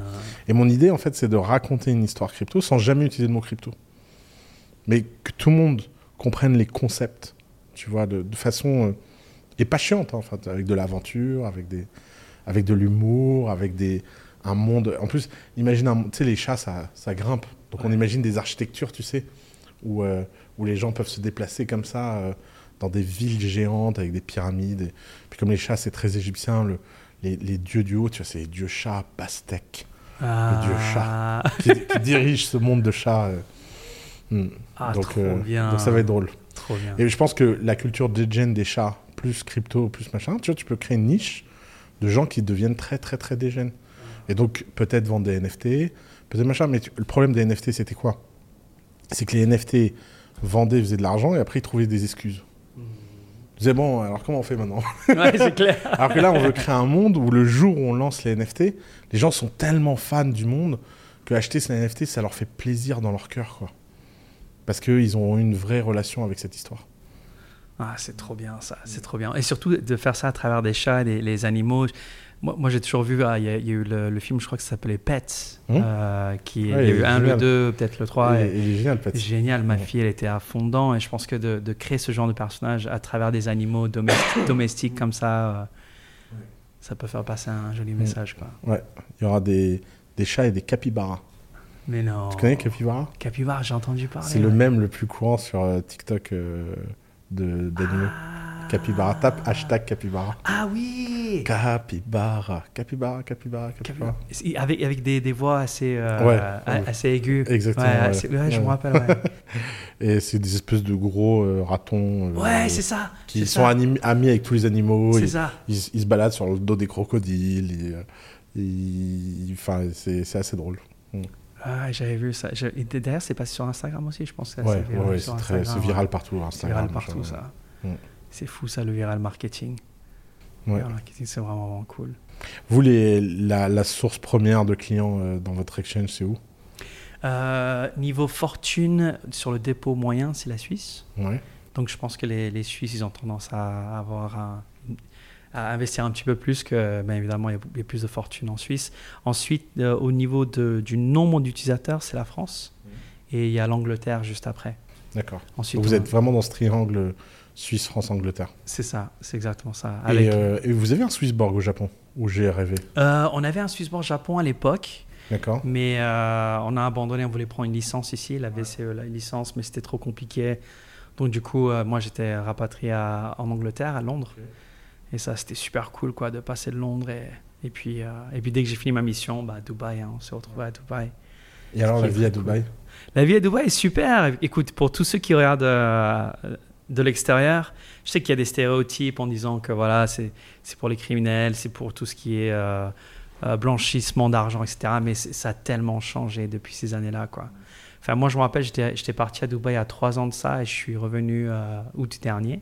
Et mon idée, en fait, c'est de raconter une histoire crypto sans jamais utiliser le mot crypto. Mais que tout le monde comprenne les concepts, tu vois, de, de façon. euh, et pas chiante, hein, en fait, avec de l'aventure, avec, des, avec de l'humour, avec des, un monde. En plus, imagine, un- tu sais, les chats, ça, ça grimpe. Donc on imagine des architectures, tu sais, où, euh, où les gens peuvent se déplacer comme ça euh, dans des villes géantes avec des pyramides. Et- Puis comme les chats, c'est très égyptien, le- les, les dieux du haut, tu vois, c'est les dieux chats, pastèques, dieu Ah, qui, qui dirigent ce monde de chats. Hmm. Ah, donc, trop euh, bien. donc ça va être drôle. Trop bien. Et je pense que la culture degen des chats, plus crypto, plus machin, tu vois, tu peux créer une niche de gens qui deviennent très, très, très degen. Et donc, peut-être vendre des NFT, peut-être machin. Mais tu- le problème des NFT, c'était quoi? C'est que les NFT vendaient, faisaient de l'argent et après, ils trouvaient des excuses. Ils disaient, bon, alors comment on fait maintenant? Ouais, c'est clair. Alors que là, on veut créer un monde où le jour où on lance les NFT, les gens sont tellement fans du monde que acheter ces NFT, ça leur fait plaisir dans leur cœur, quoi. Parce qu'ils ont une vraie relation avec cette histoire. Ah, c'est trop bien ça, c'est trop bien. Et surtout de faire ça à travers des chats, des, les animaux. Moi, moi, j'ai toujours vu, ah, il y, a il y a eu le, le film, je crois que ça s'appelait Pets, Hum. euh, qui, il Ouais, y a eu un, le deux, peut-être le trois. Et- génial, Pat. Génial, ma Ouais. fille, elle était à fond dedans et je pense que de, de créer ce genre de personnage à travers des animaux domestiques, domestiques comme ça, euh, ça peut faire passer un joli message. Quoi. Il y aura des, des chats et des capybaras. Mais non. Tu connais capybara? Capybara, j'ai entendu parler. C'est le même le plus courant sur euh, TikTok euh, d'animaux. Ah. Capybara, tape hashtag capybara. Ah oui Capybara, capybara, capybara, capybara. Avec, avec des, des voix assez, euh, Ouais, assez aiguës. Exactement, Ouais, assez- je me rappelle. Ouais, Et c'est des espèces de gros euh, ratons euh, Ouais, c'est ça. qui sont ça. amis avec tous les animaux. C'est ça. ils, ils se baladent sur le dos des crocodiles. et, Enfin, c'est c'est assez drôle. Ah, j'avais vu ça. Je- et D'ailleurs, c'est passé sur Instagram aussi, je pense. c'est Ouais, viral ouais, sur c'est très- viral ouais. partout. C'est Instagram, viral partout, machin, ça. Mm. C'est fou, ça, le viral marketing. Ouais. Le viral marketing, c'est vraiment, vraiment cool. Vous, les, la, la source première de clients euh, dans votre exchange, c'est où? Euh, niveau fortune, sur le dépôt moyen, c'est la Suisse. Ouais. Donc, je pense que les, les Suisses, ils ont tendance à avoir un- à investir un petit peu plus que, bien évidemment, il y a- plus de fortune en Suisse. Ensuite, euh, au niveau de- du nombre d'utilisateurs, c'est la France. Et il y a l'Angleterre juste après. D'accord. Ensuite, Donc vous on- êtes vraiment dans ce triangle Suisse, France, Angleterre. C'est ça, c'est exactement ça. Et, euh, et vous avez un Swissborg au Japon Où j'ai rêvé? Euh, on avait un Swissborg Japon à l'époque, D'accord mais on a abandonné. On voulait prendre une licence ici, la VCE, la licence, mais c'était trop compliqué. Donc du coup, moi j'étais rapatrié à- en Angleterre, à Londres, et ça c'était super cool quoi de passer de Londres et, et puis euh, et puis dès que j'ai fini ma mission, bah à Dubaï, hein, on s'est retrouvé à Dubaï. Et alors la vie à Dubaï? La vie à Dubaï est super. Écoute, pour tous ceux qui regardent euh, de l'extérieur, je sais qu'il y a des stéréotypes en disant que voilà, c'est c'est pour les criminels, c'est pour tout ce qui est euh, blanchissement d'argent, etc. Mais ça a tellement changé depuis ces années-là, quoi. Enfin, moi, je me rappelle, j'étais j'étais parti à Dubaï a trois ans de ça et je suis revenu août dernier.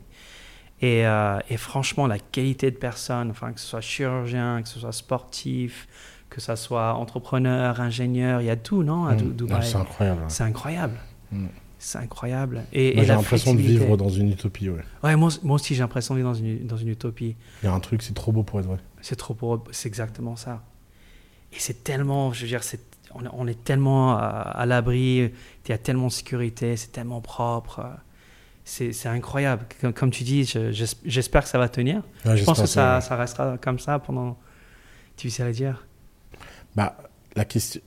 Et, euh, et franchement, la qualité de personnes, enfin, que ce soit chirurgien, que ce soit sportif, que ce soit entrepreneur, ingénieur, il y a tout, non, à Mm. Dubaï. Ah, C'est incroyable. C'est incroyable. Mm. C'est incroyable. Et, Moi et j'ai l'impression de vivre dans une utopie. Ouais. Ouais, moi, moi aussi, j'ai l'impression de vivre dans une, dans une utopie. Il y a un truc, c'est trop beau pour être vrai. C'est trop pour C'est exactement ça. Et c'est tellement, je veux dire, c'est, on, on est tellement à, à l'abri, il y a tellement de sécurité, c'est tellement propre. C'est, incroyable. Comme, comme tu dis, je- j'es- j'espère que ça va tenir. Ouais, Je pense que ça, ouais. ça restera comme ça pendant. Difficile à dire. Bah, la question...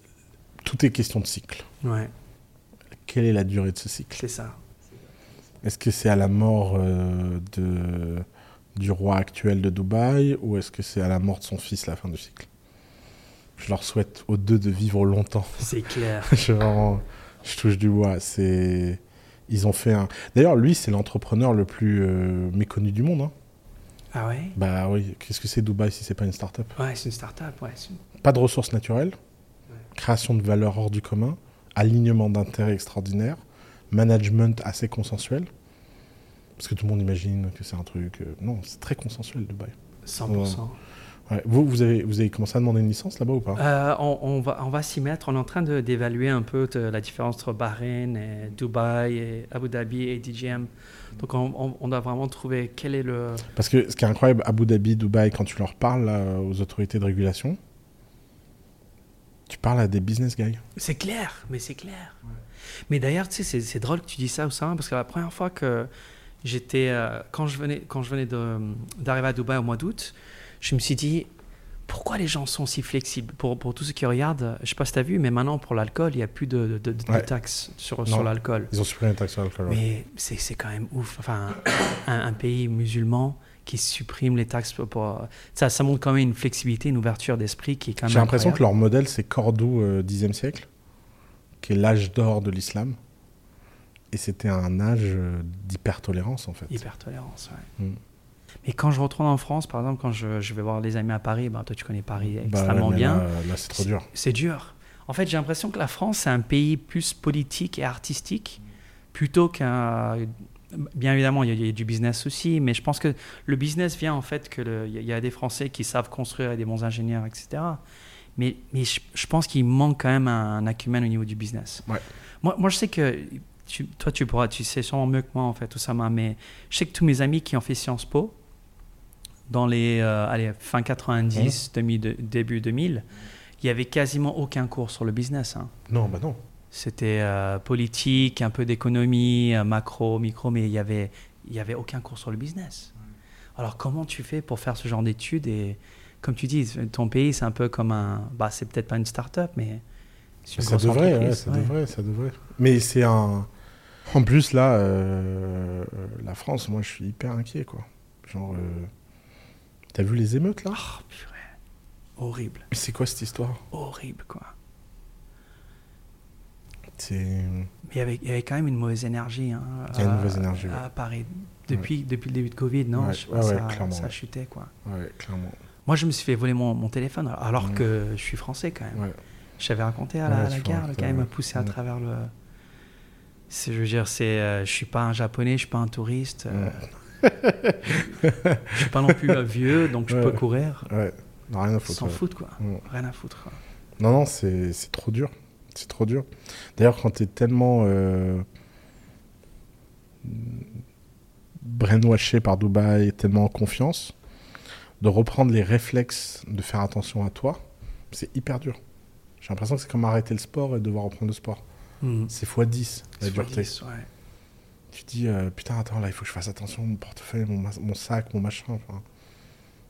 Tout est question de cycle. Ouais, Quelle est la durée de ce cycle? C'est ça. Est-ce que c'est à la mort euh, de... du roi actuel de Dubaï ou est-ce que c'est à la mort de son fils la fin du cycle? Je leur souhaite aux deux de vivre longtemps. C'est clair. je, vraiment- je touche du bois. C'est... Ils ont fait un. D'ailleurs, lui, c'est l'entrepreneur le plus euh, méconnu du monde. hein. Ah ouais? Bah oui, qu'est-ce que c'est Dubaï si c'est pas une start-up? Ouais, c'est une start-up. Ouais, Pas de ressources naturelles, création de valeur hors du commun, alignement d'intérêts extraordinaire, management assez consensuel. Parce que tout le monde imagine que c'est un truc. euh, Non, c'est très consensuel Dubaï. 100%. Ouais. Vous, vous avez, vous avez commencé à demander une licence là-bas ou pas? Euh, on, on va, on va s'y mettre. On est en train d'évaluer un peu de la différence entre Bahreïn, et Dubaï, et Abu Dhabi et DJM. Donc, on, on- on doit vraiment trouver quel est le. Parce que ce qui est incroyable, Abu Dhabi, Dubaï, quand tu leur parles là, aux autorités de régulation, tu parles à des business guys. C'est clair, mais c'est clair. Mais d'ailleurs, tu sais, c'est- drôle que tu dis ça, Oussama, parce que la première fois que j'étais. euh, quand je venais, quand je venais d'arriver à Dubaï au mois d'août, je me suis dit pourquoi les gens sont si flexibles? Pour, pour tous ceux qui regardent, je sais pas si tu as vu, mais maintenant pour l'alcool, il n'y a plus de, de, de- de Ouais. taxes sur, Non. sur l'alcool. Ils ont supprimé la taxe sur l'alcool. ouais. Mais c'est c'est quand même ouf. Enfin, un, un pays musulman qui supprime les taxes pour. pour- ça, ça montre quand même une flexibilité, une ouverture d'esprit qui est quand même. J'ai l'impression que leur modèle, c'est Cordoue, euh, 10e siècle, qui est l'âge d'or de l'islam. Et c'était un âge euh, d'hyper-tolérance, en fait. Hyper tolérance, ouais. Mm. Mais quand je retourne en France, par exemple, quand je, je vais voir les amis à Paris, ben, toi tu connais Paris Bah, extrêmement bien. Là, là, c'est trop dur. C'est dur. En fait, j'ai l'impression que la France, c'est un pays plus politique et artistique plutôt qu'un. Bien évidemment, il y, a, du business aussi, mais je pense que le business vient en fait que le- il y, a- il y a des Français qui savent construire et des bons ingénieurs, etc. Mais, mais je, je pense qu'il manque quand même un, un acumen au niveau du business. Ouais. Moi, moi, je sais que tu- toi, tu pourras, tu sais sûrement mieux que moi en fait, Oussama, mais je sais que tous mes amis qui ont fait Sciences Po dans les euh, allez, fin 90, demi- de- début 2000, il y avait quasiment aucun cours sur le business. hein. Non, bah non. C'était euh, politique, un peu d'économie, euh, macro, micro, mais il y avait, il y avait aucun cours sur le business. Alors comment tu fais pour faire ce genre d'études et comme tu dis, ton pays c'est un peu comme un, bah c'est peut-être pas une start-up, mais Ça devrait, ouais, ça ouais. devrait, ça devrait. Mais c'est un. En plus, là, euh, la France, moi, je suis hyper inquiet, quoi. Genre, euh, t'as vu les émeutes là? Oh, purée. Horrible, Mais C'est quoi cette histoire? Horrible quoi. C'est. Mais il y avait, il y avait quand même une mauvaise énergie. Hein, Il y a une à- mauvaise énergie, ouais. À Paris. Depuis, depuis le début de Covid, non Ouais, je sais pas, ça, clairement, ça chutait quoi. Ouais, clairement. Moi, je me suis fait voler mon, mon téléphone alors Ouais. que je suis français quand même. Ouais. Je t'avais raconté à la, la gare, le gars il m'a poussé à travers le. Je veux dire, c'est, euh, je suis pas un japonais, je suis pas un touriste, euh, je suis pas non plus euh, vieux, donc je Ouais. peux courir. Ouais. Non, rien à foutre. s'en foutent quoi, Mm. rien à foutre. Non, non, c'est c'est trop dur. C'est trop dur. D'ailleurs, quand t'es tellement euh, brainwashé par Dubaï, tellement en confiance, de reprendre les réflexes de faire attention à toi, c'est hyper dur. J'ai l'impression que c'est comme arrêter le sport et devoir reprendre le sport. Mm. C'est x10 la C'est dureté. x10, ouais. Tu dis, euh, putain, attends, là, il faut que je fasse attention, mon portefeuille, mon, sac, mon machin. enfin,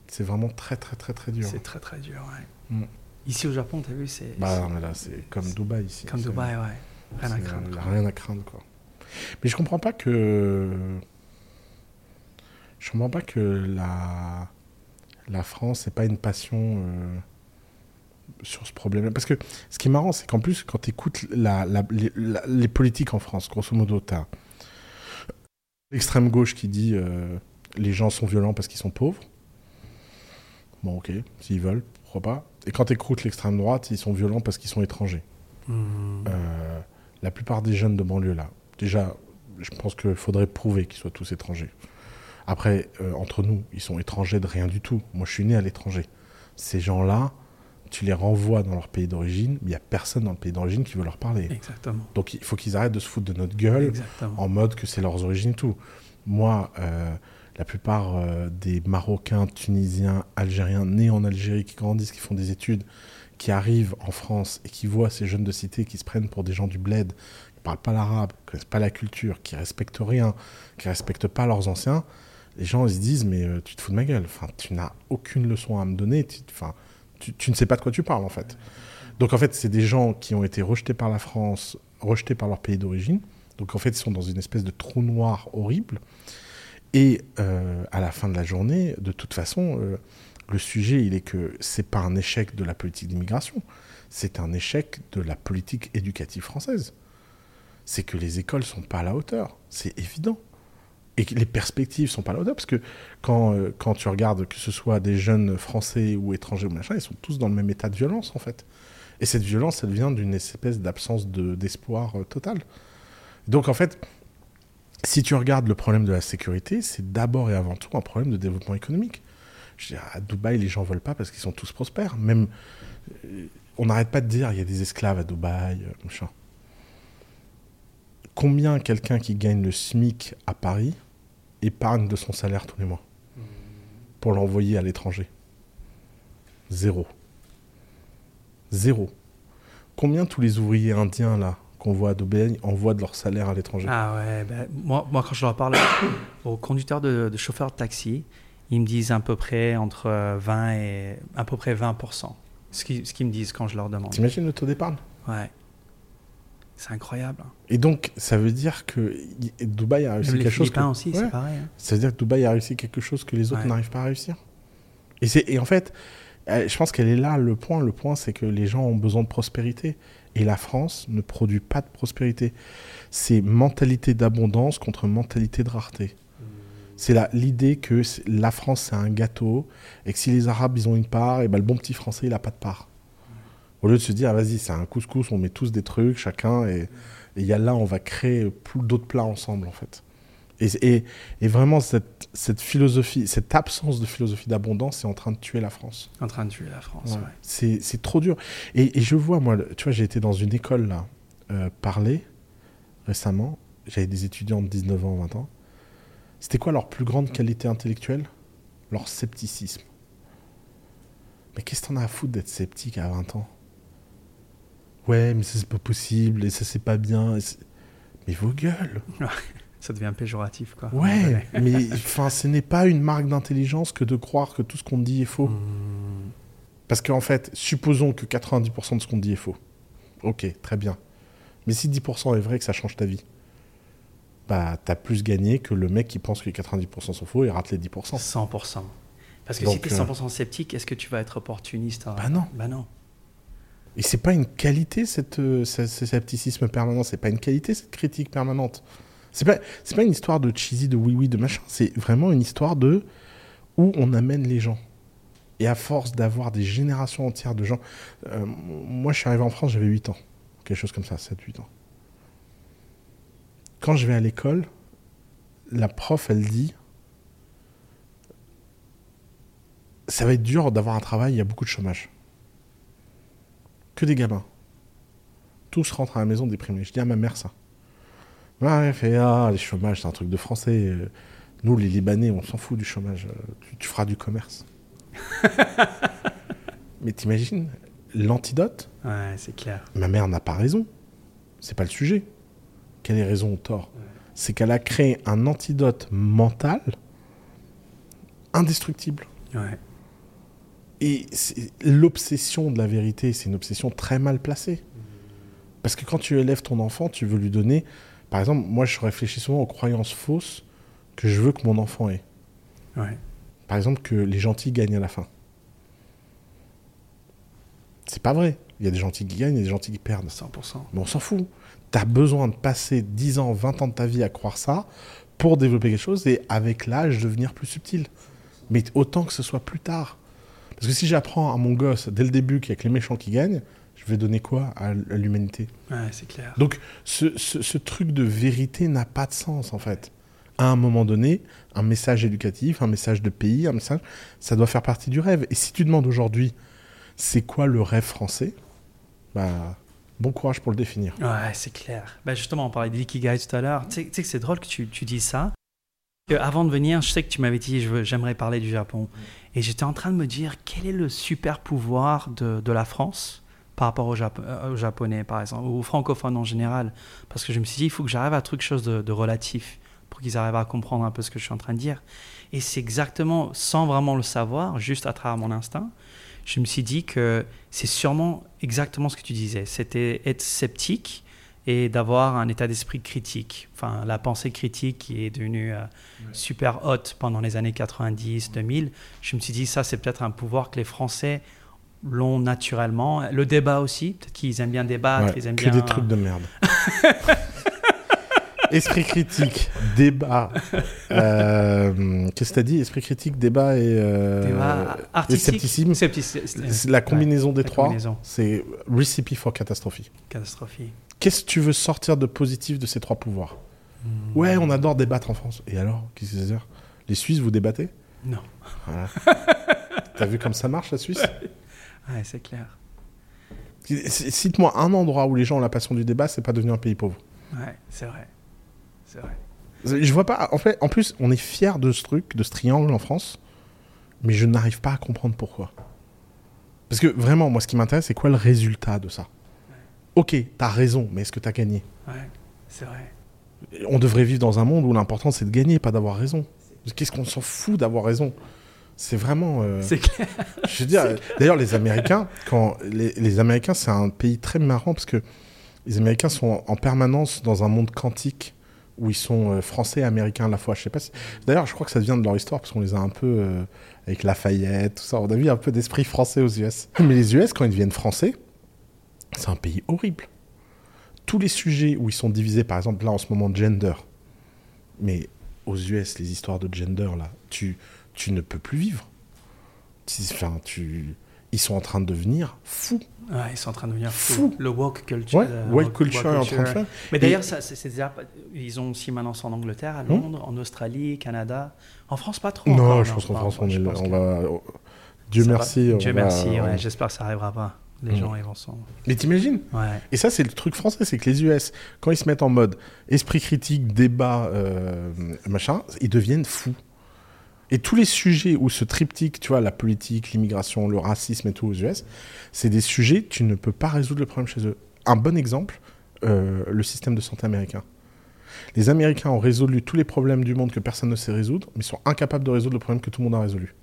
c'est vraiment très, très, très, très dur. C'est très très dur. Ouais. Mm. Ici au Japon, t'as vu, c'est Bah, non, mais là, c'est comme Dubaï ici. comme Dubaï, ouais. Rien à craindre. quoi. rien à craindre, quoi. Mais je comprends pas que. Je comprends pas que la, la France n'ait pas une passion euh, sur ce problème. Parce que ce qui est marrant, c'est qu'en plus, quand tu écoutes la, la- les, la- les politiques en France, grosso modo, tu as l'extrême gauche qui dit euh, les gens sont violents parce qu'ils sont pauvres. Bon, ok, s'ils veulent, pourquoi pas. Et quand écoutes l'extrême droite, ils sont violents parce qu'ils sont étrangers. Mm. Euh, la plupart des jeunes de banlieue là, déjà, je pense qu'il faudrait prouver qu'ils soient tous étrangers. Après, euh, entre nous, ils sont étrangers de rien du tout. Moi, je suis né à l'étranger. Ces gens-là, tu les renvoies dans leur pays d'origine, mais il n'y a personne dans le pays d'origine qui veut leur parler. Exactement. Donc, il faut qu'ils arrêtent de se foutre de notre gueule Exactement. en mode que c'est leurs origines et tout. Moi, euh, la plupart euh, des Marocains, Tunisiens, Algériens nés en Algérie, qui grandissent, qui font des études, qui arrivent en France et qui voient ces jeunes de cité qui se prennent pour des gens du bled, qui parlent pas l'arabe, qui connaissent pas la culture, qui respectent rien, qui respectent pas leurs anciens, les gens ils se disent mais euh, tu te fous de ma gueule, enfin tu n'as aucune leçon à me donner, tu, enfin tu, ne sais pas de quoi tu parles en fait. Donc en fait c'est des gens qui ont été rejetés par la France, rejetés par leur pays d'origine, donc en fait ils sont dans une espèce de trou noir horrible. Et euh, à la fin de la journée, de toute façon, euh, le sujet, il est que c'est pas un échec de la politique d'immigration, c'est un échec de la politique éducative française. C'est que les écoles sont pas à la hauteur, c'est évident. Et les perspectives sont pas hauteur, parce que quand, euh, quand tu regardes que ce soit des jeunes français ou étrangers ou machin, ils sont tous dans le même état de violence, en fait. Et cette violence, elle vient d'une espèce d'absence de- d'espoir euh, total. Donc, en fait, si tu regardes le problème de la sécurité, c'est d'abord et avant tout un problème de développement économique. Je veux dire, à Dubaï, les gens veulent pas parce qu'ils sont tous prospères. Même, euh, on n'arrête pas de dire il y a des esclaves à Dubaï, euh, machin. Combien quelqu'un qui gagne le SMIC à Paris épargne de son salaire tous les mois pour l'envoyer à l'étranger? Zéro. Zéro. Combien tous les ouvriers indiens là qu'on voit à Dubaï envoient de leur salaire à l'étranger? Ah ouais, ben, moi, moi quand je leur parle aux conducteurs de, de chauffeurs de taxi, ils me disent à peu près entre 20 et à peu près 20%. Ce qu'ils ce qu'ils me disent quand je leur demande. T'imagines le taux d'épargne? Ouais. C'est incroyable. Et donc, ça veut dire que Dubaï a réussi Même les quelque chose. Que- aussi, Ouais. c'est pareil. hein. Ça veut dire que Dubaï a réussi quelque chose que les autres Ouais. n'arrivent pas à réussir. Et, en fait, euh, je pense qu'elle est là le point. Le point, c'est que les gens ont besoin de prospérité. Et la France ne produit pas de prospérité. C'est mentalité d'abondance contre mentalité de rareté. C'est l'idée que la France, c'est un gâteau, et que si les Arabes, ils ont une part, et ben le bon petit Français, il n'a pas de part. Au lieu de se dire, ah, vas-y, c'est un couscous, on met tous des trucs, chacun, et il y a là, on va créer d'autres plats ensemble, en fait. Et, et- et vraiment, cette, cette philosophie, cette absence de philosophie d'abondance est en train de tuer la France. En train de tuer la France. Ouais. ouais. C'est c'est trop dur. Et, et je vois, moi, le- tu vois, j'ai été dans une école, là, euh, parler récemment. J'avais des étudiants de 19 ans, 20 ans. C'était quoi leur plus grande qualité intellectuelle? Leur scepticisme. Mais qu'est-ce que t'en as à foutre d'être sceptique à 20 ans? Ouais, mais ça, c'est pas possible, et ça, c'est pas bien. Mais vos gueules Ça devient péjoratif, quoi. Ouais, mais enfin, ce n'est pas une marque d'intelligence que de croire que tout ce qu'on dit est faux. Hmm. Parce qu'en fait, supposons que 90% de ce qu'on dit est faux. Ok, très bien. Mais si 10% est vrai que ça change ta vie, bah t'as plus gagné que le mec qui pense que les 90% sont faux et rate les 10%. 100%. Parce que Donc, si tu es euh, 100% sceptique, est-ce que tu vas être opportuniste hein? Bah non. Bah non. Et c'est pas une qualité, cette, euh, ce, ce scepticisme permanent. C'est pas une qualité, cette critique permanente. C'est pas, pas une histoire de cheesy, de oui-oui, de machin. C'est vraiment une histoire de où on amène les gens. Et à force d'avoir des générations entières de gens. euh, moi, je suis arrivé en France, j'avais 8 ans. Quelque chose comme ça, 7-8 ans. Quand je vais à l'école, la prof, elle dit Ça va être dur d'avoir un travail, il y a beaucoup de chômage. Que des gamins. Tous rentrent à la maison déprimés. Je dis à ma mère ça. Ouais, elle fait Ah, les chômages, c'est un truc de français. Nous, les Libanais, on s'en fout du chômage. Tu, tu feras du commerce. Mais t'imagines, l'antidote? Ouais, c'est clair. Ma mère n'a pas raison. C'est pas le sujet. Quelle est raison ou tort? C'est qu'elle a créé un antidote mental indestructible. Ouais. Et l'obsession de la vérité, c'est une obsession très mal placée. Parce que quand tu élèves ton enfant, tu veux lui donner. Par exemple, moi, je réfléchis souvent aux croyances fausses que je veux que mon enfant ait. Ouais. Par exemple, que les gentils gagnent à la fin. C'est pas vrai. Il y a des gentils qui gagnent et des gentils qui perdent. 100%. Mais on s'en fout. Tu as besoin de passer 10 ans, 20 ans de ta vie à croire ça pour développer quelque chose et avec l'âge devenir plus subtil. Mais autant que ce soit plus tard. Parce que si j'apprends à mon gosse dès le début qu'il y a que les méchants qui gagnent, je vais donner quoi à l'humanité? Ouais, c'est clair. Donc ce, ce- ce truc de vérité n'a pas de sens en fait. À un moment donné, un message éducatif, un message de pays, un message, ça doit faire partie du rêve. Et si tu demandes aujourd'hui, c'est quoi le rêve français? Bah, bon courage pour le définir. Ouais, c'est clair. Bah justement, on parlait de l'ikigai tout à l'heure. Tu sais, que c'est drôle que tu, tu dises ça. Avant de venir, je sais que tu m'avais dit j'aimerais parler du Japon. Et j'étais en train de me dire quel est le super pouvoir de, de la France par rapport euh, aux Japonais, par exemple, ou aux francophones en général? Parce que je me suis dit, il faut que j'arrive à quelque chose de relatif pour qu'ils arrivent à comprendre un peu ce que je suis en train de dire. Et c'est exactement, sans vraiment le savoir, juste à travers mon instinct, je me suis dit que c'est sûrement exactement ce que tu disais. C'était être sceptique et d'avoir un état d'esprit critique. Enfin, la pensée critique qui est devenue euh, super haute pendant les années 90, 2000. Je me suis dit, ça, c'est peut-être un pouvoir que les Français l'ont naturellement. Le débat aussi, peut-être qu'ils aiment bien débattre, Ouais, ils aiment que bien... des trucs de merde. Esprit critique, débat. euh, Qu'est-ce que t'as dit? Esprit critique, débat et, euh, Débat et artistique. scepticisme. La combinaison des la trois, c'est recipe for catastrophe. Catastrophique. Qu'est-ce que tu veux sortir de positif de ces trois pouvoirs? Hmm. Ouais, on adore débattre en France. Et alors? Qu'est-ce que c'est Les Suisses, vous débattez? Non. Voilà. T'as vu comme ça marche, la Suisse? Ouais, c'est clair. Cite-moi un endroit où les gens ont la passion du débat, c'est pas devenu un pays pauvre. Ouais, c'est vrai. C'est vrai. Je vois pas. En fait, en plus, on est fier de ce truc, de ce triangle en France, mais je n'arrive pas à comprendre pourquoi. Parce que vraiment, moi, ce qui m'intéresse, c'est quoi le résultat de ça? Ok, t'as raison, mais est-ce que t'as gagné? Ouais, c'est vrai. On devrait vivre dans un monde où l'important c'est de gagner, pas d'avoir raison. Qu'est-ce qu'on s'en fout d'avoir raison? C'est vraiment. euh, C'est clair. Je veux dire, d'ailleurs, les Américains, quand les, les Américains, c'est un pays très marrant parce que les Américains sont en permanence dans un monde quantique où ils sont euh, français américains à la fois. Je sais pas. si- D'ailleurs, je crois que ça vient de leur histoire parce qu'on les a un peu euh, avec Lafayette, tout ça. On a vu un peu d'esprit français aux US. Mais les US, quand ils deviennent français, c'est un pays horrible. Tous les sujets où ils sont divisés, par exemple là en ce moment gender, mais aux US, les histoires de gender là, tu tu ne peux plus vivre. Enfin, tu, ils sont en train de devenir fous. Ouais, ils sont en train de devenir Fou. fous. Le woke culture. Ouais, euh, white culture est en train de faire. Mais d'ailleurs, ça, c'est, c'est déjà, ils ont aussi maintenant en Angleterre, à Londres, en Australie, Canada. En France, pas trop. Non, encore, je pense qu'en France, on, est, on que va. Dieu ça merci. Dieu va- merci. ouais, on- j'espère que ça arrivera pas. Les Mm. gens, ils vont s'en. Mais t'imagines? Ouais. Et ça, c'est le truc français, c'est que les US, quand ils se mettent en mode esprit critique, débat, euh, machin, ils deviennent fous. Et tous les sujets où ce triptyque, tu vois, la politique, l'immigration, le racisme et tout aux US, c'est des sujets, tu ne peux pas résoudre le problème chez eux. Un bon exemple, euh, le système de santé américain. Les Américains ont résolu tous les problèmes du monde que personne ne sait résoudre, mais sont incapables de résoudre le problème que tout le monde a résolu.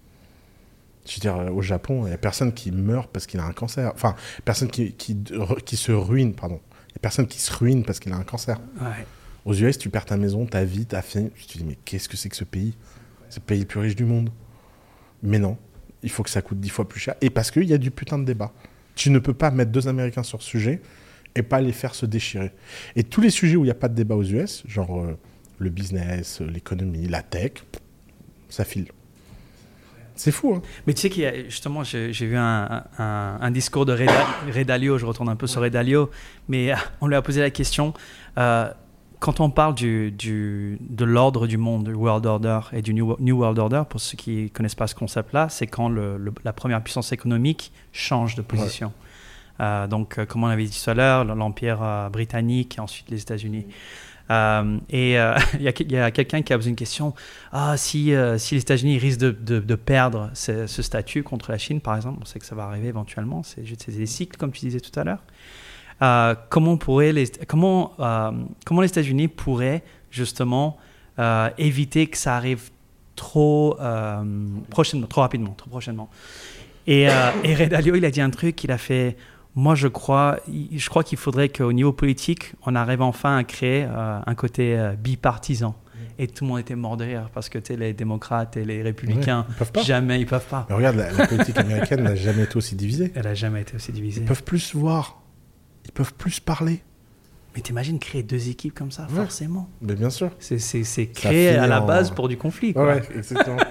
Je veux dire, euh, au Japon, il n'y a personne qui meurt parce qu'il a un cancer. Enfin, personne qui, qui, qui se ruine, pardon. Il n'y a personne qui se ruine parce qu'il a un cancer. Ouais. Aux US, tu perds ta maison, ta vie, ta famille. Tu te dis, mais qu'est-ce que c'est que ce pays? C'est le pays le plus riche du monde. Mais non, il faut que ça coûte dix fois plus cher. Et parce qu'il y a du putain de débat. Tu ne peux pas mettre deux Américains sur ce sujet et pas les faire se déchirer. Et tous les sujets où il n'y a pas de débat aux US, genre euh, le business, euh, l'économie, la tech, ça file. C'est fou, hein Mais tu sais qu'il y a, justement, j'ai vu un, discours de Reda- Ray Dalio, je retourne un peu sur Ray Dalio, mais euh, on lui a posé la question, quand on parle du, du- de l'ordre du monde, du World Order et du New, New World Order, pour ceux qui ne connaissent pas ce concept-là, c'est quand le- le- la première puissance économique change de position. Euh, donc, euh, comme on avait dit tout à l'heure, l'Empire euh, britannique et ensuite les États-Unis. Et il y a, quelqu'un qui a posé une question ah, si, si les États-Unis risquent de, de- de perdre ce, ce statut contre la Chine, par exemple, on sait que ça va arriver éventuellement, c'est juste c'est des cycles, comme tu disais tout à l'heure. Euh, comment, on pourrait les, comment, euh, comment les États-Unis pourraient justement euh, éviter que ça arrive trop prochainement, trop rapidement, trop prochainement Et, et Ray Dalio, il a dit un truc, il a fait moi, je crois, je crois qu'il faudrait qu'au niveau politique, on arrive enfin à créer un côté bipartisan. Et tout le monde était mort de rire parce que les démocrates et les républicains, Ouais, ils jamais ils peuvent pas. Mais regarde, la, la politique américaine n'a jamais été aussi divisée. Elle a jamais été aussi divisée. Ils peuvent plus voir. Ils peuvent plus parler. Mais t'imagines créer deux équipes comme ça, Ouais. forcément. Mais bien sûr. C'est créé à la en- base pour du conflit. quoi. Ouais, exactement.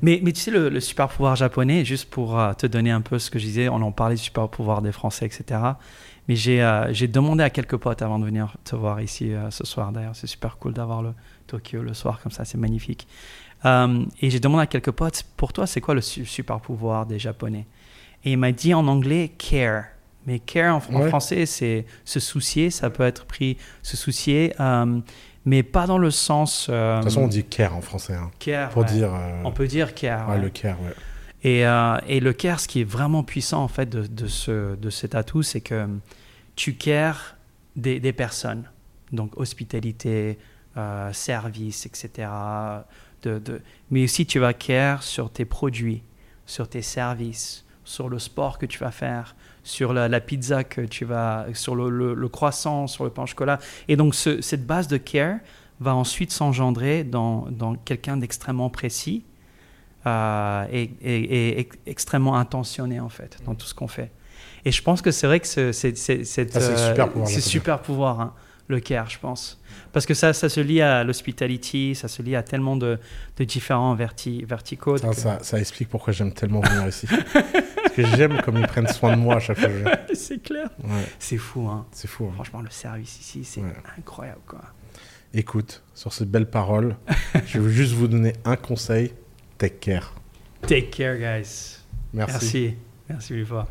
Mais, mais tu sais, le, le super pouvoir japonais, juste pour euh, te donner un peu ce que je disais, on en parlait du super pouvoir des Français, etc. Mais j'ai euh, j'ai demandé à quelques potes avant de venir te voir ici euh, ce soir. D'ailleurs, c'est super cool d'avoir le Tokyo le soir comme ça, c'est magnifique. Et j'ai demandé à quelques potes, pour toi, c'est quoi le su- super pouvoir des Japonais? Et il m'a dit en anglais care. Mais care en, en Ouais. français, c'est se soucier. Ça peut être pris se soucier, euh, mais pas dans le sens. euh, De toute façon, on dit care en français. hein, care. pour ouais. dire. euh, On peut dire care. ouais, ouais. le care. Et, et le care, ce qui est vraiment puissant en fait de, de, ce, de cet atout, c'est que tu cares des, des personnes. Donc hospitalité, service, etc. De, de- mais aussi tu vas care sur tes produits, sur tes services, sur le sport que tu vas faire, sur la, la pizza que tu vas, sur le, le- le croissant, sur le pain au chocolat. Et donc ce- cette base de care va ensuite s'engendrer dans, dans quelqu'un d'extrêmement précis euh, et, et- et ex- extrêmement intentionné en fait dans tout ce qu'on fait. Et je pense que c'est vrai que ce- c'est c'est- le euh, super pouvoir, c'est super pouvoir, hein, le care, je pense. Parce que ça, ça se lie à l'hospitality, ça se lie à tellement de, de différents verti- verticaux. Ça, que- ça, ça explique pourquoi j'aime tellement venir ici. Parce que j'aime comme ils prennent soin de moi à chaque fois c'est clair. Ouais, C'est fou, hein. c'est fou. hein. Franchement, le service ici, c'est Ouais. incroyable, quoi. Écoute, sur ces belles paroles, je veux juste vous donner un conseil. Take care. Take care, guys. Merci. Merci. Merci mille fois.